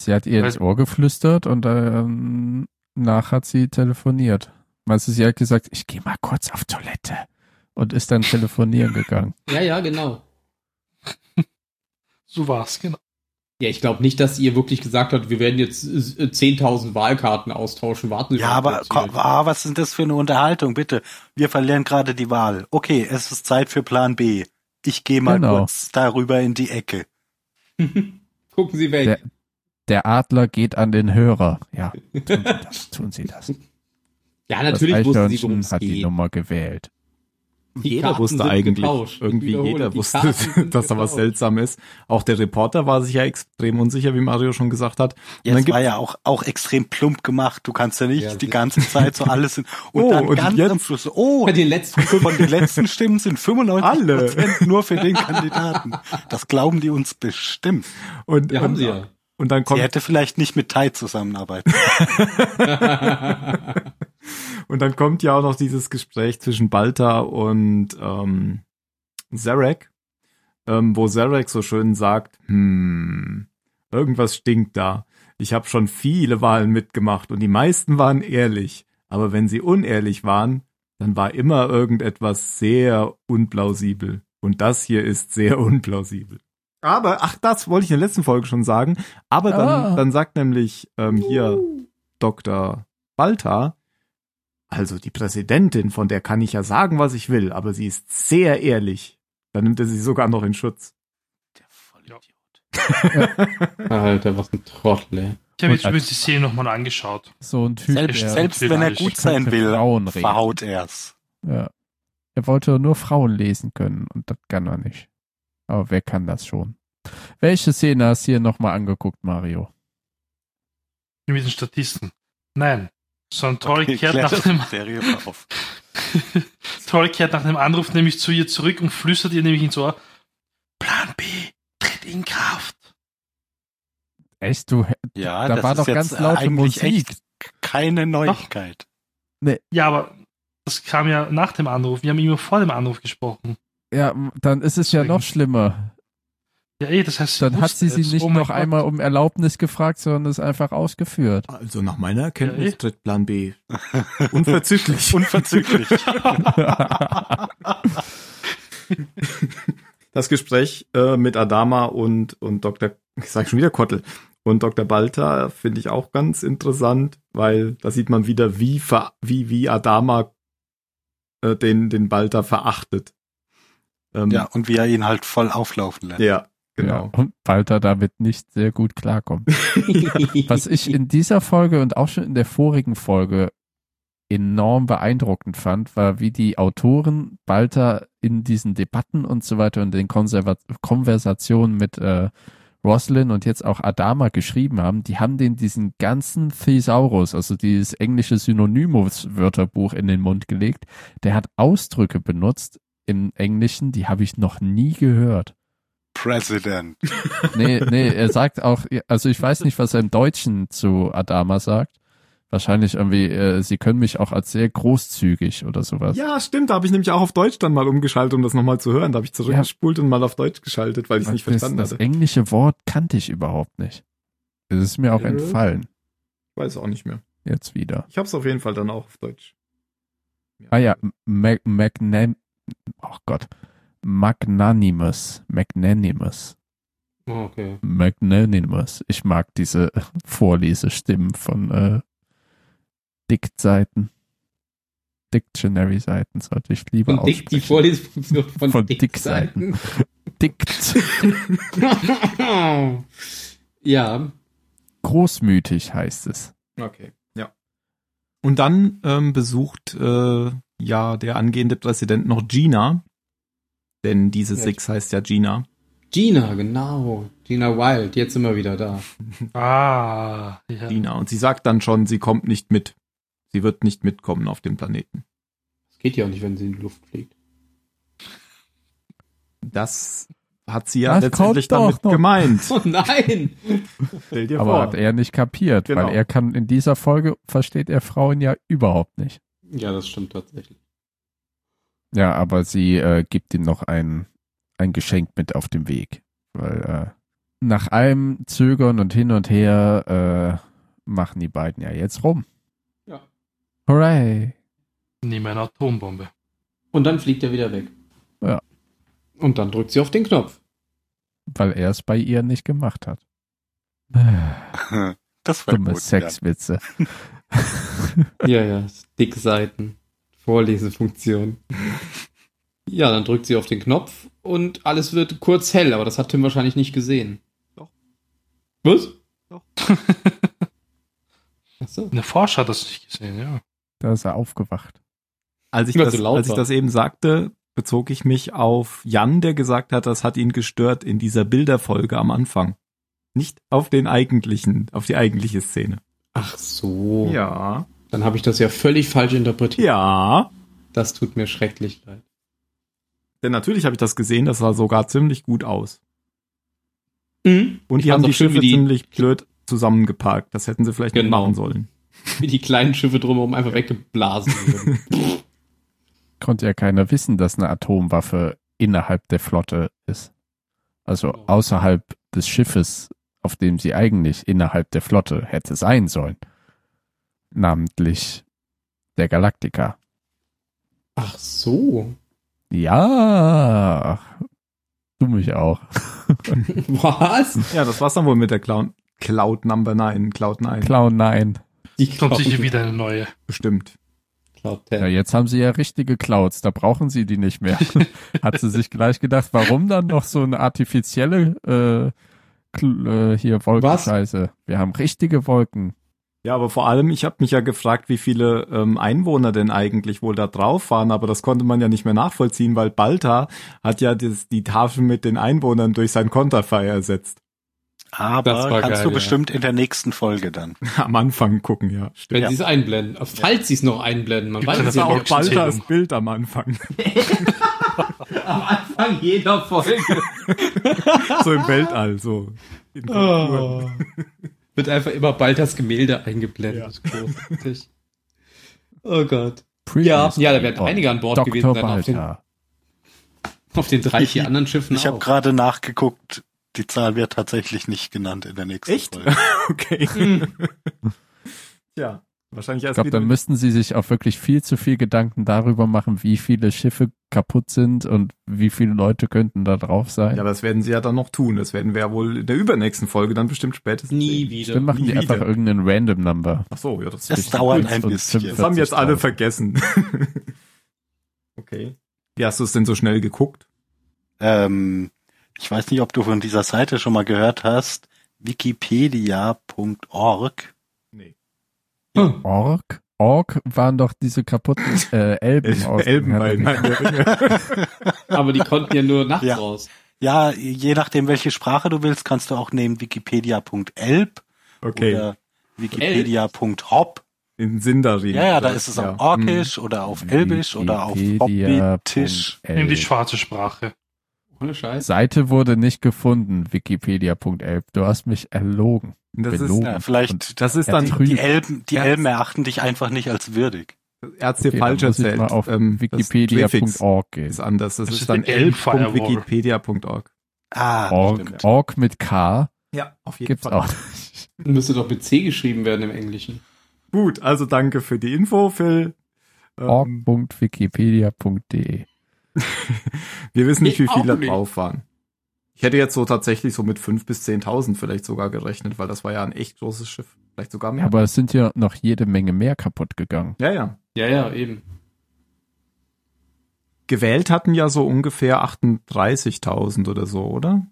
Sie hat ihr ins Ohr geflüstert und ähm, nach hat sie telefoniert. Meinst du, sie hat gesagt, ich gehe mal kurz auf Toilette und ist dann telefonieren gegangen. [laughs] Ja, ja, genau. [laughs] So war's, genau. Ja, ich glaube nicht, dass ihr wirklich gesagt hat, wir werden jetzt äh, 10.000 Wahlkarten austauschen. Warten Sie Ja, mal aber komm, ah, was ist das für eine Unterhaltung, bitte? Wir verlieren gerade die Wahl. Okay, es ist Zeit für Plan B. Ich gehe mal Genau. kurz darüber in die Ecke. [laughs] Gucken Sie weg. Der- Der Adler geht an den Hörer. Ja, tun Sie [laughs] das. Tun Sie das. ja, natürlich das wusste sie, worum es hat die geht. Nummer gewählt. Die jeder Karten wusste eigentlich, getauscht. Irgendwie jeder die wusste, Karten [laughs] dass da was seltsam ist. Auch der Reporter war sich ja extrem unsicher, wie Mario schon gesagt hat. Und Ja, dann war ja auch, auch extrem plump gemacht. Du kannst ja nicht Ja, die ganze Zeit so alles in, [laughs] und Oh, dann und ganz jetzt- am Schluss, so, oh, den letzten von den letzten Stimmen sind 95 Alle. Prozent nur für den Kandidaten. Das glauben die uns bestimmt. und, Ja, und, haben sie ja. Und dann Sie kommt hätte vielleicht nicht mit Tai zusammenarbeiten. [laughs] und dann kommt ja auch noch dieses Gespräch zwischen Balta und ähm, Zarek, ähm, wo Zarek so schön sagt, hm, irgendwas stinkt da. Ich habe schon viele Wahlen mitgemacht und die meisten waren ehrlich. Aber wenn sie unehrlich waren, dann war immer irgendetwas sehr unplausibel. Und das hier ist sehr unplausibel. Aber, ach, das wollte ich in der letzten Folge schon sagen. Aber dann, Ah. dann sagt nämlich ähm, hier Dr. Balta, also die Präsidentin, von der kann ich ja sagen, was ich will, aber sie ist sehr ehrlich. Dann nimmt er sie sogar noch in Schutz. Der Vollidiot. [laughs] Alter, was ein Trottel, ey. Ich habe jetzt übrigens die Szene nochmal angeschaut. So ein Typ, Selbst, der, selbst wenn er gut sein will, Frauen verhaut er's. ja. er wollte nur Frauen lesen können und das kann er nicht. Aber wer kann das schon? Welche Szene hast du hier nochmal angeguckt, Mario? Mit den Statisten. Nein. Sondern Tori Okay, kehrt nach dem. Tori [laughs] kehrt nach dem Anruf nämlich zu ihr zurück und flüstert ihr nämlich ins Ohr, Plan B tritt in Kraft. Echt, du, Ja, da das war ist doch jetzt ganz laute eigentlich Musik. echt keine Neuigkeit. Ja, aber das kam ja nach dem Anruf. Wir haben immer vor dem Anruf gesprochen. Ja, dann ist es ja Deswegen. noch schlimmer. Ja, eh, das heißt, Dann hat sie sie es. nicht Oh noch Gott. einmal um Erlaubnis gefragt, sondern es einfach ausgeführt. Also nach meiner Erkenntnis Ja, tritt Plan B. [laughs] Unverzüglich. Unverzüglich. [laughs] Das Gespräch äh, mit Adama und, und Dr. Ich sag schon wieder Kottel und Dr. Balta finde ich auch ganz interessant, weil da sieht man wieder, wie, ver, wie, wie Adama äh, den, den Balta verachtet. Ähm, ja, und wie er ihn halt voll auflaufen lässt. ja, genau. Ja, und Walter damit nicht sehr gut klarkommt. [laughs] Was ich in dieser Folge und auch schon in der vorigen Folge enorm beeindruckend fand, war, wie die Autoren Balter in diesen Debatten und so weiter und den Konserva Konversationen mit äh, Roslyn und jetzt auch Adama geschrieben haben, die haben den diesen ganzen Thesaurus, also dieses englische Synonymous-Wörterbuch in den Mund gelegt. Der hat Ausdrücke benutzt im Englischen, die habe ich noch nie gehört. President. [laughs] Nee, nee, er sagt auch, also ich weiß nicht, was er im Deutschen zu Adama sagt. Wahrscheinlich irgendwie, äh, sie können mich auch als sehr großzügig oder sowas. Ja, stimmt, da habe ich nämlich auch auf Deutsch dann mal umgeschaltet, um das nochmal zu hören. Da habe ich zurückgespult und mal auf Deutsch geschaltet, weil ich es nicht das, verstanden das hatte. englische Wort kannte ich überhaupt nicht. Es ist mir auch Ja. entfallen, Ich weiß auch nicht mehr. jetzt wieder. Ich habe es auf jeden Fall dann auch auf Deutsch. Ah ja, Mag Magnam oh Gott, Magnanimous, Magnanimous, Oh, okay. Magnanimous. Ich mag diese [laughs] Vorlesestimmen von äh, Diktseiten. Dictionary-Seiten sollte ich lieber Von Dick, die. Vorlesung von, [laughs] Von Dick-Seiten. Dikt. [laughs] ja. Großmütig heißt es. Okay, ja. Und dann ähm, besucht äh, ja der angehende Präsident noch Gina, denn diese Ja. Six heißt ja Gina. Gina, genau. Gina Wild, jetzt sind wir wieder da. [laughs] Ah, ja. Gina. Und sie sagt dann schon, sie kommt nicht mit. Sie wird nicht mitkommen auf den Planeten. Das geht ja auch nicht, wenn sie in die Luft fliegt. Das hat sie ja Das letztendlich damit doch noch. gemeint. [laughs] Oh nein! Stell dir Aber vor. hat er nicht kapiert, Genau. weil er kann in dieser Folge versteht er Frauen ja überhaupt nicht. Ja, das stimmt tatsächlich. Ja, aber sie äh, gibt ihm noch ein, ein Geschenk mit auf dem Weg. Weil äh, nach allem Zögern und hin und her äh, machen die beiden ja jetzt rum. Ja. Hooray! Nehme eine Atombombe. Und dann fliegt er wieder weg. Ja. Und dann drückt sie auf den Knopf. Weil er es bei ihr nicht gemacht hat. [laughs] Das war Dumme gut. Sexwitze. [laughs] Ja, ja, Dickseiten. Vorlesefunktion. Ja, dann drückt sie auf den Knopf und alles wird kurz hell, aber das hat Tim wahrscheinlich nicht gesehen. Doch. Was? Doch. [laughs] Achso. Eine Forscher hat das nicht gesehen, ja. Da ist er aufgewacht. Als ich, das, so als ich das eben sagte, bezog ich mich auf Jan, der gesagt hat, das hat ihn gestört in dieser Bilderfolge am Anfang. Nicht auf den eigentlichen, auf die eigentliche Szene. Ach so. Ja. Dann habe ich das ja völlig falsch interpretiert. Ja. Das tut mir schrecklich leid. Denn natürlich habe ich das gesehen, das sah sogar ziemlich gut aus. Mhm. Und die haben die schön, Schiffe die- ziemlich blöd zusammengeparkt. Das hätten sie vielleicht nicht Genau. machen sollen. [laughs] Wie die kleinen Schiffe drumherum einfach weggeblasen wurden. [laughs] Konnte ja keiner wissen, dass eine Atomwaffe innerhalb der Flotte ist. Also Genau. außerhalb des Schiffes, auf dem sie eigentlich innerhalb der Flotte hätte sein sollen. Namentlich der Galactica. Ach so. Ja, du mich auch. [laughs] Was? Ja, das war's dann wohl mit der Cloud, Cloud Number 9, Cloud 9. Clown, nein. Die Kommt sicher wieder eine neue. Bestimmt. Cloud Ja, 10. jetzt haben sie ja richtige Clouds, da brauchen sie die nicht mehr. [laughs] Hat sie sich gleich gedacht, warum dann noch so eine artifizielle äh, äh, hier Wolkenscheiße? Wir haben richtige Wolken. Ja, aber vor allem, ich habe mich ja gefragt, wie viele ähm, Einwohner denn eigentlich wohl da drauf waren, aber das konnte man ja nicht mehr nachvollziehen, weil Balta hat ja das, die Tafel mit den Einwohnern durch sein Konterfei ersetzt. Aber kannst geil, du ja. bestimmt in der nächsten Folge dann. [laughs] Am Anfang gucken, ja. Stimmt. Wenn Ja. sie es einblenden. Falls sie es noch einblenden. Man weiß es ja auch. Baltas Bild am Anfang. [laughs] Am Anfang jeder Folge. [laughs] so im Weltall, so. In. Oh. Wird einfach immer Baltas Gemälde eingeblendet. Großartig. Oh Gott. Ja, ja, da werden einige an Bord Dr. gewesen sein. Auf den, auf den drei, vier Ich- anderen Schiffen Ich habe gerade nachgeguckt, die Zahl wird tatsächlich nicht genannt in der nächsten Echt? Folge. [laughs] Okay. Hm. ja, wahrscheinlich Ich erst glaube, wieder. dann müssten sie sich auch wirklich viel zu viel Gedanken darüber machen, wie viele Schiffe kaputt sind und wie viele Leute könnten da drauf sein. ja, das werden sie ja dann noch tun. Das werden wir ja wohl in der übernächsten Folge dann bestimmt spätestens Nie sehen. wieder. Dann machen nie die einfach wieder. irgendeinen Random Number. Ach so, ja, das, Das das, dauert ein bisschen. 45. das haben jetzt alle 40.000. vergessen. [laughs] okay. Wie hast du es denn so schnell geguckt? Ähm, ich weiß nicht, ob du von dieser Seite schon mal gehört hast. Wikipedia.org. Hm. Ork? Ork waren doch diese kaputten äh, Elben [laughs] aus dem Elben Herr bei der Ringe. Herrn der Ringe. [laughs] Aber die konnten ja nur nachts Ja. raus. Ja, je nachdem, welche Sprache du willst, kannst du auch nehmen wikipedia.elb Okay, oder wikipedia.hop. in Sindarin. Ja, ja, da ist es Ja. auf Orkisch oder auf Elbisch oder auf Hobbitisch. Nimm die schwarze Sprache. Ohne Scheiß. Seite wurde nicht gefunden, wikipedia.elb. Du hast mich erlogen. Das ist. Ja, vielleicht das ist dann, die Elben, die. Elben erachten dich einfach nicht als würdig. er hat's dir Okay, falsch erzählt. mal auf Ähm, wikipedia.org gehen. ist anders. Das, Das ist ist dann elb.wikipedia.org. Ah, Org, stimmt. Org mit K Ja, auf jeden gibt's Fall. auch. [laughs] Müsste doch mit C geschrieben werden im Englischen. Gut, also danke für die Info, Phil. Ähm, org.wikipedia.de wir wissen nicht, wie Ich auch viele da nicht. drauf waren. Ich hätte jetzt so tatsächlich so mit 5.000 bis 10.000 vielleicht sogar gerechnet, weil das war ja ein echt großes Schiff. Vielleicht sogar mehr. Aber es sind ja noch jede Menge mehr kaputt gegangen. ja, ja. Ja, ja, eben. Gewählt hatten ja so ungefähr 38.000 oder so, oder?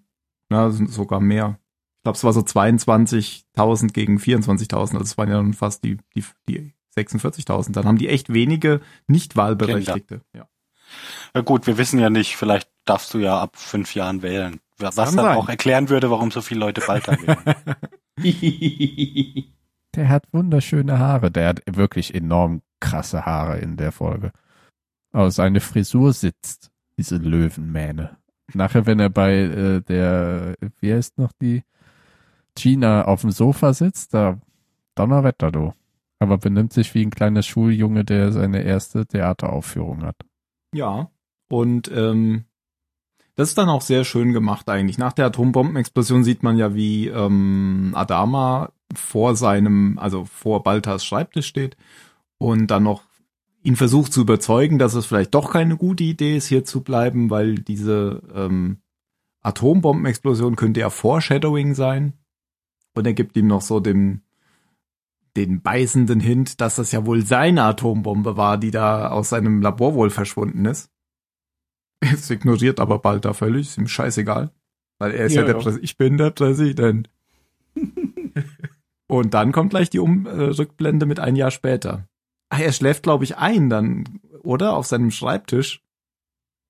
Ja, sind sogar mehr. Ich glaube, es war so 22.000 gegen 24.000. Also es waren ja dann fast die, die, die 46.000. Dann haben die echt wenige Nicht-Wahlberechtigte. Ja. Na gut, wir wissen ja nicht, vielleicht darfst du ja ab fünf Jahren wählen. Was dann sein. auch erklären würde, warum so viele Leute Balta wählen. [laughs] Der hat wunderschöne Haare. Der hat wirklich enorm krasse Haare in der Folge. Aber seine Frisur sitzt, diese Löwenmähne. Nachher, wenn er bei äh, der, wie heißt noch die, Gina auf dem Sofa sitzt, da Donnerwetter, du. Aber benimmt sich wie ein kleiner Schuljunge, der seine erste Theateraufführung hat. Ja. Und ähm, das ist dann auch sehr schön gemacht eigentlich. Nach der Atombombenexplosion sieht man ja, wie ähm, Adama vor seinem, also vor Baltas Schreibtisch steht und dann noch ihn versucht zu überzeugen, dass es vielleicht doch keine gute Idee ist, hier zu bleiben, weil diese ähm, Atombombenexplosion könnte ja Foreshadowing sein. Und er gibt ihm noch so den, den beißenden Hint, dass das ja wohl seine Atombombe war, die da aus seinem Labor wohl verschwunden ist. [laughs] Es ignoriert aber bald da völlig, ist ihm scheißegal. Weil er ist ja, ja der Präsident. Ich bin der Präsident. [laughs] Und dann kommt gleich die um äh, Rückblende mit ein Jahr später. Ach, er schläft, glaube ich, ein dann, oder? Auf seinem Schreibtisch.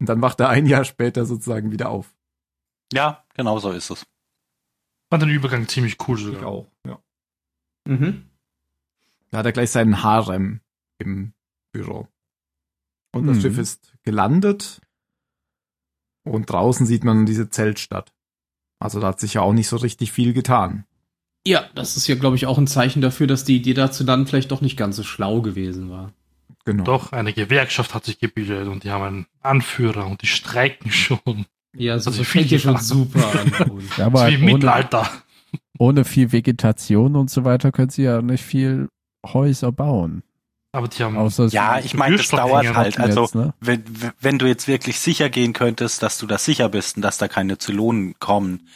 Und dann wacht er ein Jahr später sozusagen wieder auf. Ja, genau so ist es. Fand den Übergang ziemlich cool sogar. Ich auch, ja. Mhm. Da hat er gleich seinen Harem im Büro. Und das mhm. Schiff ist gelandet. Und draußen sieht man diese Zeltstadt. Also da hat sich ja auch nicht so richtig viel getan. Ja, das ist ja, glaube ich, auch ein Zeichen dafür, dass die Idee dazu dann vielleicht doch nicht ganz so schlau gewesen war. Genau. Doch, eine Gewerkschaft hat sich gebildet und die haben einen Anführer und die streiken schon. Ja, so also fängt [laughs] ja schon super [laughs] an. ja, aber wie ohne, Mittelalter. Ohne viel Vegetation und so weiter können sie ja nicht viel Häuser bauen. Aber die haben Außer ja, ich meine, das dauert halt. Also jetzt, ne? wenn, wenn du jetzt wirklich sicher gehen könntest, dass du da sicher bist und dass da keine Zylonen kommen,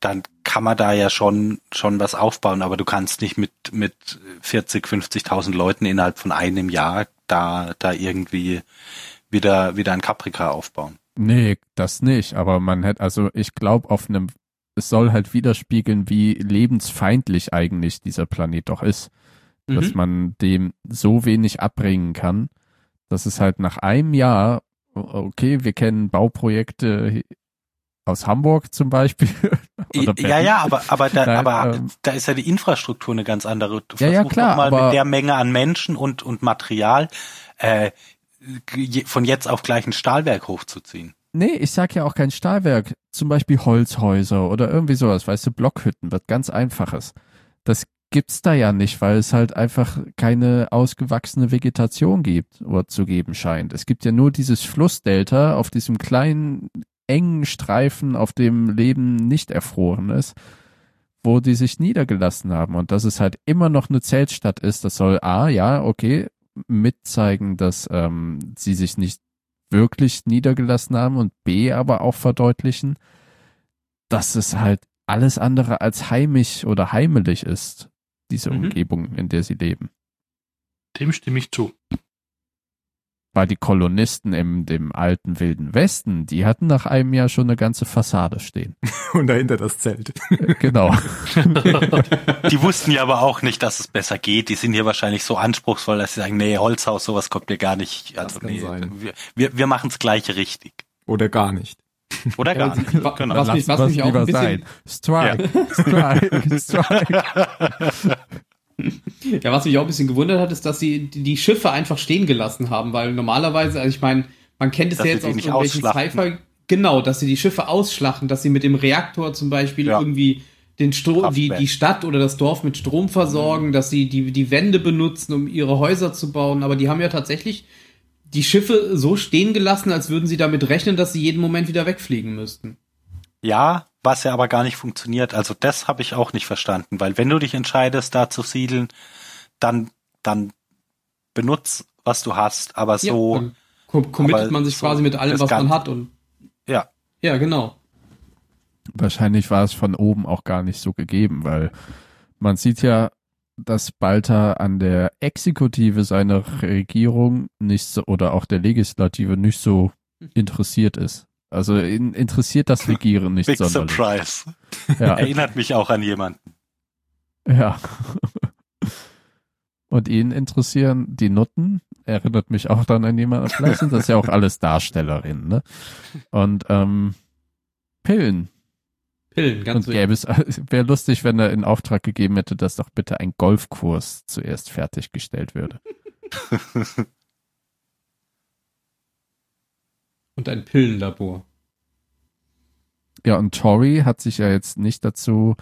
dann kann man da ja schon schon was aufbauen. Aber du kannst nicht mit mit 40, 50.000 Leuten innerhalb von einem Jahr da da irgendwie wieder wieder ein Caprica aufbauen. Nee, das nicht. Aber man hätte, also ich glaube, auf einem, es soll halt widerspiegeln, wie lebensfeindlich eigentlich dieser Planet doch ist. Mhm. Dass man dem so wenig abbringen kann, dass es halt nach einem Jahr, okay, wir kennen Bauprojekte aus Hamburg [laughs] zum Beispiel. [laughs] ja, ja, aber, aber, da, Nein, aber ähm, da ist ja die Infrastruktur eine ganz andere. Du ja, ja, klar. mal aber, mit der Menge an Menschen und, und Material äh, von jetzt auf gleich ein Stahlwerk hochzuziehen. Nee, ich sag ja auch kein Stahlwerk. Zum Beispiel Holzhäuser oder irgendwie sowas, weißt du, Blockhütten, was ganz Einfaches. Das gibt's da ja nicht, weil es halt einfach keine ausgewachsene Vegetation gibt oder zu geben scheint. Es gibt ja nur dieses Flussdelta auf diesem kleinen, engen Streifen, auf dem Leben nicht erfroren ist, wo die sich niedergelassen haben. Und dass es halt immer noch eine Zeltstadt ist, das soll A, ja, okay, mitzeigen, dass ähm, sie sich nicht wirklich niedergelassen haben und B aber auch verdeutlichen, dass es halt alles andere als heimisch oder heimelig ist, diese mhm. Umgebung, in der sie leben. Dem stimme ich zu weil die Kolonisten im dem alten wilden Westen, die hatten nach einem Jahr schon eine ganze Fassade stehen. [laughs] Und dahinter das Zelt. Äh, genau. [laughs] die wussten ja aber auch nicht, dass es besser geht. Die sind hier wahrscheinlich so anspruchsvoll, dass sie sagen, nee, Holzhaus, sowas kommt mir gar nicht. Also nee, wir, wir, wir machen es gleich richtig. Oder gar nicht. Oder gar nicht. Genau. Was, mich, was mich auch ein bisschen... Strike, ja. [laughs] Strike, Strike. Ja, was mich auch ein bisschen gewundert hat, ist, dass sie die Schiffe einfach stehen gelassen haben, weil normalerweise, also ich meine, man kennt es ja jetzt aus irgendwelchen Sci-Fi, genau, dass sie die Schiffe ausschlachten, dass sie mit dem Reaktor zum Beispiel ja. irgendwie den Strom, die, die Stadt oder das Dorf mit Strom versorgen, mhm. dass sie die, die Wände benutzen, um ihre Häuser zu bauen, aber die haben ja tatsächlich die Schiffe so stehen gelassen, als würden sie damit rechnen, dass sie jeden Moment wieder wegfliegen müssten. Ja, was ja aber gar nicht funktioniert. Also das habe ich auch nicht verstanden, weil wenn du dich entscheidest, da zu siedeln, dann, dann benutz, was du hast, aber so. Ja, committet man sich so quasi mit allem, was man hat und. Ja. Ja, genau. Wahrscheinlich war es von oben auch gar nicht so gegeben, weil man sieht ja, dass Balta an der Exekutive seiner Regierung nicht so, oder auch der Legislative nicht so interessiert ist. Also ihn interessiert das Regieren nicht Big sonderlich. Surprise. Ja. [laughs] Erinnert mich auch an jemanden. Ja. [laughs] Und ihn interessieren die Nutten. Erinnert mich auch dann an jemanden. Vielleicht sind das ja auch [laughs] alles Darstellerinnen, ne? Und ähm, Pillen. Pillen, ganz Und gäbe es, [laughs] wäre lustig, wenn er in Auftrag gegeben hätte, dass doch bitte ein Golfkurs zuerst fertiggestellt würde. [laughs] Und ein Pillenlabor. Ja, und Tori hat sich ja jetzt nicht dazu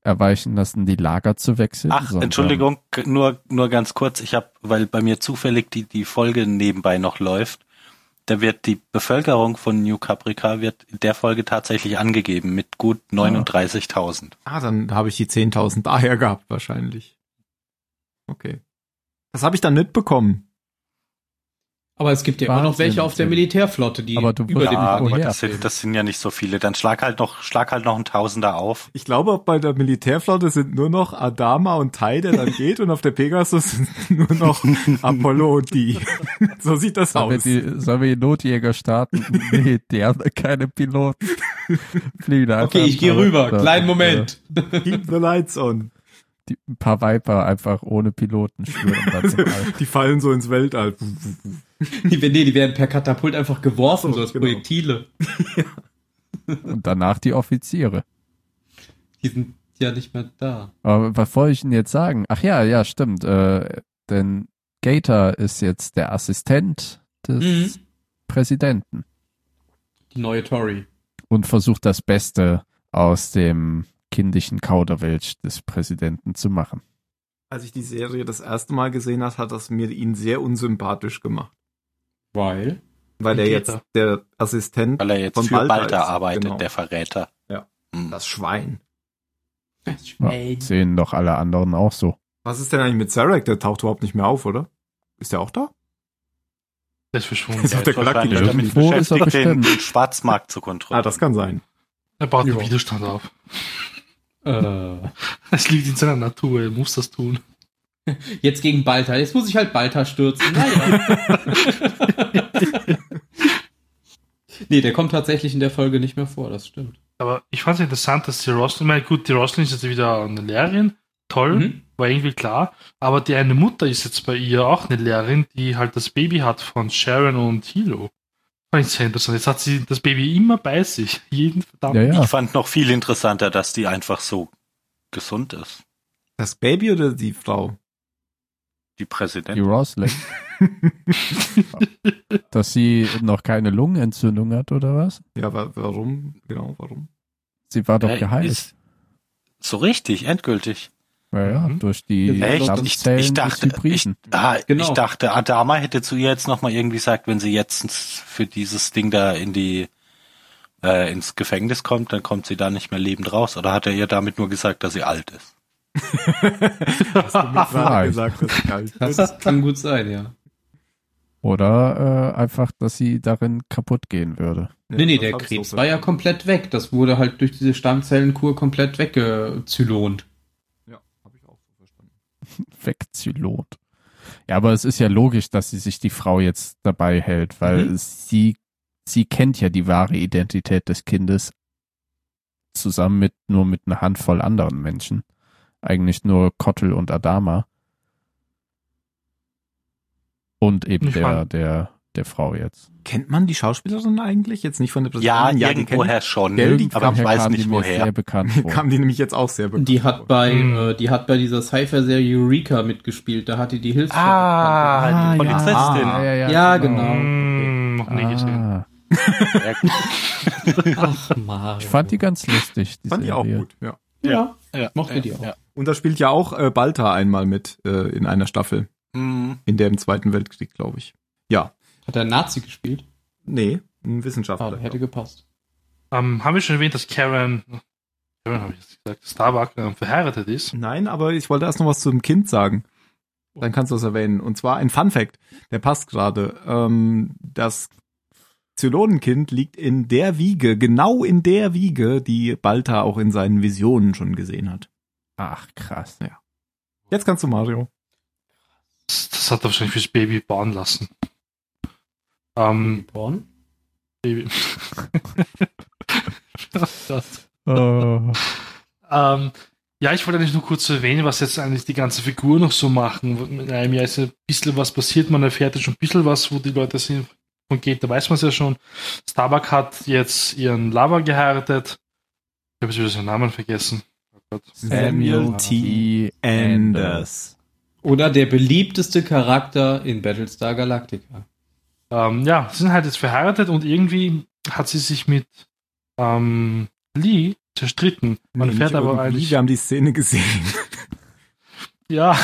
erweichen lassen, die Lager zu wechseln. Ach, Entschuldigung, nur, nur ganz kurz. Ich habe, weil bei mir zufällig die, die Folge nebenbei noch läuft, da wird die Bevölkerung von New Caprica wird in der Folge tatsächlich angegeben mit gut 39.000. Ah, dann habe ich die 10.000 daher gehabt wahrscheinlich. Okay. Das habe ich dann mitbekommen. Aber es gibt ja immer noch Wahnsinn, welche auf der. Militärflotte, die Aber du über dem Ja, woher? aber das sind, das sind ja nicht so viele. Dann schlag halt noch, schlag halt noch ein Tausender auf. Ich glaube, bei der Militärflotte sind nur noch Adama und Tai, der dann geht, und auf der Pegasus sind nur noch [laughs] Apollo und die. [laughs] So sieht das Sollen wir, aus. die, sollen wir die Notjäger starten? [laughs] nee, die haben keine Piloten. Fliegen da Okay, ich gehe rüber. Kleinen Moment. Keep the lights on. Die, ein paar Viper einfach ohne Piloten [laughs] All. Die fallen so ins Weltall. Die, nee, die werden per Katapult einfach geworfen, So, so als genau. Projektile. [laughs] Und danach die Offiziere. Die sind ja nicht mehr da. Aber was wollte ich denn jetzt sagen? Ach ja, ja, stimmt. Äh, denn Gator ist jetzt der Assistent des Mhm. Präsidenten Die neue Tory. und versucht das Beste aus dem kindischen Kauderwelsch des Präsidenten zu machen. Als ich die Serie das erste Mal gesehen habe, hat das mir ihn sehr unsympathisch gemacht. Weil? Weil er jetzt er? der Assistent Weil er jetzt von für Balta Balta ist, arbeitet, genau. der Verräter. Ja. Hm. das Schwein. Ja, sehen doch alle anderen auch so. Was ist denn eigentlich mit Zarek? Der taucht überhaupt nicht mehr auf, oder? Ist der auch da? [laughs] Der ist verschwunden. Ist auf der Galaktik. damit Irgendwo ist er beschäftigt, den, bestimmt. den Schwarzmarkt zu kontrollieren. Ah, das kann sein. Er baut Ja. einen Widerstand auf. Äh, Es liegt in seiner Natur, er muss das tun. jetzt gegen Balta. Jetzt muss ich halt Balta stürzen. Naja. [laughs] nee, der kommt tatsächlich in der Folge nicht mehr vor, das stimmt. Aber ich fand es interessant, dass die Roslin, meine, gut, die Roslin ist jetzt wieder eine Lehrerin, toll, Mhm. war irgendwie klar, aber die eine Mutter ist jetzt bei ihr auch eine Lehrerin, die halt das Baby hat von Sharon und Hilo. Fand ich sehr interessant. Jetzt hat sie das Baby immer bei sich, jeden verdammten Ja, ja. Ich fand noch viel interessanter, dass die einfach so gesund ist. Das Baby oder die Frau? Die Die Präsidentin. Roslyn. [laughs] Dass sie noch keine Lungenentzündung hat, oder was? Ja, wa warum? Genau, warum? Sie war doch Äh, geheilt. So richtig, endgültig. Ja, ja, Mhm. durch die Echt? Ich, Stammzellen ich des dachte, ich, ah, Genau. ich dachte, Adama hätte zu ihr jetzt nochmal irgendwie gesagt, wenn sie jetzt für dieses Ding da in die äh, ins Gefängnis kommt, dann kommt sie da nicht mehr lebend raus. Oder hat er ihr damit nur gesagt, dass sie alt ist? Hast du mir gerade gesagt, dass ich kalt bin? Das kann gut sein, ja. Oder äh, einfach, dass sie darin kaputt gehen würde. Ja, nee, nee, das der ich so Krebs war ja komplett weg. Das wurde halt durch diese Stammzellenkur komplett weggezylont. Ja, habe ich auch so verstanden. Wegzylot. Ja, aber es ist ja logisch, dass sie sich die Frau jetzt dabei hält, weil Mhm. sie, sie kennt ja die wahre Identität des Kindes zusammen mit nur mit einer Handvoll anderen Menschen. Eigentlich nur Kottel und Adama. Und eben Ich der, der, der Frau jetzt. Kennt man die Schauspielerin eigentlich? Jetzt nicht von der Ja, Präsidentin? die irgendwoher schon, Gell, die aber ich weiß kam nicht die mir woher. Sehr bekannt vor. kam die nämlich jetzt auch sehr bekannt. Die hat vor. bei, Hm. äh, die hat bei dieser Cypher-Serie Eureka mitgespielt. Da hat die die Hilfs. Ah, die Polizistin. Ah, ja, ja, Ja, genau. Mm, noch nie gesehen. Ah, Ja, Ach, [laughs] Mario. ich fand die ganz lustig. Die Fand die auch Serie. gut, ja. Ja, ja, mochte ja, die auch. Ja. Und da spielt ja auch äh, Balta einmal mit äh, in einer Staffel. Hm. In der im Zweiten Weltkrieg, glaube ich. Ja. Hat er Nazi gespielt? Nee, ein Wissenschaftler. Ah, hätte gepasst. Ähm, haben wir schon erwähnt, dass Karen, Karen habe ich jetzt gesagt, Starbuck ähm, verheiratet ist? Nein, aber ich wollte erst noch was zum Kind sagen. Dann kannst du es erwähnen. Und zwar ein Fun Fact, der passt gerade. Ähm, das Zylonenkind liegt in der Wiege, genau in der Wiege, die Balta auch in seinen Visionen schon gesehen hat. Ach, krass. Jetzt kannst du Mario. Das, das hat er wahrscheinlich fürs Baby bauen lassen. Ähm, Geboren? Baby. Oh [laughs] Gott. Oh. Ähm, ja, ich wollte eigentlich nur kurz erwähnen, was jetzt eigentlich die ganze Figur noch so machen. In einem Jahr ist ja ein bisschen was passiert, man erfährt ja schon ein bisschen was, wo die Leute sind. Von geht, da weiß man es ja schon. Starbuck hat jetzt ihren Lover geheiratet. Ich habe jetzt wieder seinen Namen vergessen. Oh Gott. Samuel T. Anders. Oder der beliebteste Charakter in Battlestar Galactica. Ähm, ja, sie sind halt jetzt verheiratet und irgendwie hat sie sich mit ähm, Lee zerstritten. Man Nee, fährt aber eigentlich. Wir haben die Szene gesehen. [laughs] Ja.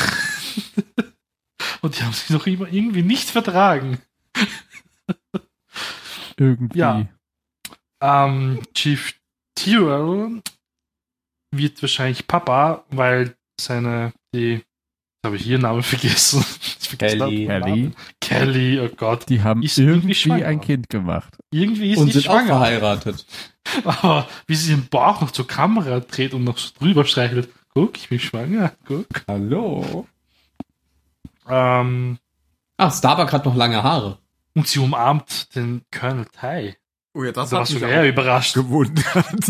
[laughs] und die haben sich noch immer irgendwie nicht vertragen. [laughs] Irgendwie. Ja. Ähm, Chief Tyrell wird wahrscheinlich Papa, weil seine, die, habe ich ihren Namen [laughs] vergessen. Ich vergesse Kelly. Kelly, Kelly, oh Gott. die haben Ist irgendwie irgendwie ein Kind gemacht. Irgendwie ist Und sie sind auch schwanger. verheiratet. [laughs] Aber wie sie den Bauch noch zur Kamera dreht und noch so drüber streichelt. Guck, ich bin schwanger. Guck. Hallo. Ähm, Ach, Starbuck hat noch lange Haare. und sie umarmt den Colonel Tai. Oh ja, das Da war sogar er überrascht. gewundert.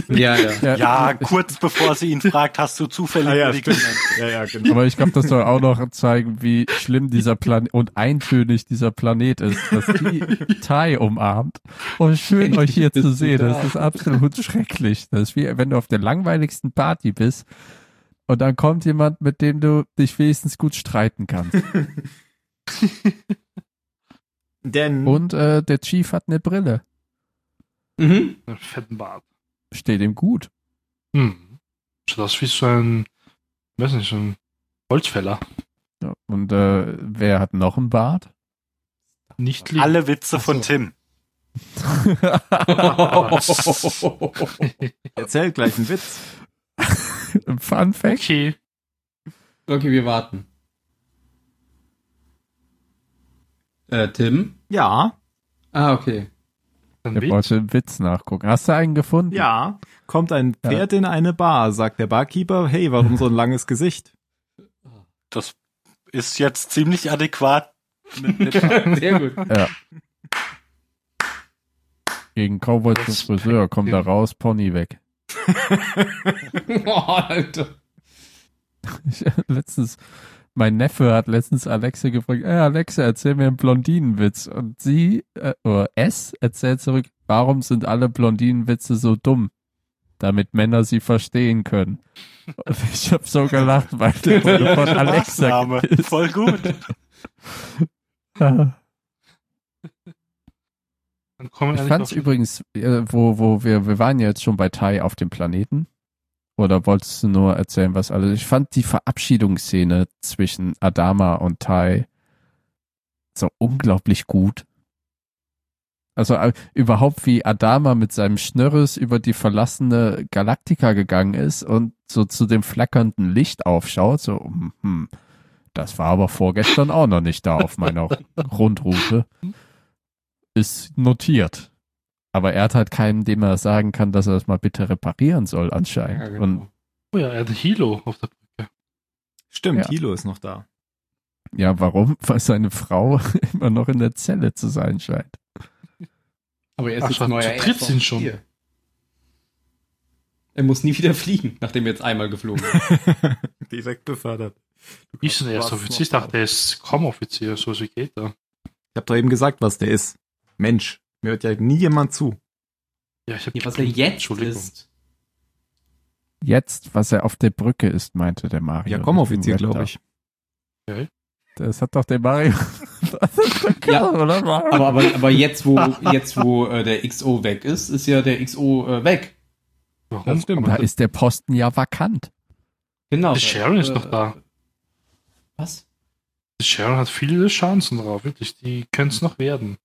Ja, ja. Ja, [laughs] kurz bevor sie ihn fragt, hast du zufällig Ah, ja, ja, ja, genau. Aber ich glaube, das soll auch noch zeigen, wie schlimm dieser Planet und eintönig dieser Planet ist, dass die Thai umarmt. Oh, schön Endlich euch hier zu du sehen. da. Das ist absolut schrecklich. Das ist wie, wenn du auf der langweiligsten Party bist und dann kommt jemand, mit dem du dich wenigstens gut streiten kannst. [laughs] Denn Und äh, der Chief hat eine Brille. Mhm. Einen fetten Bart. Steht ihm gut. Hm. Schaut aus wie so ein, weiß nicht, so ein Holzfäller. Ja. Und äh, wer hat noch einen Bart? Nicht lieb. Alle Witze von so. Tim. [laughs] erzählt gleich einen Witz. Fun Fact. Okay. okay, wir warten. Äh, Tim? Ja, Ah, okay. Der Witz. wollte einen Witz nachgucken. Hast du einen gefunden? ja. Kommt ein Pferd in eine Bar, sagt der Barkeeper, hey, warum so ein langes Gesicht? Das ist jetzt ziemlich adäquat. [laughs] Sehr gut. Gegen Cowboy zum Friseur, kommt da raus, Pony weg. [laughs] Oh, Alter. [laughs] Ich, letztens, mein Neffe hat letztens Alexa gefragt, hey Alexa, erzähl mir einen Blondinenwitz. Und sie, äh, oder es, erzählt zurück, warum sind alle Blondinenwitze so dumm? Damit Männer sie verstehen können. Und ich habe so gelacht, weil der [laughs] wurde von Alexa gepisst. Voll gut. Dann kommen Ich fand's auf- übrigens, äh, wo, wo wir, wir waren ja jetzt schon bei Tai auf dem Planeten. Oder wolltest du nur erzählen, was alles? Ich fand die Verabschiedungsszene zwischen Adama und Tai so unglaublich gut. Also äh, überhaupt wie Adama mit seinem Schnörres über die verlassene Galaktika gegangen ist und so zu dem flackernden Licht aufschaut, so, hm, das war aber vorgestern auch noch nicht da auf meiner [laughs] Rundroute. Ist notiert. Aber er hat halt keinen, dem er sagen kann, dass er das mal bitte reparieren soll, anscheinend. Ja, genau. Und Oh ja, er hat Hilo auf der Brücke. Stimmt, Ja. Hilo ist noch da. ja, warum? [laughs] Weil seine Frau [laughs] immer noch in der Zelle zu sein scheint. Aber er ist Ach, jetzt schon, neuer Force sind schon. Er muss nie wieder [laughs] fliegen, nachdem er jetzt einmal geflogen ist. Direkt befördert. Du Ich bin erst warst Offizier. Ich dachte, der ist Com-Offizier. So wie geht er. Ich hab doch eben gesagt, was der ist. Mensch. Mir hört ja nie jemand zu. Ja, ich habe was er jetzt ist. Jetzt, was er auf der Brücke ist, meinte der Mario. Ja, komm, im glaube ich. Das hat doch der Mario. [laughs] Das ist doch krass, Ja, oder? Aber, aber, aber jetzt, wo, jetzt, wo äh, der XO weg ist, ist ja der XO äh, weg. Warum? Das stimmt. da ist der Posten ja vakant. Genau. Die Sharon ist Äh, noch da. Was? Sharon hat viele Chancen drauf, wirklich. Die können es noch werden.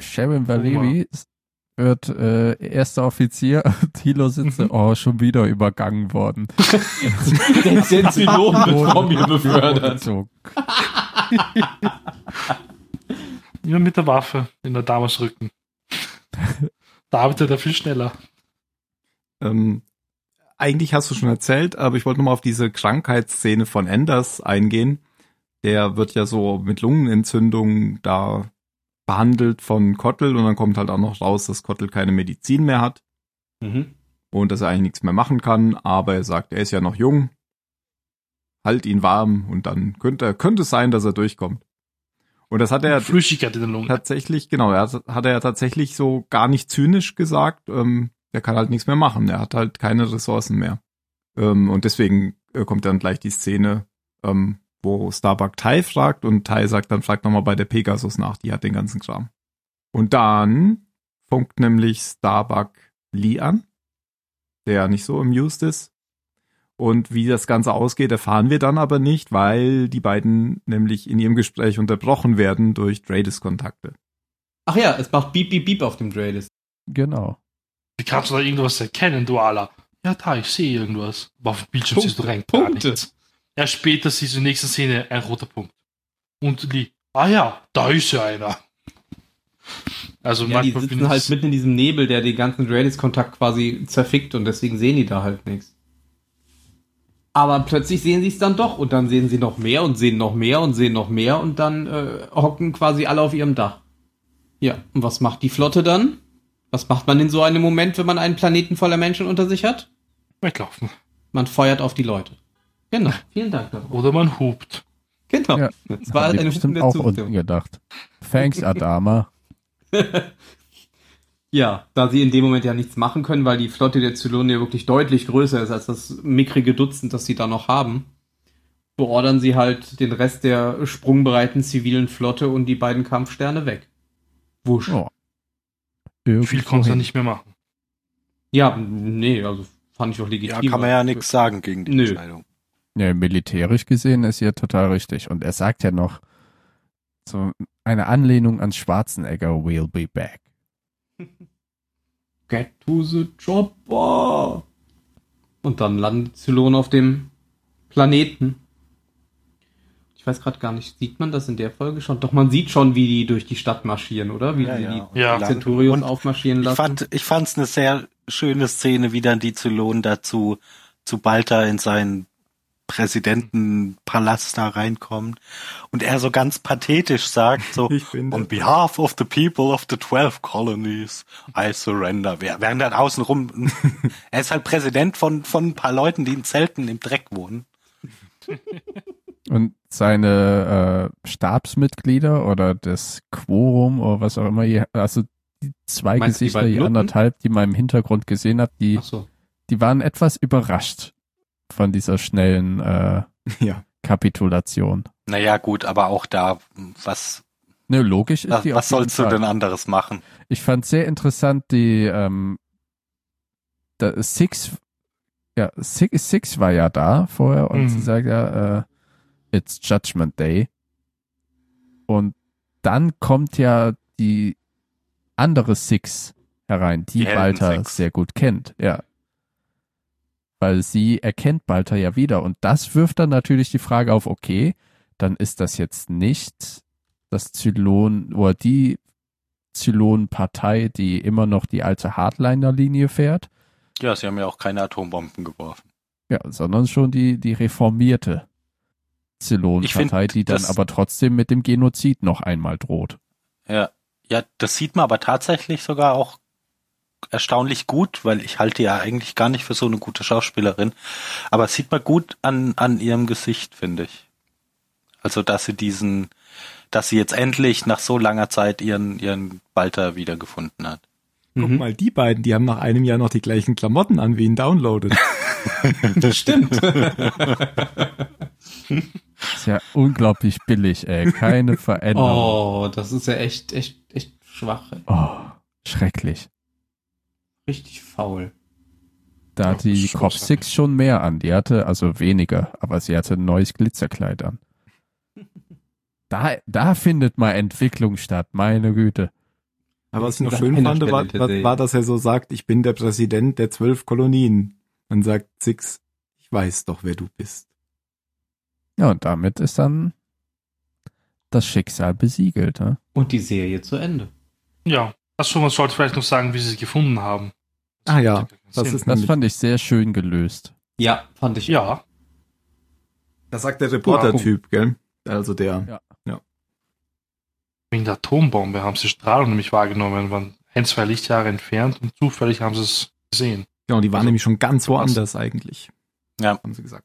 Sharon Valery wird äh, erster Offizier. [laughs] Thilo sitzt, so, oh, schon wieder übergangen worden. Der Zenzilonen wird vor mir befördert. Immer [laughs] mit der Waffe in der Damas Rücken. da arbeitet er viel schneller. Ähm, eigentlich hast du schon erzählt, aber ich wollte nochmal auf diese Krankheitsszene von Anders eingehen. Der wird ja so mit Lungenentzündung da behandelt von Kottel und dann kommt halt auch noch raus, dass Kottel keine Medizin mehr hat Mhm. und dass er eigentlich nichts mehr machen kann, aber er sagt, er ist ja noch jung. Halt ihn warm und dann könnte, könnte es sein, dass er durchkommt. Und das hat er Flüssigkeit in den Lungen. tatsächlich, genau, er hat, hat er ja tatsächlich so gar nicht zynisch gesagt. Ähm, der kann halt nichts mehr machen. Er hat halt keine Ressourcen mehr. Ähm, und deswegen äh, kommt dann gleich die Szene, ähm, wo Starbuck Tai fragt und Tai sagt dann, fragt nochmal bei der Pegasus nach, die hat den ganzen Kram. Und dann funkt nämlich Starbuck Lee an, der nicht so amused ist. Und wie das Ganze ausgeht, erfahren wir dann aber nicht, weil die beiden nämlich in ihrem Gespräch unterbrochen werden durch Dradis-Kontakte. Ach ja, es macht Beep, Beep, Beep auf dem Dradis. Genau. Wie kannst du da irgendwas erkennen, du Ala? Ja, da, ich sehe irgendwas. Aber auf dem Bildschirm siehst du rein gar Punkte. nichts. Ja, später siehst du in der nächsten Szene ein roter Punkt. Und Lee, ah ja, da ist ja einer. Also Ja, die sitzen halt mitten in diesem Nebel, der den ganzen Dradis-Kontakt quasi zerfickt und deswegen sehen die da halt nichts. Aber plötzlich sehen sie es dann doch und dann sehen sie noch mehr und sehen noch mehr und sehen noch mehr und dann äh, hocken quasi alle auf ihrem Dach. Ja, und was macht die Flotte dann? Was macht man in so einem Moment, wenn man einen Planeten voller Menschen unter sich hat? weglaufen. Man feuert auf die Leute. Genau, [laughs] vielen Dank darauf. Oder man hupt. Genau. Ja, Es war die eine bestimmt auch Zustimmung. unten gedacht. Thanks, Adama. [laughs] Ja, da sie in dem Moment ja nichts machen können, weil die Flotte der Zylonen ja wirklich deutlich größer ist als das mickrige Dutzend, das sie da noch haben, beordern sie halt den Rest der sprungbereiten zivilen Flotte und die beiden Kampfsterne weg. Wusch. Oh. Viel konnte er nicht mehr machen. Ja, nee, also fand ich auch legitim. Ja, kann man ja nichts sagen gegen die Nö. Entscheidung. Ja, militärisch gesehen ist ja total richtig. Und er sagt ja noch so eine Anlehnung an Schwarzenegger, we'll be back. [laughs] Get to the chopper. Und dann landen die Zylonen auf dem Planeten. Ich weiß gerade gar nicht, sieht man das in der Folge schon? Doch, man sieht schon, wie die durch die Stadt marschieren, oder? Wie Ja, sie ja. die Ja. Und Centurions aufmarschieren Ich lassen. fand, ich fand's eine sehr schöne Szene, wie dann die Zylonen dazu zu Balta in seinen Präsidentenpalast da reinkommen und er so ganz pathetisch sagt so [laughs] on behalf of the people of the 12 colonies I surrender während dann außenrum [laughs] er ist halt Präsident von von ein paar Leuten die in Zelten im Dreck wohnen Und seine äh, Stabsmitglieder oder das Quorum oder was auch immer, also die zwei Meinst die Gesichter, die Nutten? anderthalb, die man im Hintergrund gesehen hat, die, so. die waren etwas überrascht von dieser schnellen äh, Ja. Kapitulation. naja gut aber auch da was Ne, logisch ist was, die was sollst du Fall. denn anderes machen Ich fand sehr interessant die ähm, da, Six ja Six, Six war ja da vorher und Mhm. sie sagt ja äh, it's Judgment Day und dann kommt ja die andere Six herein, die, Die Walter sehr gut kennt, ja. Weil sie erkennt Balter ja wieder. Und das wirft dann natürlich die Frage auf, okay, dann ist das jetzt nicht das Zylon oder die Zylon-Partei, die immer noch die alte Hardliner-Linie fährt, ja sie haben ja auch keine Atombomben geworfen. Ja, sondern schon die, die reformierte Zylon-Partei, die dann aber trotzdem mit dem Genozid noch einmal droht. Ja, ja, das sieht man aber tatsächlich sogar auch erstaunlich gut, weil ich halte ja eigentlich gar nicht für so eine gute Schauspielerin. Aber es sieht man gut an, an ihrem Gesicht, finde ich. Also, dass sie diesen, dass sie jetzt endlich nach so langer Zeit ihren, ihren Balter wiedergefunden hat. Guck Mhm. mal, die beiden, die haben nach einem Jahr noch die gleichen Klamotten an wie ihn downloaded. [laughs] Das stimmt. [laughs] Ist ja unglaublich billig, ey. Keine [laughs] Veränderung. oh, das ist ja echt, echt, echt schwach. ey. Oh, schrecklich. Richtig faul. Da Ja, hat die Cop. Six schon mehr an. Die hatte also weniger, aber sie hatte ein neues Glitzerkleid an. [laughs] Da, da findet mal Entwicklung statt, meine Güte. Aber was ich noch schön fand, war, war, war, dass er so sagt, ich bin der Präsident der zwölf Kolonien. Dann sagt Six, ich weiß doch, wer du bist. Ja, und damit ist dann das Schicksal besiegelt. Ne? Und die Serie zu Ende. Ja. Achso, man sollte vielleicht noch sagen, wie sie es gefunden haben. Ah ja, das Sinn. ist Das fand ich sehr schön gelöst. Ja, fand ich. Ja, das sagt der Reporter-Typ, gell? Also der, Ja. wegen der Atombombe haben sie Strahlung nämlich wahrgenommen, waren ein, zwei Lichtjahre entfernt und zufällig haben sie es gesehen. genau, die waren Also, nämlich schon ganz was? woanders eigentlich. Ja. Haben sie gesagt.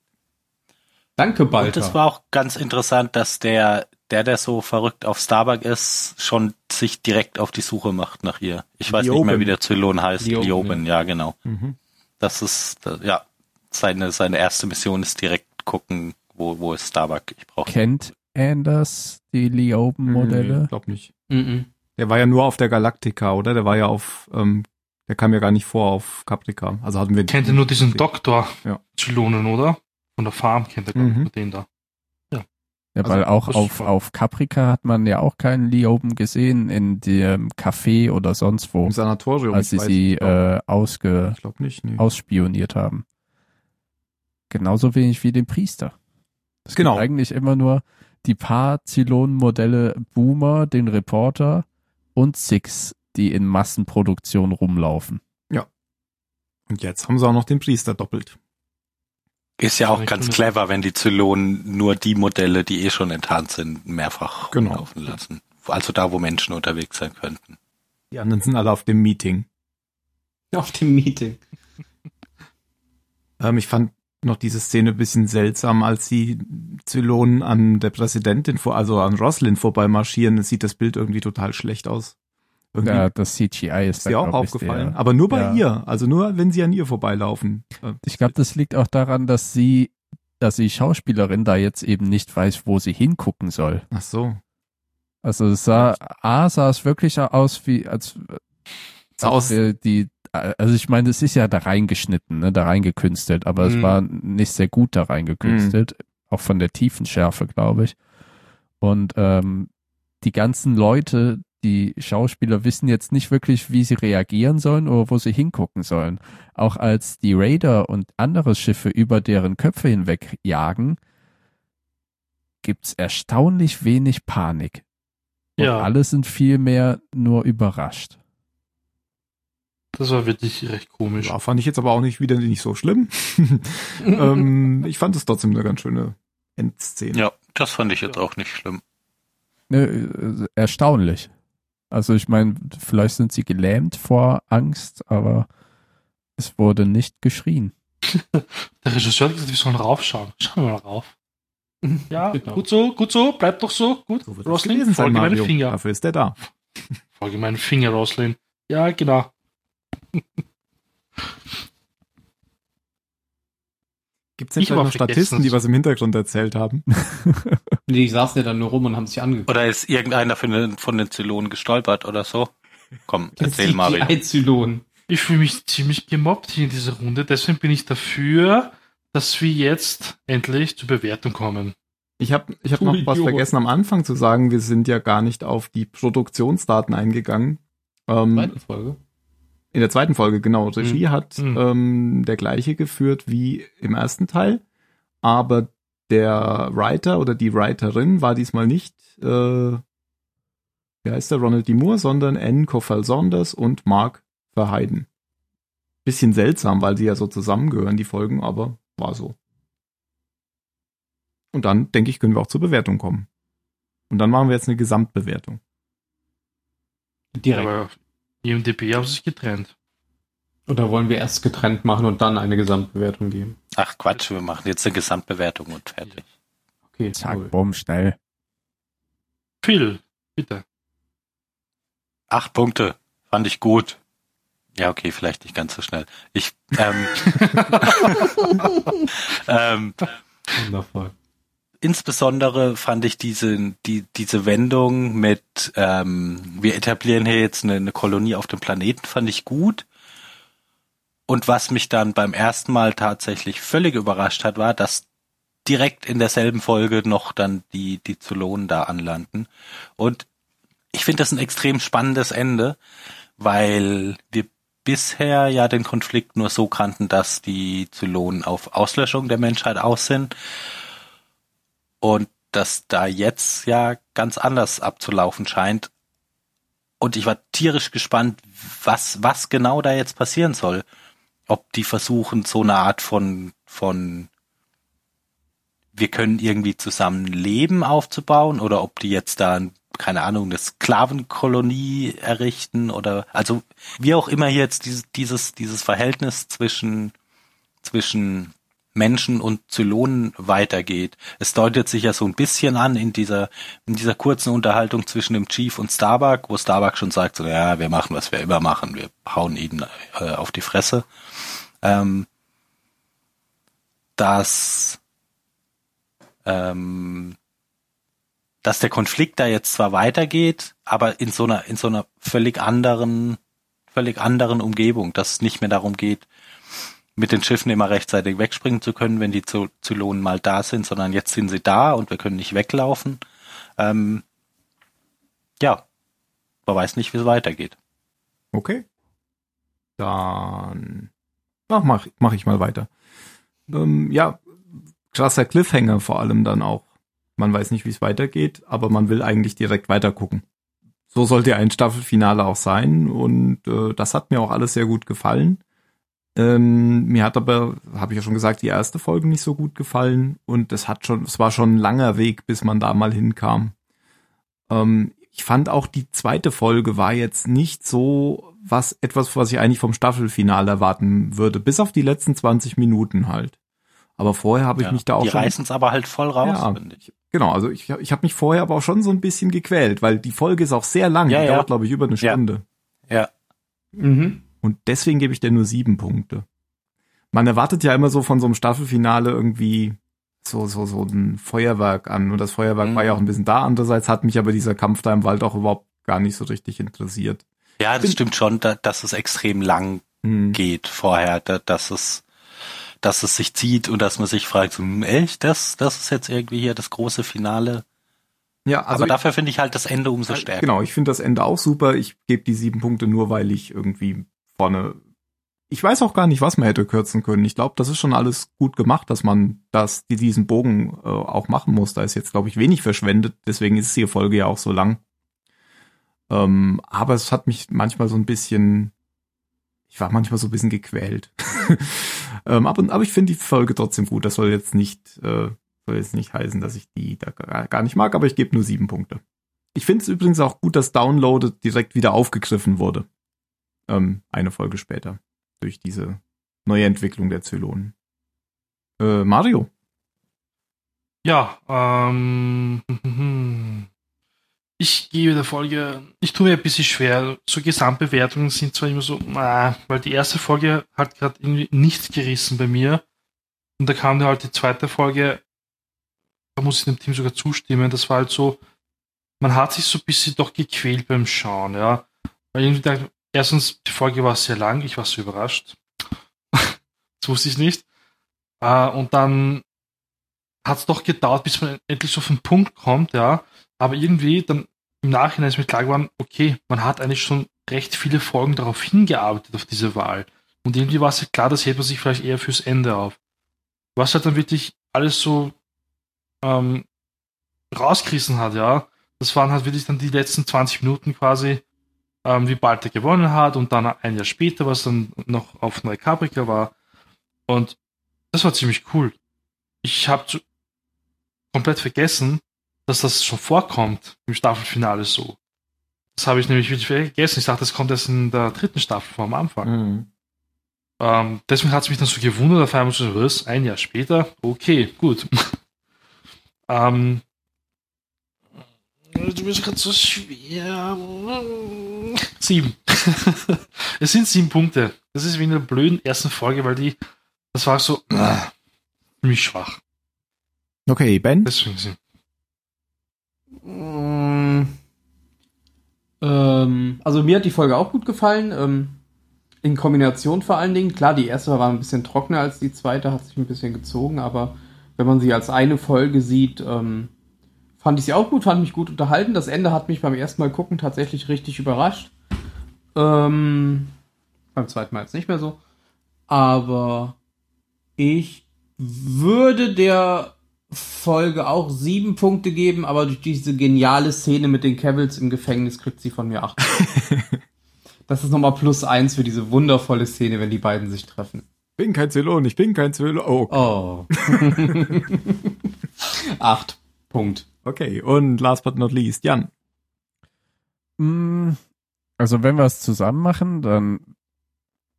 Danke, Und Balter. es war auch ganz interessant, dass der, der, der so verrückt auf Starbuck ist, schon sich direkt auf die Suche macht nach ihr. Ich weiß nicht Lioben. mehr, wie der Zylon heißt. Lioben, Lioben, ja, genau. Mhm. Das ist, äh, ja, seine, seine erste Mission ist direkt gucken, wo, wo ist Starbuck. Ich brauche Kennt Anders die Lioben-Modelle? Nee, glaub nicht. Mhm. Der war ja nur auf der Galactica, oder? Der war ja auf, ähm, der kam ja gar nicht vor auf Caprica. Also hatten wir Kennt ihr nur diesen Doktor Ja. Zylonen, oder? Von der Farm kennt ihr, glaub ich, Mhm. den da. Ja, Also, weil auch auf, auf Caprica hat man ja auch keinen Lioben gesehen in dem Café oder sonst wo, im Sanatorium. als sie sie äh, ausge, nicht. Nee. ausspioniert haben. Genauso wenig wie den Priester. Es Genau. gibt eigentlich immer nur die paar Zylonen-Modelle Boomer, den Reporter und Six, die in Massenproduktion rumlaufen. Und jetzt haben sie auch noch den Priester doppelt. Ist ja auch ganz clever, wenn die Zylonen nur die Modelle, die eh schon enttarnt sind, mehrfach Genau. laufen lassen. Also da, wo Menschen unterwegs sein könnten. Die anderen sind alle auf dem Meeting. Auf dem Meeting. Ähm, ich fand noch diese Szene ein bisschen seltsam, als die Zylonen an der Präsidentin, vor, also an Roslin vorbeimarschieren. Es sieht das Bild irgendwie total schlecht aus. Irgendwie Ja, das CGI ist, ist da, dir auch aufgefallen. der- Aber nur bei ja. ihr. Also nur, wenn sie an ihr vorbeilaufen. Ich glaube, das liegt auch daran, dass sie, dass die Schauspielerin da jetzt eben nicht weiß, wo sie hingucken soll. Ach so. Also es sah, A sah es wirklich aus wie, als, wäre die, also ich meine, es ist ja da reingeschnitten, ne, da reingekünstelt, aber es Mhm. war nicht sehr gut da reingekünstelt, auch von der Tiefenschärfe, glaube ich. Und ähm, die ganzen Leute, die Schauspieler wissen jetzt nicht wirklich, wie sie reagieren sollen oder wo sie hingucken sollen. Auch als die Raider und andere Schiffe über deren Köpfe hinweg jagen, gibt's erstaunlich wenig Panik. Und Ja. alle sind vielmehr nur überrascht. Das war wirklich recht komisch. ja, fand ich jetzt aber auch nicht wieder nicht so schlimm. [laughs] [laughs] ähm, ich fand es trotzdem eine ganz schöne Endszene. Ja, das fand ich jetzt auch nicht schlimm. Ne, äh, erstaunlich. Also ich meine, vielleicht sind sie gelähmt vor Angst, aber es wurde nicht geschrien. [laughs] Der Regisseur hat gesagt, wir sollen raufschauen. Schauen wir mal rauf. [laughs] Ja, Genau. gut so, gut so, bleibt doch so, gut. So Roslin, gewesen sein, folge meinen Mario. Finger. Dafür ist der da. Folge meinen Finger, Roslin. Ja, genau. [laughs] Gibt es denn Ich vielleicht noch Statisten, die was im Hintergrund erzählt haben? [laughs] Die saßen ja dann nur rum und haben sich angeguckt. Oder ist irgendeiner von den, von den Zylonen gestolpert oder so? Komm, erzähl Die Mario. Zylonen. Ich fühle mich ziemlich gemobbt hier in dieser Runde, deswegen bin ich dafür, dass wir jetzt endlich zur Bewertung kommen. Ich habe ich hab noch was vergessen am Anfang zu sagen. Wir sind ja gar nicht auf die Produktionsdaten eingegangen. Ähm, Zweite Folge. In der zweiten Folge, genau. Regie hat Mhm. ähm, der gleiche geführt wie im ersten Teil, aber der Writer oder die Writerin war diesmal nicht, äh, wie heißt der, Ronald D. Moore, sondern Anne Kofal Saunders und Mark Verheiden. Bisschen seltsam, weil sie ja so zusammengehören, die Folgen, aber war so. Und dann, denke ich, können wir auch zur Bewertung kommen. Und dann machen wir jetzt eine Gesamtbewertung. Direkt. Aber IMDB haben sich getrennt. Oder wollen wir erst getrennt machen und dann eine Gesamtbewertung geben? Ach Quatsch, wir machen jetzt eine Gesamtbewertung und fertig. Okay, Zack, cool. bumm, schnell. Phil, bitte. Acht Punkte. Fand ich gut. Ja, okay, vielleicht nicht ganz so schnell. Ich, ähm, [laughs] [laughs] ähm, Wundervoll. Insbesondere fand ich diese, die, diese Wendung mit, ähm, wir etablieren hier jetzt eine, eine Kolonie auf dem Planeten, fand ich gut. Und was mich dann beim ersten Mal tatsächlich völlig überrascht hat, war, dass direkt in derselben Folge noch dann die, die Zylonen da anlanden. Und ich finde das ein extrem spannendes Ende, weil wir bisher ja den Konflikt nur so kannten, dass die Zylonen auf Auslöschung der Menschheit aus sind und dass da jetzt ja ganz anders abzulaufen scheint. Und ich war tierisch gespannt, was, was genau da jetzt passieren soll. Ob die versuchen, so eine Art von, von, wir können irgendwie zusammen leben aufzubauen oder ob die jetzt da, keine Ahnung, eine Sklavenkolonie errichten oder, also, wie auch immer jetzt dieses, dieses, dieses Verhältnis zwischen, zwischen Menschen und Zylonen weitergeht. Es deutet sich ja so ein bisschen an in dieser, in dieser kurzen Unterhaltung zwischen dem Chief und Starbuck, wo Starbuck schon sagt, so, ja, wir machen, was wir immer machen, wir hauen ihnen äh, auf die Fresse. Ähm, dass, ähm, dass der Konflikt da jetzt zwar weitergeht, aber in so einer, in so einer völlig anderen, völlig anderen Umgebung, dass es nicht mehr darum geht, mit den Schiffen immer rechtzeitig wegspringen zu können, wenn die Zylonen mal da sind, sondern jetzt sind sie da und wir können nicht weglaufen. Ähm, ja, man weiß nicht, wie es weitergeht. Okay. Dann ach, mach, mach ich mal weiter. Ähm, ja, krasser Cliffhanger vor allem dann auch. Man weiß nicht, wie es weitergeht, aber man will eigentlich direkt weiter gucken. So sollte ein Staffelfinale auch sein und äh, das hat mir auch alles sehr gut gefallen. Ähm, mir hat aber, habe ich ja schon gesagt, die erste Folge nicht so gut gefallen und es hat schon, es war schon ein langer Weg, bis man da mal hinkam. Ähm, ich fand auch die zweite Folge war jetzt nicht so was etwas, was ich eigentlich vom Staffelfinale erwarten würde, bis auf die letzten 20 Minuten halt. Aber vorher habe ich Ja, mich da auch die schon reißen es aber halt voll raus, Ja. finde ich. Genau, also ich, ich habe mich vorher aber auch schon so ein bisschen gequält, weil die Folge ist auch sehr lang, Ja, die ja. dauert glaube ich über eine Ja. Stunde. Ja. Mhm. Und deswegen gebe ich dir nur sieben Punkte. Man erwartet ja immer so von so einem Staffelfinale irgendwie so, so, so ein Feuerwerk an. Und das Feuerwerk Mhm. war ja auch ein bisschen da. Andererseits hat mich aber dieser Kampf da im Wald auch überhaupt gar nicht so richtig interessiert. Ja, das Bin- stimmt schon, da, dass es extrem lang Hm. geht vorher, da, dass es, dass es sich zieht und dass man sich fragt, so, hm, echt, das, das ist jetzt irgendwie hier das große Finale. Ja, also aber dafür finde ich halt das Ende umso stärker. Genau, ich finde das Ende auch super. Ich gebe die sieben Punkte nur, weil ich irgendwie vorne. Ich weiß auch gar nicht, was man hätte kürzen können. Ich glaube, das ist schon alles gut gemacht, dass man das, die diesen Bogen äh, auch machen muss. Da ist jetzt, glaube ich, wenig verschwendet. Deswegen ist die Folge ja auch so lang. Ähm, aber es hat mich manchmal so ein bisschen, ich war manchmal so ein bisschen gequält. [laughs] ähm, aber, aber ich finde die Folge trotzdem gut. Das soll jetzt nicht, äh, soll jetzt nicht heißen, dass ich die da gar gar nicht mag, aber ich gebe nur sieben Punkte. Ich finde es übrigens auch gut, dass Downloaded direkt wieder aufgegriffen wurde. Ähm, eine Folge später. Durch diese neue Entwicklung der Zylonen. Äh, Mario. Ja, ähm, [laughs] ich gebe der Folge, ich tue mir ein bisschen schwer. So Gesamtbewertungen sind zwar immer so, ah, weil die erste Folge hat gerade irgendwie nichts gerissen bei mir. Und da kam halt die zweite Folge, da muss ich dem Team sogar zustimmen, das war halt so, man hat sich so ein bisschen doch gequält beim Schauen, ja. Weil irgendwie da, erstens, die Folge war sehr lang, ich war so überrascht. das wusste ich nicht. Äh, und dann hat es doch gedauert, bis man endlich so auf den Punkt kommt, ja. Aber irgendwie dann im Nachhinein ist mir klar geworden, okay, man hat eigentlich schon recht viele Folgen darauf hingearbeitet, auf diese Wahl. Und irgendwie war es ja klar, das hält man sich vielleicht eher fürs Ende auf. Was halt dann wirklich alles so ähm, rausgerissen hat, ja, das waren halt wirklich dann die letzten 20 Minuten quasi, ähm, wie bald er gewonnen hat und dann ein Jahr später, was dann noch auf Neukaprika war. Und das war ziemlich cool. Ich habe komplett vergessen, dass das schon vorkommt im Staffelfinale so. Das habe ich nämlich wirklich vergessen. Ich dachte, das kommt erst in der dritten Staffel vor am Anfang. Mhm. Ähm, deswegen hat es mich dann so gewundert, auf einmal so, was, ein Jahr später? Okay, gut. [laughs] ähm, du bist gerade so schwer. Sieben. [laughs] es sind sieben Punkte. Das ist wie in der blöden ersten Folge, weil die, das war so, äh, ziemlich schwach. Okay, Ben. Deswegen sieben. Mm, Ähm, also mir hat die Folge auch gut gefallen. Ähm, in Kombination vor allen Dingen. Klar, die erste war ein bisschen trockener als die zweite, hat sich ein bisschen gezogen, aber wenn man sie als eine Folge sieht, ähm, fand ich sie auch gut, fand mich gut unterhalten. Das Ende hat mich beim ersten Mal gucken tatsächlich richtig überrascht. Ähm, beim zweiten Mal jetzt nicht mehr so. Aber ich würde der Folge auch sieben Punkte geben, aber durch diese geniale Szene mit den Cavills im Gefängnis kriegt sie von mir acht. [laughs] das ist nochmal plus eins für diese wundervolle Szene, wenn die beiden sich treffen. Bin kein Zylon, ich bin kein Zylon. Oh, Oh. [laughs] acht. Punkt. Okay. Und last but not least, Jan. Mm, Also wenn wir es zusammen machen, dann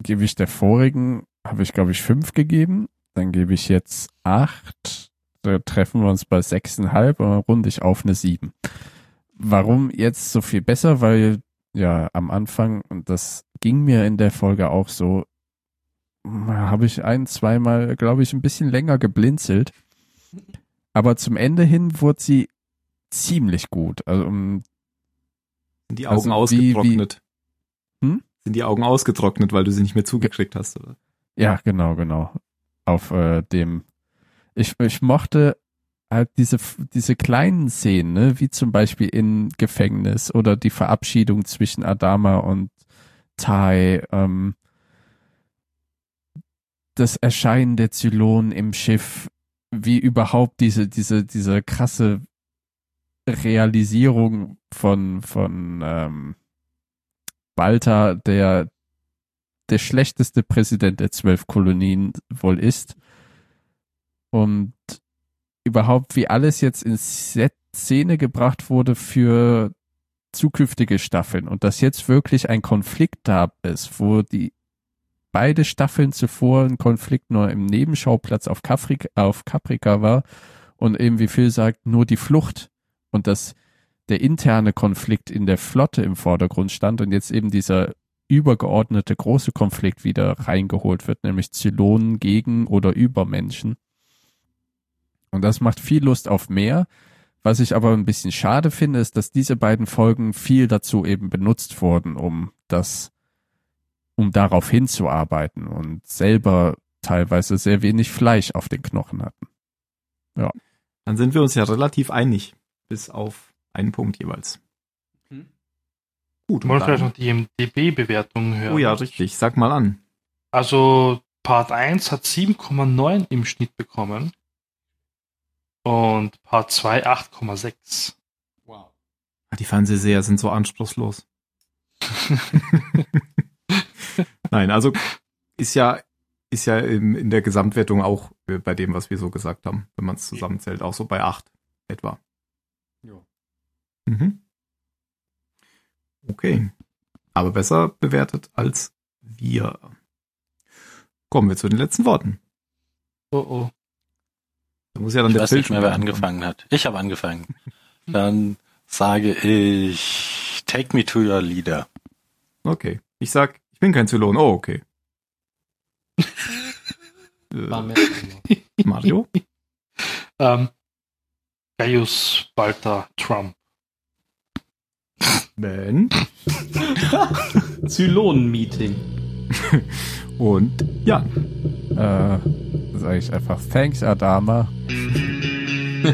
gebe ich der vorigen, habe ich glaube ich fünf gegeben dann gebe ich jetzt acht. Da treffen wir uns bei sechseinhalb und dann runde ich auf eine sieben. Warum jetzt so viel besser? Weil ja am Anfang, und das ging mir in der Folge auch so, habe ich ein, zweimal, glaube ich, ein bisschen länger geblinzelt. Aber zum Ende hin wurde sie ziemlich gut. Also um, Sind die Augen Also wie- ausgetrocknet? Hm? Sind die Augen ausgetrocknet, weil du sie nicht mehr zugekriegt hast, oder? Ja, genau, genau. Auf äh, dem. Ich, ich mochte halt diese, diese kleinen Szenen, ne? wie zum Beispiel in Gefängnis oder die Verabschiedung zwischen Adama und Tai, ähm, das Erscheinen der Zylonen im Schiff, wie überhaupt diese, diese, diese krasse Realisierung von, von ähm, Balta, der der schlechteste Präsident der zwölf Kolonien wohl ist. Und überhaupt, wie alles jetzt in Szene gebracht wurde für zukünftige Staffeln und dass jetzt wirklich ein Konflikt da ist, wo die beide Staffeln zuvor ein Konflikt nur im Nebenschauplatz auf, Caprica, auf Caprica war und eben wie Phil sagt, nur die Flucht und dass der interne Konflikt in der Flotte im Vordergrund stand und jetzt eben dieser übergeordnete große Konflikt wieder reingeholt wird, nämlich Zylonen gegen oder über Menschen. Und das macht viel Lust auf mehr. Was ich aber ein bisschen schade finde, ist, dass diese beiden Folgen viel dazu eben benutzt wurden, um das, um darauf hinzuarbeiten und selber teilweise sehr wenig Fleisch auf den Knochen hatten. Dann sind wir uns ja relativ einig, bis auf einen Punkt jeweils. Mhm. Gut. Wollen wir vielleicht noch die MDB-Bewertung hören? oh ja, richtig. Sag mal an. Also Part 1 hat 7,9 im Schnitt bekommen. Und Part 2 8,6. Wow. Die Fernsehseher sind so anspruchslos. [laughs] Nein, also ist ja ist ja in, in der Gesamtwertung auch äh, bei dem, was wir so gesagt haben, wenn man es zusammenzählt, auch so bei acht etwa. Jo. Mhm. Okay. Aber besser bewertet als wir. Kommen wir zu den letzten Worten. Oh oh. Da muss ja dann Ich der weiß Phil nicht mehr, wer angefangen hat. Ich habe angefangen. Dann sage ich Take Me to Your Leader. Okay. Ich sag, ich bin kein Zylon. Oh, okay. Äh. [laughs] Mario? Ähm, Gaius Balta Trump. Ben? [laughs] Zylonen-Meeting. Und Jan. Äh, sage ich einfach Thanks, Adama. [laughs]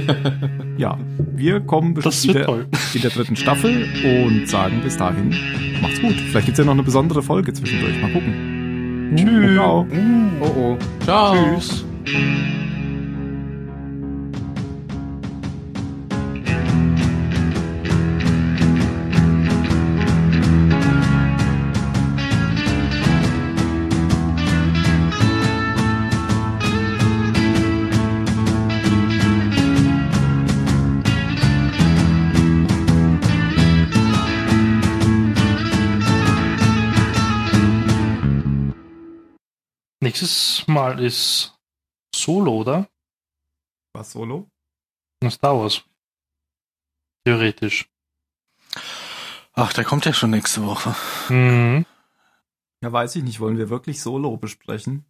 [laughs] Ja, wir kommen bestimmt wieder toll. in der dritten Staffel und sagen bis dahin, macht's gut. Vielleicht gibt's ja noch eine besondere Folge zwischendurch. Mal gucken. Tschüss. Oh oh. Ciao. Tschüss. Mal ist Solo, oder? Was solo? In Star Wars. Theoretisch. Ach, der kommt ja schon nächste Woche. Mhm. Ja, weiß ich nicht. Wollen wir wirklich solo besprechen?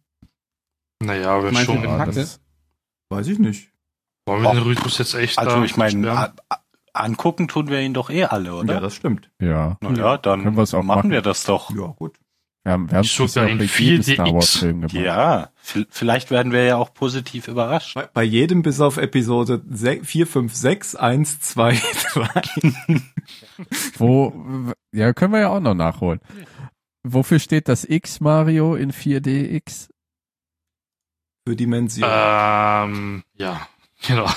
Naja, du, schon. wir das, Weiß ich nicht. Wollen wir den. Rhythmus jetzt echt Also ich meine, angucken tun wir ihn doch eh alle, Ja, oder? das stimmt. ja. Na ja, dann Können wir auch machen machen. wir das doch. Ja, gut. Wir haben, wir haben Sogar bisher auch in bei jedem 4DX. Star Wars Film gemacht. Ja, vielleicht werden wir ja auch positiv überrascht. Bei, bei jedem bis auf Episode 4, 5, 6, 1, 2, 3. Wo, ja, können wir ja auch noch nachholen. Wofür steht das X Mario in 4DX? Für Dimension. Ähm, ja, genau.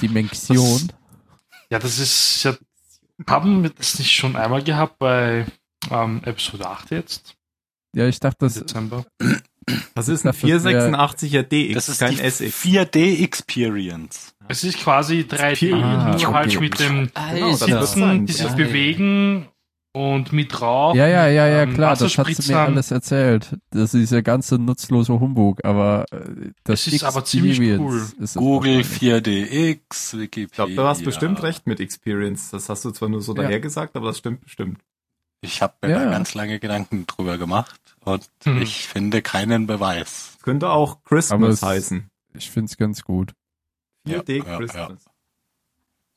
Dimension. Ja, das ist ja. Haben wir das nicht schon einmal gehabt bei ähm, Episode 8 jetzt? Ja, ich dachte, das, Dezember. [clears throat] Das ist ein das wär- 486er DX, Das ist kein die SX. 4D Experience. Es ist quasi 3D, Ah, nur okay. halt mit dem Genau. Sitzen, dieses. Bewegen und mit Rauch. Ja, ja, ja, ja, ähm, klar, das hat sie mir alles erzählt. Das ist dieser ganze nutzlose Humbug, aber äh, das Es ist aber ziemlich cool. Google wahrscheinlich. 4DX, Ich Wikipedia. glaube, du hast bestimmt recht mit Experience. Das hast du zwar nur so Ja. dahergesagt, aber das stimmt bestimmt. Ich habe mir Ja. da ganz lange Gedanken drüber gemacht und Hm. ich finde keinen Beweis. Es könnte auch Aber Christmas es- heißen. Ich find's ganz gut. 4D Ja, ja, Christmas.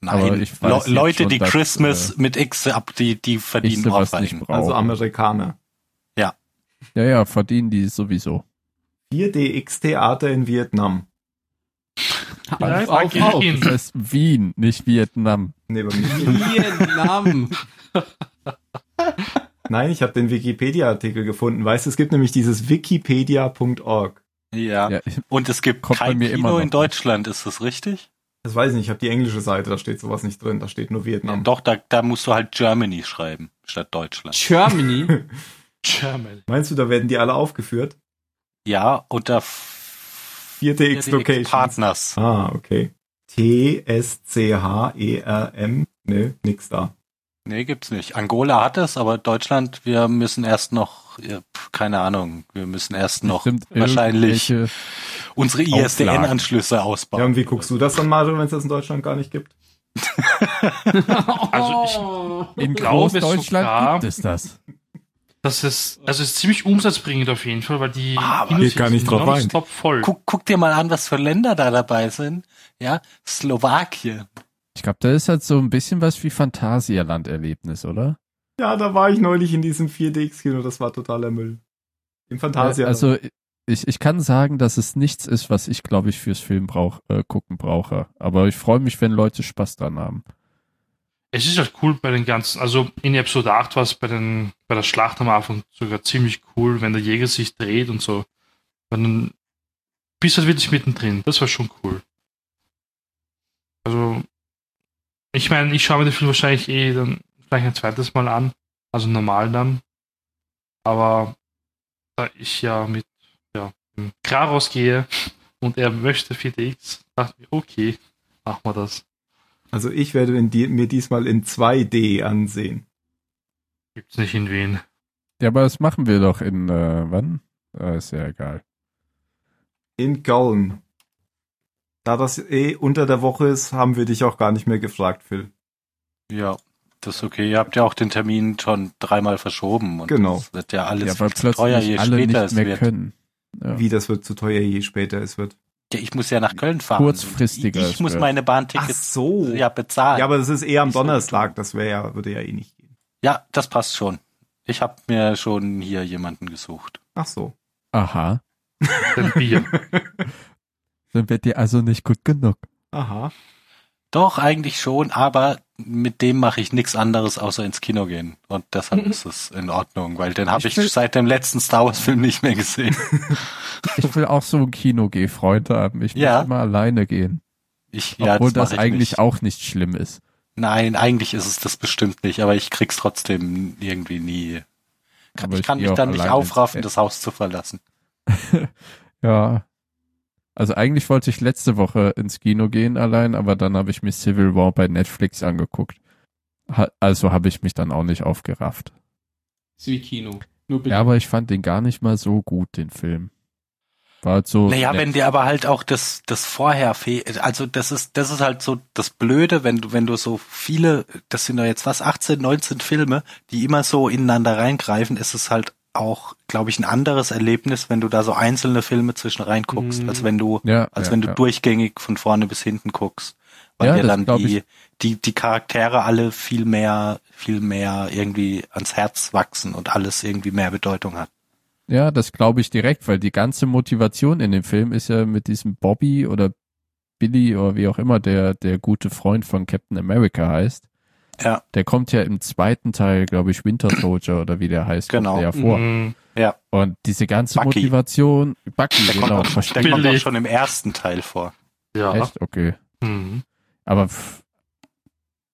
Aber Nein, ich weiß Le Leute, schon, die dass, Christmas äh, mit X ab, die, die verdienen brauche. Also Amerikaner. Ja, ja, verdienen die sowieso. 4DX Theater in Vietnam. Ja, auf, auf, auf. Das heißt Wien, nicht Vietnam. Nee, bei mir. Vietnam. [laughs] Nein, ich habe den Wikipedia-Artikel gefunden. Weißt du, es gibt nämlich dieses wikipedia.org. Ja. Ja, Und es gibt Kommt bei kein mir immer Kino noch in. Deutschland, ist das richtig? Das weiß ich nicht, ich habe die englische Seite, da steht sowas nicht drin, da steht nur Vietnam. Doch, da, da musst du halt Germany schreiben, statt Deutschland. Germany. [laughs] German. Meinst du, da werden die alle aufgeführt? Ja, unter 4DX Locations. Partners. Ah, okay. T-S-C-H-E-R-M. Ne, nix da. Nee, gibt's nicht. Angola hat es, aber Deutschland, wir müssen erst noch, keine Ahnung, wir müssen erst noch Bestimmt wahrscheinlich unsere. ISDN-Anschlüsse Ja, ausbauen. und wie guckst du das dann, Mario, wenn es das in Deutschland gar nicht gibt? [laughs] Also ich- Oh. In Großdeutschland sogar- gibt es das. Das ist, also ist ziemlich umsatzbringend auf jeden Fall, weil die Ah, aber geht gar nicht drauf ein. voll. Guck, guck dir mal an, was für Länder da dabei sind. Ja, Slowakien. Ich glaube, da ist halt so ein bisschen was wie Phantasialand-Erlebnis, oder? Ja, da war ich neulich in diesem 4DX-Kino, das war totaler Müll. Im Fantasia. Äh, Also ich, ich kann sagen, dass es nichts ist, was ich, glaube ich, fürs Film brauch, äh, gucken brauche. Aber ich freue mich, wenn Leute Spaß dran haben. Es ist halt cool bei den ganzen, also in Episode 8 war es bei den, bei der Schlacht am Anfang sogar ziemlich cool, wenn der Jäger sich dreht und so. Und dann bist du halt wirklich mittendrin. Das war schon cool. Also, ich meine, ich schaue mir den Film wahrscheinlich eh dann vielleicht ein zweites Mal an. Also normal dann. Aber da ich ja mit ja, dem Kraros gehe und er möchte 4DX, dachte ich, okay, machen wir das. Also ich werde in die, mir diesmal in 2D ansehen. Gibt's nicht in Wien. Ja, aber das machen wir doch in, äh, wann? Äh, ist ja egal. In Köln. Da das eh unter der Woche ist, haben wir dich auch gar nicht mehr gefragt, Phil. Ja, das ist okay. Ihr habt ja auch den Termin schon dreimal verschoben. Und Genau. Das wird ja alles ja, zu teuer, je später nicht es mehr wird. können. Ja. Wie das wird zu teuer, je später es wird. Ja, ich muss ja nach Köln fahren. Kurzfristiger Ich, ich muss meine Ach Bahntickets so. ja bezahlen. Ja, aber das ist eher am Donnerstag, das wäre ja, würde ja eh nicht gehen. Ja, das passt schon. Ich habe mir schon hier jemanden gesucht. Ach so. Aha. Ein Bier. [laughs] Dann wird dir also nicht gut genug. Aha. Doch, eigentlich schon, aber mit dem mache ich nichts anderes, außer ins Kino gehen. Und deshalb [laughs] ist es in Ordnung, weil den habe Ich ich, seit dem letzten Star Wars-Film nicht mehr gesehen. [laughs] Ich will auch so ein Kino-Geh-Freund haben. Ich Ja. muss immer alleine gehen. Ich, ja, Obwohl das, ich eigentlich nicht. auch nicht schlimm ist. Nein, eigentlich ist es das bestimmt nicht, aber ich krieg's trotzdem irgendwie nie. Kann, ich ich kann geh mich dann nicht aufraffen, das Haus zu verlassen. [laughs] Ja. Also eigentlich wollte ich letzte Woche ins Kino gehen allein, aber dann habe ich mir Civil War bei Netflix angeguckt. Ha also habe ich mich dann auch nicht aufgerafft. Ist wie Kino. Ja, aber ich fand den gar nicht mal so gut, den Film. War halt so. Naja, nett. wenn dir aber halt auch das, das vorher fehlt, also das ist, das ist halt so das Blöde, wenn du, wenn du so viele, das sind doch jetzt was, 18, 19 Filme, die immer so ineinander reingreifen, ist es halt auch, glaube ich, ein anderes Erlebnis, wenn du da so einzelne Filme zwischen reinguckst, Mhm. als wenn du, ja, als ja, wenn du ja. durchgängig von vorne bis hinten guckst. Weil Ja, dir dann die, ich. die, die Charaktere alle viel mehr, viel mehr irgendwie ans Herz wachsen und alles irgendwie mehr Bedeutung hat. Ja, das glaube ich direkt, weil die ganze Motivation in dem Film ist ja mit diesem Bobby oder Billy oder wie auch immer der, der gute Freund von Captain America heißt. Ja. Der kommt ja im zweiten Teil, glaube ich, Winter Soldier oder wie der heißt, Genau. kommt der ja vor. Mhm. Ja, Und diese ganze Bucky. Motivation, Bucky, der, genau, kommt, auch, der kommt auch schon im ersten Teil vor. Ja. Echt? Okay. Mhm. Aber pff,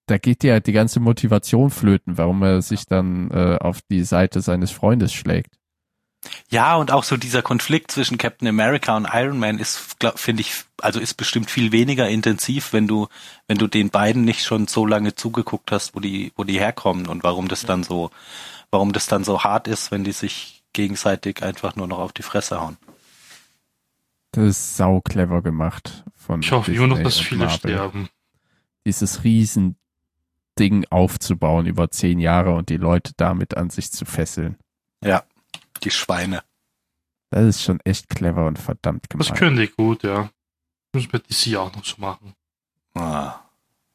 da geht ja die ganze Motivation flöten, warum er sich dann äh, auf die Seite seines Freundes schlägt. Ja, und auch so dieser Konflikt zwischen Captain America und Iron Man ist, finde ich, also ist bestimmt viel weniger intensiv, wenn du, wenn du den beiden nicht schon so lange zugeguckt hast, wo die, wo die herkommen und warum das dann so, warum das dann so hart ist, wenn die sich gegenseitig einfach nur noch auf die Fresse hauen. Das ist sau clever gemacht von Ich hoffe immer noch, Disney dass viele Marvel. sterben. Dieses riesen Ding aufzubauen über zehn Jahre und die Leute damit an sich zu fesseln. Ja, die Schweine. Das ist schon echt clever und verdammt Das gemacht. können die gut, ja. Müssen wir DC auch noch so machen. Ah.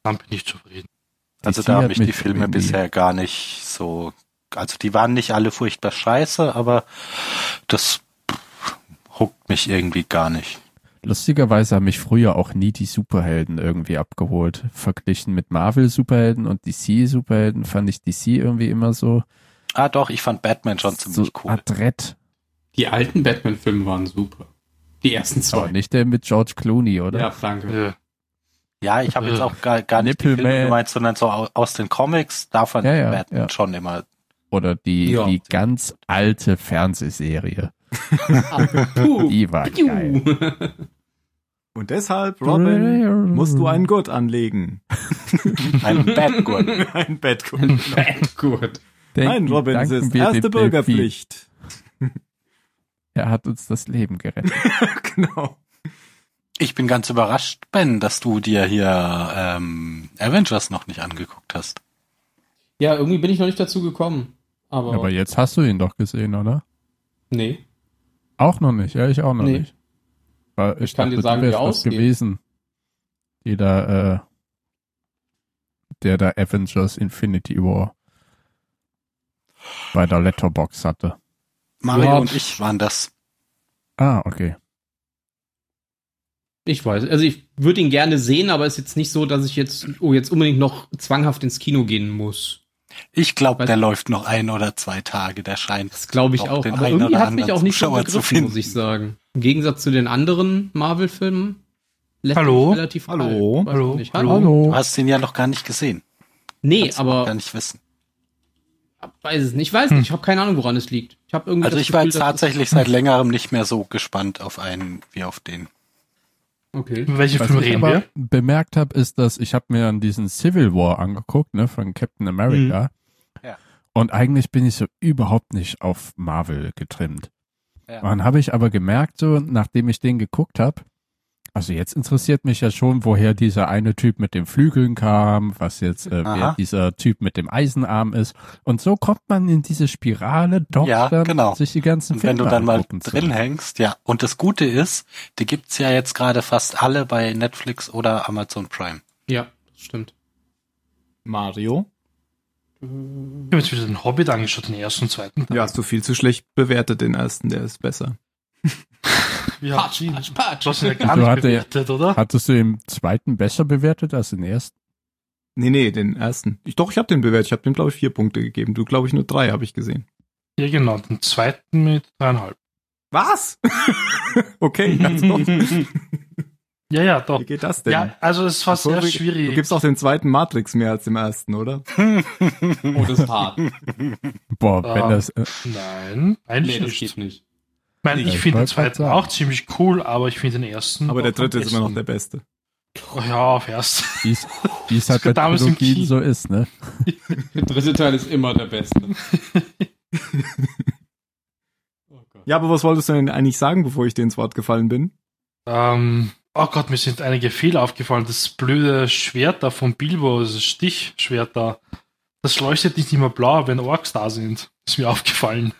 Dann bin ich zufrieden. Also DC da haben mich die Filme bisher gar nicht so, also die waren nicht alle furchtbar scheiße, aber das huckt mich irgendwie gar nicht. Lustigerweise haben mich früher auch nie die Superhelden irgendwie abgeholt. Verglichen mit Marvel-Superhelden und DC-Superhelden fand ich DC irgendwie immer so, Ah doch, ich fand Batman schon so ziemlich cool. adrett. Die alten Batman-Filme waren super. Die ersten Aber zwei. nicht der mit George Clooney, oder? Ja, danke. Ja. Ja, ich habe jetzt Äh, auch gar, gar nicht die. Filme gemeint, sondern so au- aus den Comics, da fand Ja, ich ja, Batman ja. schon immer. Oder die, Ja. die ganz alte Fernsehserie. [laughs] Die war geil. [laughs] Und deshalb, Robin, musst du einen Gurt anlegen. Ein Batgurt. [laughs] ein Bettgurt. Gut. Nein, Robin, es ist erste. Bürgerpflicht. [laughs] Er hat uns das Leben gerettet. [laughs] genau. Ich bin ganz überrascht, Ben, dass du dir hier ähm, Avengers noch nicht angeguckt hast. Ja, irgendwie bin ich noch nicht dazu gekommen. Aber, Aber jetzt hast du ihn doch gesehen, oder? nee. Auch noch nicht, ja, ich auch noch Nee. nicht. Weil ich, Ich kann dachte, dir sagen, du wie wärst das ausgeht. gewesen. Die da, äh, der da Avengers Infinity War bei der Letterbox hatte. Mario Ja. und ich waren das. Ah, okay. Ich weiß. Also ich würde ihn gerne sehen, aber ist jetzt nicht so, dass ich jetzt, oh, jetzt unbedingt noch zwanghaft ins Kino gehen muss. Ich glaube, der läuft noch ein oder zwei Tage, der scheint. Das glaube ich Auch Aber irgendwie hat mich auch nicht so begriffen, muss ich sagen. Im Gegensatz zu den anderen Marvel-Filmen. lässt Hallo? Relativ Hallo? Hallo? Nicht. Hallo? Du hast ihn ja noch gar nicht gesehen. Nee, Kannst aber gar nicht wissen. Weiß es nicht. Ich weiß nicht. Ich habe keine Ahnung, woran es liegt. Ich habe irgendwie Also ich war Gefühl, jetzt es- tatsächlich seit längerem nicht mehr so gespannt auf einen wie auf den. Okay. Welche Was Filme ich reden aber wir? bemerkt habe, ist, dass ich habe mir an diesen Civil War angeguckt, ne, von Captain America. Ja. Und eigentlich bin ich so überhaupt nicht auf Marvel getrimmt. Ja. Und dann habe ich aber gemerkt, so, nachdem ich den geguckt habe, also jetzt interessiert mich ja schon, woher dieser eine Typ mit den Flügeln kam, was jetzt äh, wer dieser Typ mit dem Eisenarm ist. Und so kommt man in diese Spirale, doch Ja, dann genau. sich die ganzen Und wenn Filme du dann mal drin hängst, ja. Und das Gute ist, die gibt's ja jetzt gerade fast alle bei Netflix oder Amazon Prime. Ja, das stimmt. Mario? Ich habe jetzt wieder den Hobbit angeschaut, den ersten und zweiten. Ja, hast du viel zu schlecht bewertet, den ersten, der ist besser. Ja, Patsch, patsch, patsch. Du hast ihn ja gar Du nicht bewertet, oder? Hattest du den zweiten besser bewertet als den ersten? Nee, nee, den ersten. Ich, doch, ich habe den bewertet. Ich habe dem, glaube ich, vier Punkte gegeben. Du, glaube ich, nur drei habe ich gesehen. Ja, genau. Den zweiten mit dreieinhalb. Was? [laughs] okay, also [laughs] doch. Ja, ja, doch. Wie geht das denn? Ja, also es war sehr Du schwierig. gibst auch dem zweiten Matrix mehr als dem ersten, oder? Oh, das ist hart. Boah, Ah. wenn das, äh, Nein, Nee, eigentlich das nicht. geht nicht. Ich meine, Ja, ich finde den zweiten auch ziemlich cool, aber ich finde den ersten. Aber der dritte ist immer noch der beste. Oh, ja, auf erst. wie es [laughs] halt bei Damals im Trilogien Kino. so ist, ne? [laughs] Der dritte Teil ist immer der beste. [laughs] Oh. Ja, aber was wolltest du denn eigentlich sagen, bevor ich dir ins Wort gefallen bin? Ähm, oh Gott, mir sind einige Fehler aufgefallen. Das blöde Schwert da von Bilbo, das Stichschwert da, das leuchtet nicht immer blau, wenn Orks da sind. Ist mir aufgefallen.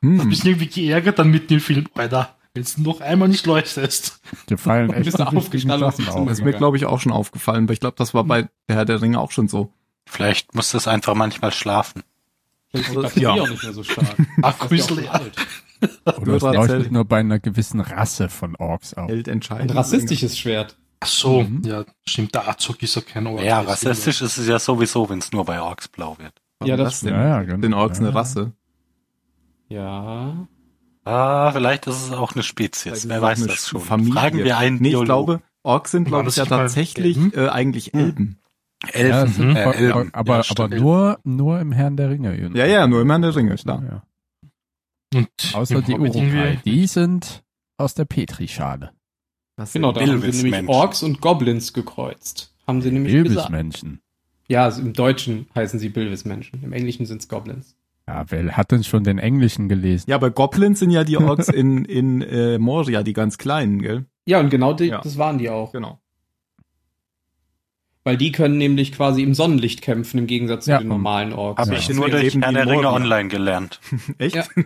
Ich Hm. bin irgendwie geärgert dann mit dem Film. Alter, wenn du noch einmal nicht leuchtest. Dir fallen echt Bist aufgestanden auf. Das ist [laughs] mir, glaube ich, auch schon aufgefallen, aber ich glaube, das war bei der Herr der Ringe auch schon so. Vielleicht muss das einfach manchmal schlafen. Vielleicht ist die Batterie Ja. auch nicht mehr so stark. [laughs] Ach, Das alt. Oder es Nur leuchtet erzählt. nur bei einer gewissen Rasse von Orks auf. Ein entscheidend. rassistisches Schwert. Ach so, Mhm. ja, stimmt, der Azog ist ja kein Ork. Ja, rassistisch ist es ja sowieso, wenn es nur bei Orks blau wird. Warum Ja, das denn? Ja, ja, genau. Den Orks eine Ja. Rasse. Ja. Ah, vielleicht ist es auch eine Spezies. Vielleicht Wer weiß das schon. Familie. Fragen wir einen Nee, ich glaube, Orks sind, glaube ich, ja tatsächlich äh, eigentlich Hm. Elben. Ja, Elfen, sind äh, Elben. aber, Ja, aber nur, nur im Herrn der Ringe. Ja, ja, nur immer in der Ringe, klar. Ja. Und Außer im die Urukai. irgendwie- Die sind aus der Petrischale. Das Genau, da haben sie nämlich Bilbismenschen. Orks und Goblins gekreuzt. Haben sie nämlich gesagt. Ilbismenschen. Ja, also im Deutschen heißen sie Bilbismenschen. Im Englischen sind es Goblins. Ja, wer hat denn schon den Englischen gelesen? Ja, aber Goblins sind ja die [laughs] Orks in, in äh, Moria, die ganz kleinen, gell? Ja, und genau die, Ja. das waren die auch. Genau. Weil die können nämlich quasi im Sonnenlicht kämpfen, im Gegensatz zu Ja. den normalen Orks. Habe Ja. ich nur durch Herr die der Ringe online gelernt. [laughs] Echt? Ja. [laughs]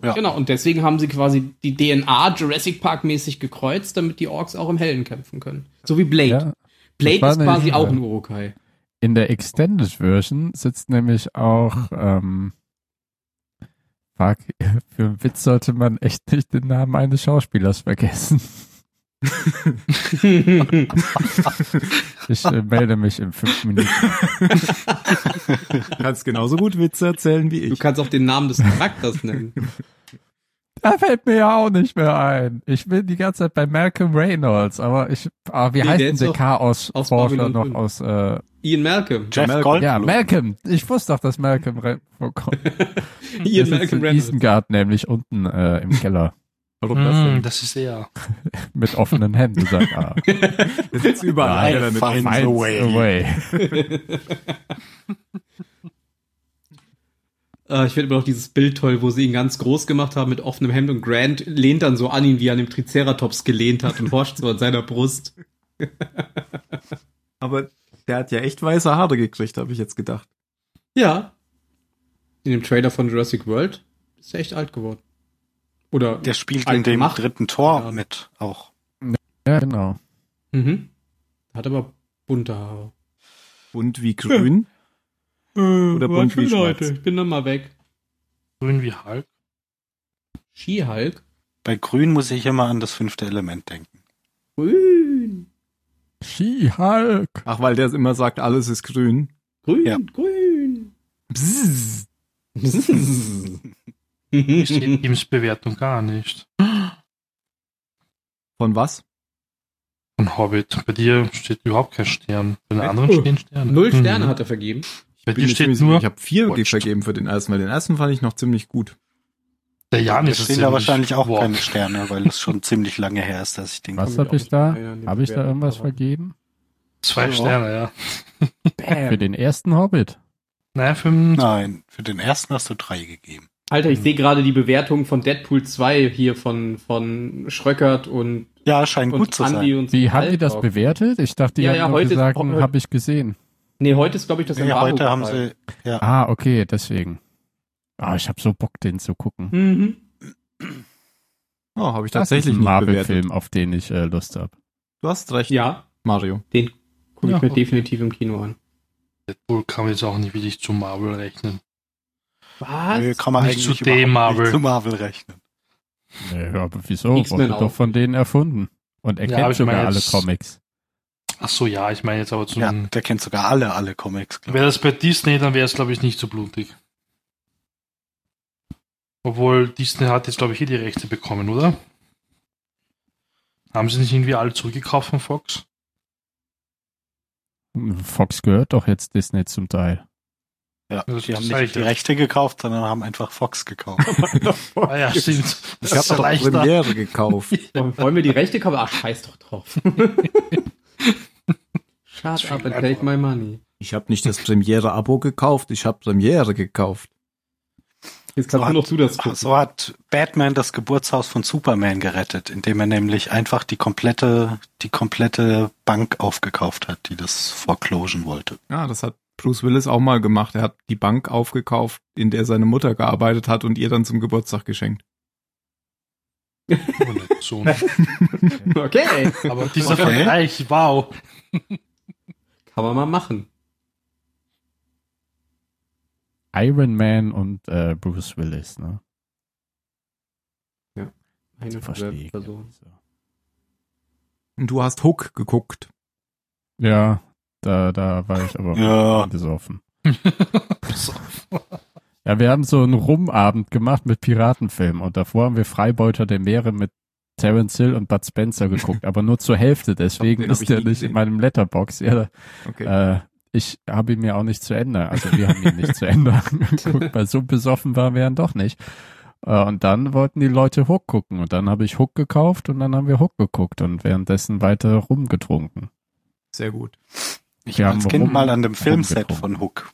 Ja. Genau, und deswegen haben sie quasi die DNA Jurassic Park mäßig gekreuzt, damit die Orks auch im Hellen kämpfen können. So wie Blade. Ja, Blade ist quasi auch äh, ein Urukai. in der Extended Version sitzt nämlich auch, ähm, fuck, [laughs] für einen Witz sollte man echt nicht den Namen eines Schauspielers vergessen. [laughs] Ich äh, melde mich in fünf Minuten. Du kannst genauso gut Witze erzählen wie du ich. kannst auch den Namen des Charakters nennen. [laughs] Da fällt mir ja auch nicht mehr ein. Ich bin die ganze Zeit bei Malcolm Reynolds, aber ich, ah, wie Nee, heißt denn der Chaos-Forscher noch aus, äh, Ian Malcolm. Jeff Malcolm. Goldblum. ja, Malcolm. Ich wusste doch, dass Malcolm Re vorkommt. [laughs] Der Ian Malcolm in Reynolds. Isengard nämlich unten äh, im Keller Warum das Mm, denn? das ist er. [laughs] mit offenen Händen. Sagt, ah, Das ist überall Nein, mit Finds offenen- a way. away. [laughs] Äh, ich finde immer noch dieses Bild toll, wo sie ihn ganz groß gemacht haben mit offenem Hemd und Grant lehnt dann so an ihn, wie er an dem Triceratops gelehnt hat und horcht so an seiner Brust. [laughs] Aber der hat ja echt weiße Haare gekriegt, habe ich jetzt gedacht. Ja. In dem Trailer von Jurassic World ist er echt alt geworden. Oder Der spielt in dem gemacht. dritten Tor Ja. mit auch. Ja, genau. Mhm. Hat aber bunte Haare. Bunt wie grün. Oder bunt wie schwarz. ich bin dann mal weg. Grün wie Hulk. Skihulk? Bei Grün muss ich immer an das fünfte Element denken. Grün. She-Hulk. Ach, weil der immer sagt, alles ist grün. Grün, Ja. grün. Bzzz. [laughs] Hier steht Teams Bewertung gar nicht. Von was? Von Hobbit. Bei dir steht überhaupt kein Stern. Bei den Oh. anderen stehen Sterne. Null Mhm. Sterne hat er vergeben. Bei dir steht nur, Ich habe vier Watched. vergeben für den ersten, weil den ersten fand ich noch ziemlich gut. der Jan Da ist stehen da wahrscheinlich auch Wow. keine Sterne, weil es schon [laughs] ziemlich lange her ist, dass ich den Was habe ich da? Habe ich da irgendwas vergeben? Zwei. Sterne, ja. Für den ersten Hobbit. Nein, fünf. Nein, für den ersten hast du drei gegeben. Alter, ich sehe gerade die Bewertung von Deadpool 2 hier von, von Schröckert und, Ja, scheint und gut zu Andi sein. und Wie haben die das bewertet? Ich dachte, die Ja, haben ja, nur heute gesagt, heute- habe ich gesehen. Nee, heute ist, glaube ich, das Ja, Embargo heute haben gefallen. sie, ja. Ah, okay, deswegen. Ah, ich habe so Bock, den zu gucken. Mhm. Oh, habe ich Das ist tatsächlich ein. Marvel-Film, auf den ich äh, Lust habe. Du hast recht, Ja, Mario. den gucke Ja, ich mir okay. definitiv im Kino an. Deadpool kann man jetzt auch nicht wirklich zu Marvel rechnen. Was? Nö, kann man Nicht eigentlich zu dem Marvel. nicht zu Marvel rechnen. Nee, aber wieso? Wurde doch von denen erfunden. Und er Ja, kennt sogar alle jetzt- Comics. Ach so, ja, ich meine jetzt aber zu Ja, der kennt sogar alle, alle Comics. Wäre das bei Disney, dann wäre es, glaube ich, nicht so blutig. Obwohl Disney hat jetzt, glaube ich, hier die Rechte bekommen, oder? Haben sie nicht irgendwie alle zurückgekauft von Fox? Fox gehört doch jetzt Disney zum Teil. ich. Ja, Das- die haben nicht ich die. Rechte gekauft, sondern haben einfach Fox gekauft. [laughs] Ah ja, stimmt. Das Ich habe doch leichter. Premiere gekauft. [laughs] Wollen wir die Rechte kaufen? Ach, scheiß doch drauf. [laughs] Shut up and take my money. Ich habe nicht das Premiere-Abo gekauft, ich habe Premiere gekauft. Jetzt kannst So nur noch du das gucken. So hat Batman das Geburtshaus von Superman gerettet, indem er nämlich einfach die komplette, die komplette Bank aufgekauft hat, die das foreclosen wollte. Ja, das hat Bruce Willis auch mal gemacht. Er hat die Bank aufgekauft, in der seine Mutter gearbeitet hat und ihr dann zum Geburtstag geschenkt. [laughs] Oh, so. [laughs] Okay. Aber dieser Okay. Vergleich, wow. Kann man mal machen. Iron Man und äh, Bruce Willis, ne? Eine Verstehe. Person. Und du hast Hook geguckt. Ja, da, da war ich aber Ja. besoffen. [laughs] Ja, wir haben so einen Rumabend gemacht mit Piratenfilmen und davor haben wir Freibeuter der Meere mit Terence Hill und Bud Spencer geguckt, aber nur zur Hälfte, [laughs] deswegen ist nie nicht gesehen. in meinem Letterbox. Ja, Okay. äh, ich habe ihn mir auch nicht zu Ende, also wir haben ihn nicht zu Ende [laughs] angeguckt, weil so besoffen waren wir dann doch nicht. Äh, Und dann wollten die Leute Hook gucken und dann habe ich Hook gekauft und dann haben wir Hook geguckt und währenddessen weiter rumgetrunken. Sehr gut. Ich Wir war haben als Kind mal an dem Filmset von Hook.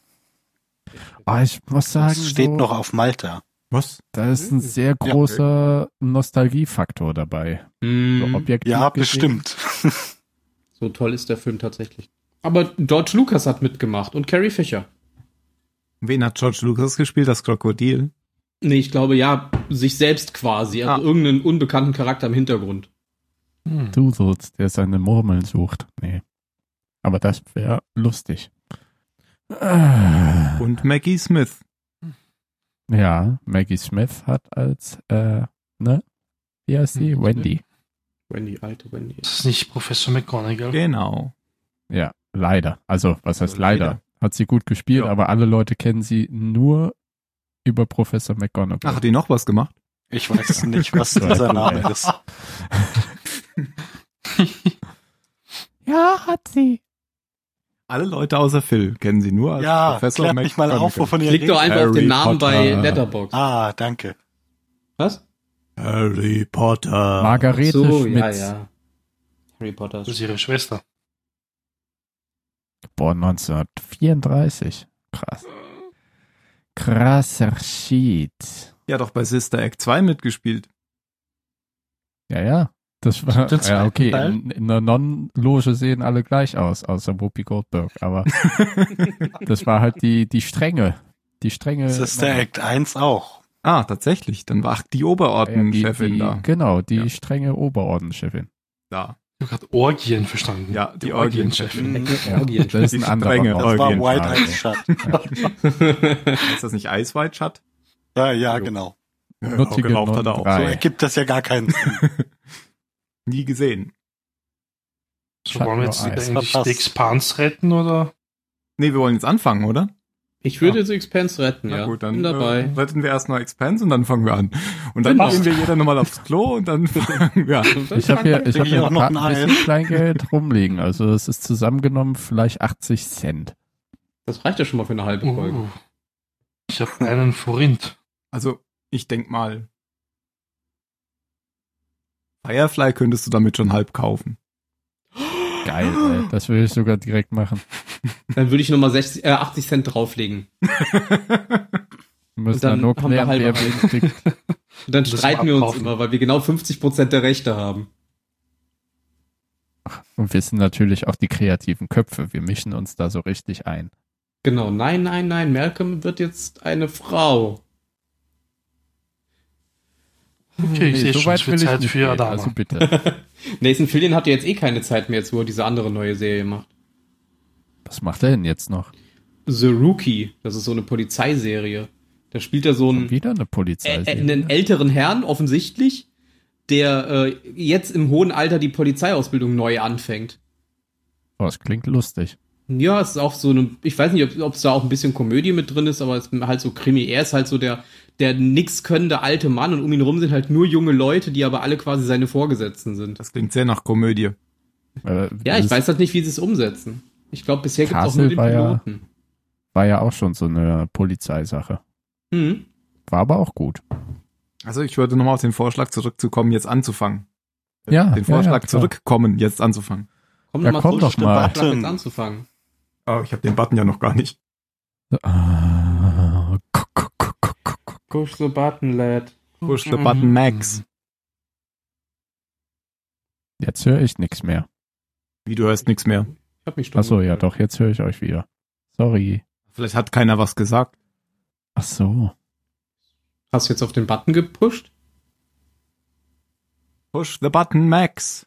Ah, ich muss sagen, Das steht so, noch auf Malta. Was? da ist ein sehr großer Nostalgiefaktor dabei. So Hm, objektiv Ja, gesehen. bestimmt. [laughs] so toll ist der Film tatsächlich. Aber George Lucas hat mitgemacht und Carrie Fisher. Wen hat George Lucas gespielt? Das Krokodil? Nee, ich glaube ja, sich selbst quasi, also Ah. irgendeinen unbekannten Charakter im Hintergrund. Hm. Doodles, der seine Murmeln sucht. Nee. Aber das wäre lustig. Und Maggie Smith. Ja, Maggie Smith hat als, äh, ne? Wie heißt sie? Hm, Wendy. Wendy, alte Wendy. Das ist nicht Professor McGonagall. Genau. Ja, leider. Also, was heißt Also leider? leider. Hat sie gut gespielt, Ja. aber alle Leute kennen sie nur über Professor McGonagall. Ach, hat die noch was gemacht? Ich weiß [laughs] nicht, was dieser Name ist. [laughs] [laughs] ja, hat sie. Alle Leute außer Phil kennen sie nur als Ja, Professor klärt mich mal auf, wovon ihr Klick doch einfach auf den Harry Namen bei Potter. Letterboxd. Ah, danke. Was? Harry Potter. Margarete so, Schmitz. ja, ja. Harry Potter. Das ist ihre Schwester. Geboren 1934. Krass. Krasser Shit. Ja, doch bei Sister Act 2 mitgespielt. Ja, ja. Das war, Den ja, okay. In, in der Non-Loge sehen alle gleich aus, außer Whoopi Goldberg. Aber [laughs] das war halt die, die Strenge. Die Strenge. Das ist der Act 1 auch. Ah, tatsächlich. Dann war ach, die Ja, die, Oberordenchefin die, da. Genau, die Ja. strenge Oberordenchefin. Da. Ich habe gerade Orgien verstanden. Ja, die Orgienchefin. Orgienchefin. Das ist Die ein anderer strenge Das war Orgien- White Orgien- Eyes Shut. Ist das nicht Ice White Shut? Ja, ja, genau. Nuttige geraucht hat er auch. So ergibt das ja gar keinen [laughs] Sinn. Nie gesehen. So wollen wir jetzt eigentlich Verpasst. die Expanse retten oder? Nee, wir wollen jetzt anfangen, oder? Ich würde jetzt Expense retten, Na ja. gut, dann Bin dabei. Äh, retten wir erst noch Expense und dann fangen wir an. Und dann Passt. gehen wir jeder nochmal aufs Klo und dann [laughs] fangen wir an. Ich habe hier, ich hab hier auch noch ein bisschen Kleingeld rumliegen. Also es ist zusammengenommen vielleicht 80 Cent. Das reicht ja schon mal für eine halbe Folge. Uh, ich habe einen Forint. Also, ich denk mal, Firefly könntest du damit schon halb kaufen. [gasps] Geil, ey. Das will ich sogar direkt machen. [laughs] Dann würde ich nochmal 60, äh, 80 Cent drauflegen. Wir müssen dann [laughs] dann nur klären, wer wen kriegt. Und dann streiten wir uns immer, weil wir genau 50% der Rechte haben. Und wir sind natürlich auch die kreativen Köpfe. Wir mischen uns da so richtig ein. Genau, nein, nein, nein, Malcolm wird jetzt eine Frau. Okay, ich sehe so schon, weit es will ich Zeit nicht für. Adama. Also bitte. [laughs] Nathan Fillion hat ja jetzt eh keine Zeit mehr, jetzt wo er diese andere neue Serie macht. Was macht er denn jetzt noch? The Rookie, das ist so eine Polizeiserie. Da spielt er so einen, wieder eine äh, Polizei. äh, einen älteren Herrn, offensichtlich, der äh, jetzt im hohen Alter die Polizeiausbildung neu anfängt. Oh, das klingt lustig. Ja, es ist auch so eine, ich weiß nicht, ob es da auch ein bisschen Komödie mit drin ist, aber es ist halt so Krimi. Er ist halt so der, der nix könnende alte Mann und um ihn rum sind halt nur junge Leute, die aber alle quasi seine Vorgesetzten sind. Das klingt sehr nach Komödie. Äh, Ja, ich weiß halt nicht, wie sie es umsetzen. Ich glaube, bisher gibt es auch nur den war ja- Piloten. War ja auch schon so eine Polizeisache. Hm. War aber auch gut. Also ich würde nochmal auf den Vorschlag zurückzukommen, jetzt anzufangen. Ja, Den ja, Vorschlag ja, klar. zurückkommen, jetzt anzufangen. Komm Ja, doch mal komm zurück, doch mal. Vorschlag jetzt anzufangen. Oh, ich habe den Button ja noch gar nicht. Ah, guck. Push the button, lad. Push the button, Max. Jetzt höre ich nichts mehr. Wie, du hörst nichts mehr. Ich hab mich stumm Achso, ja gestellt. doch, jetzt höre ich euch wieder. Sorry. Vielleicht hat keiner was gesagt. Ach so. Hast du jetzt auf den Button gepusht? Push the button, Max.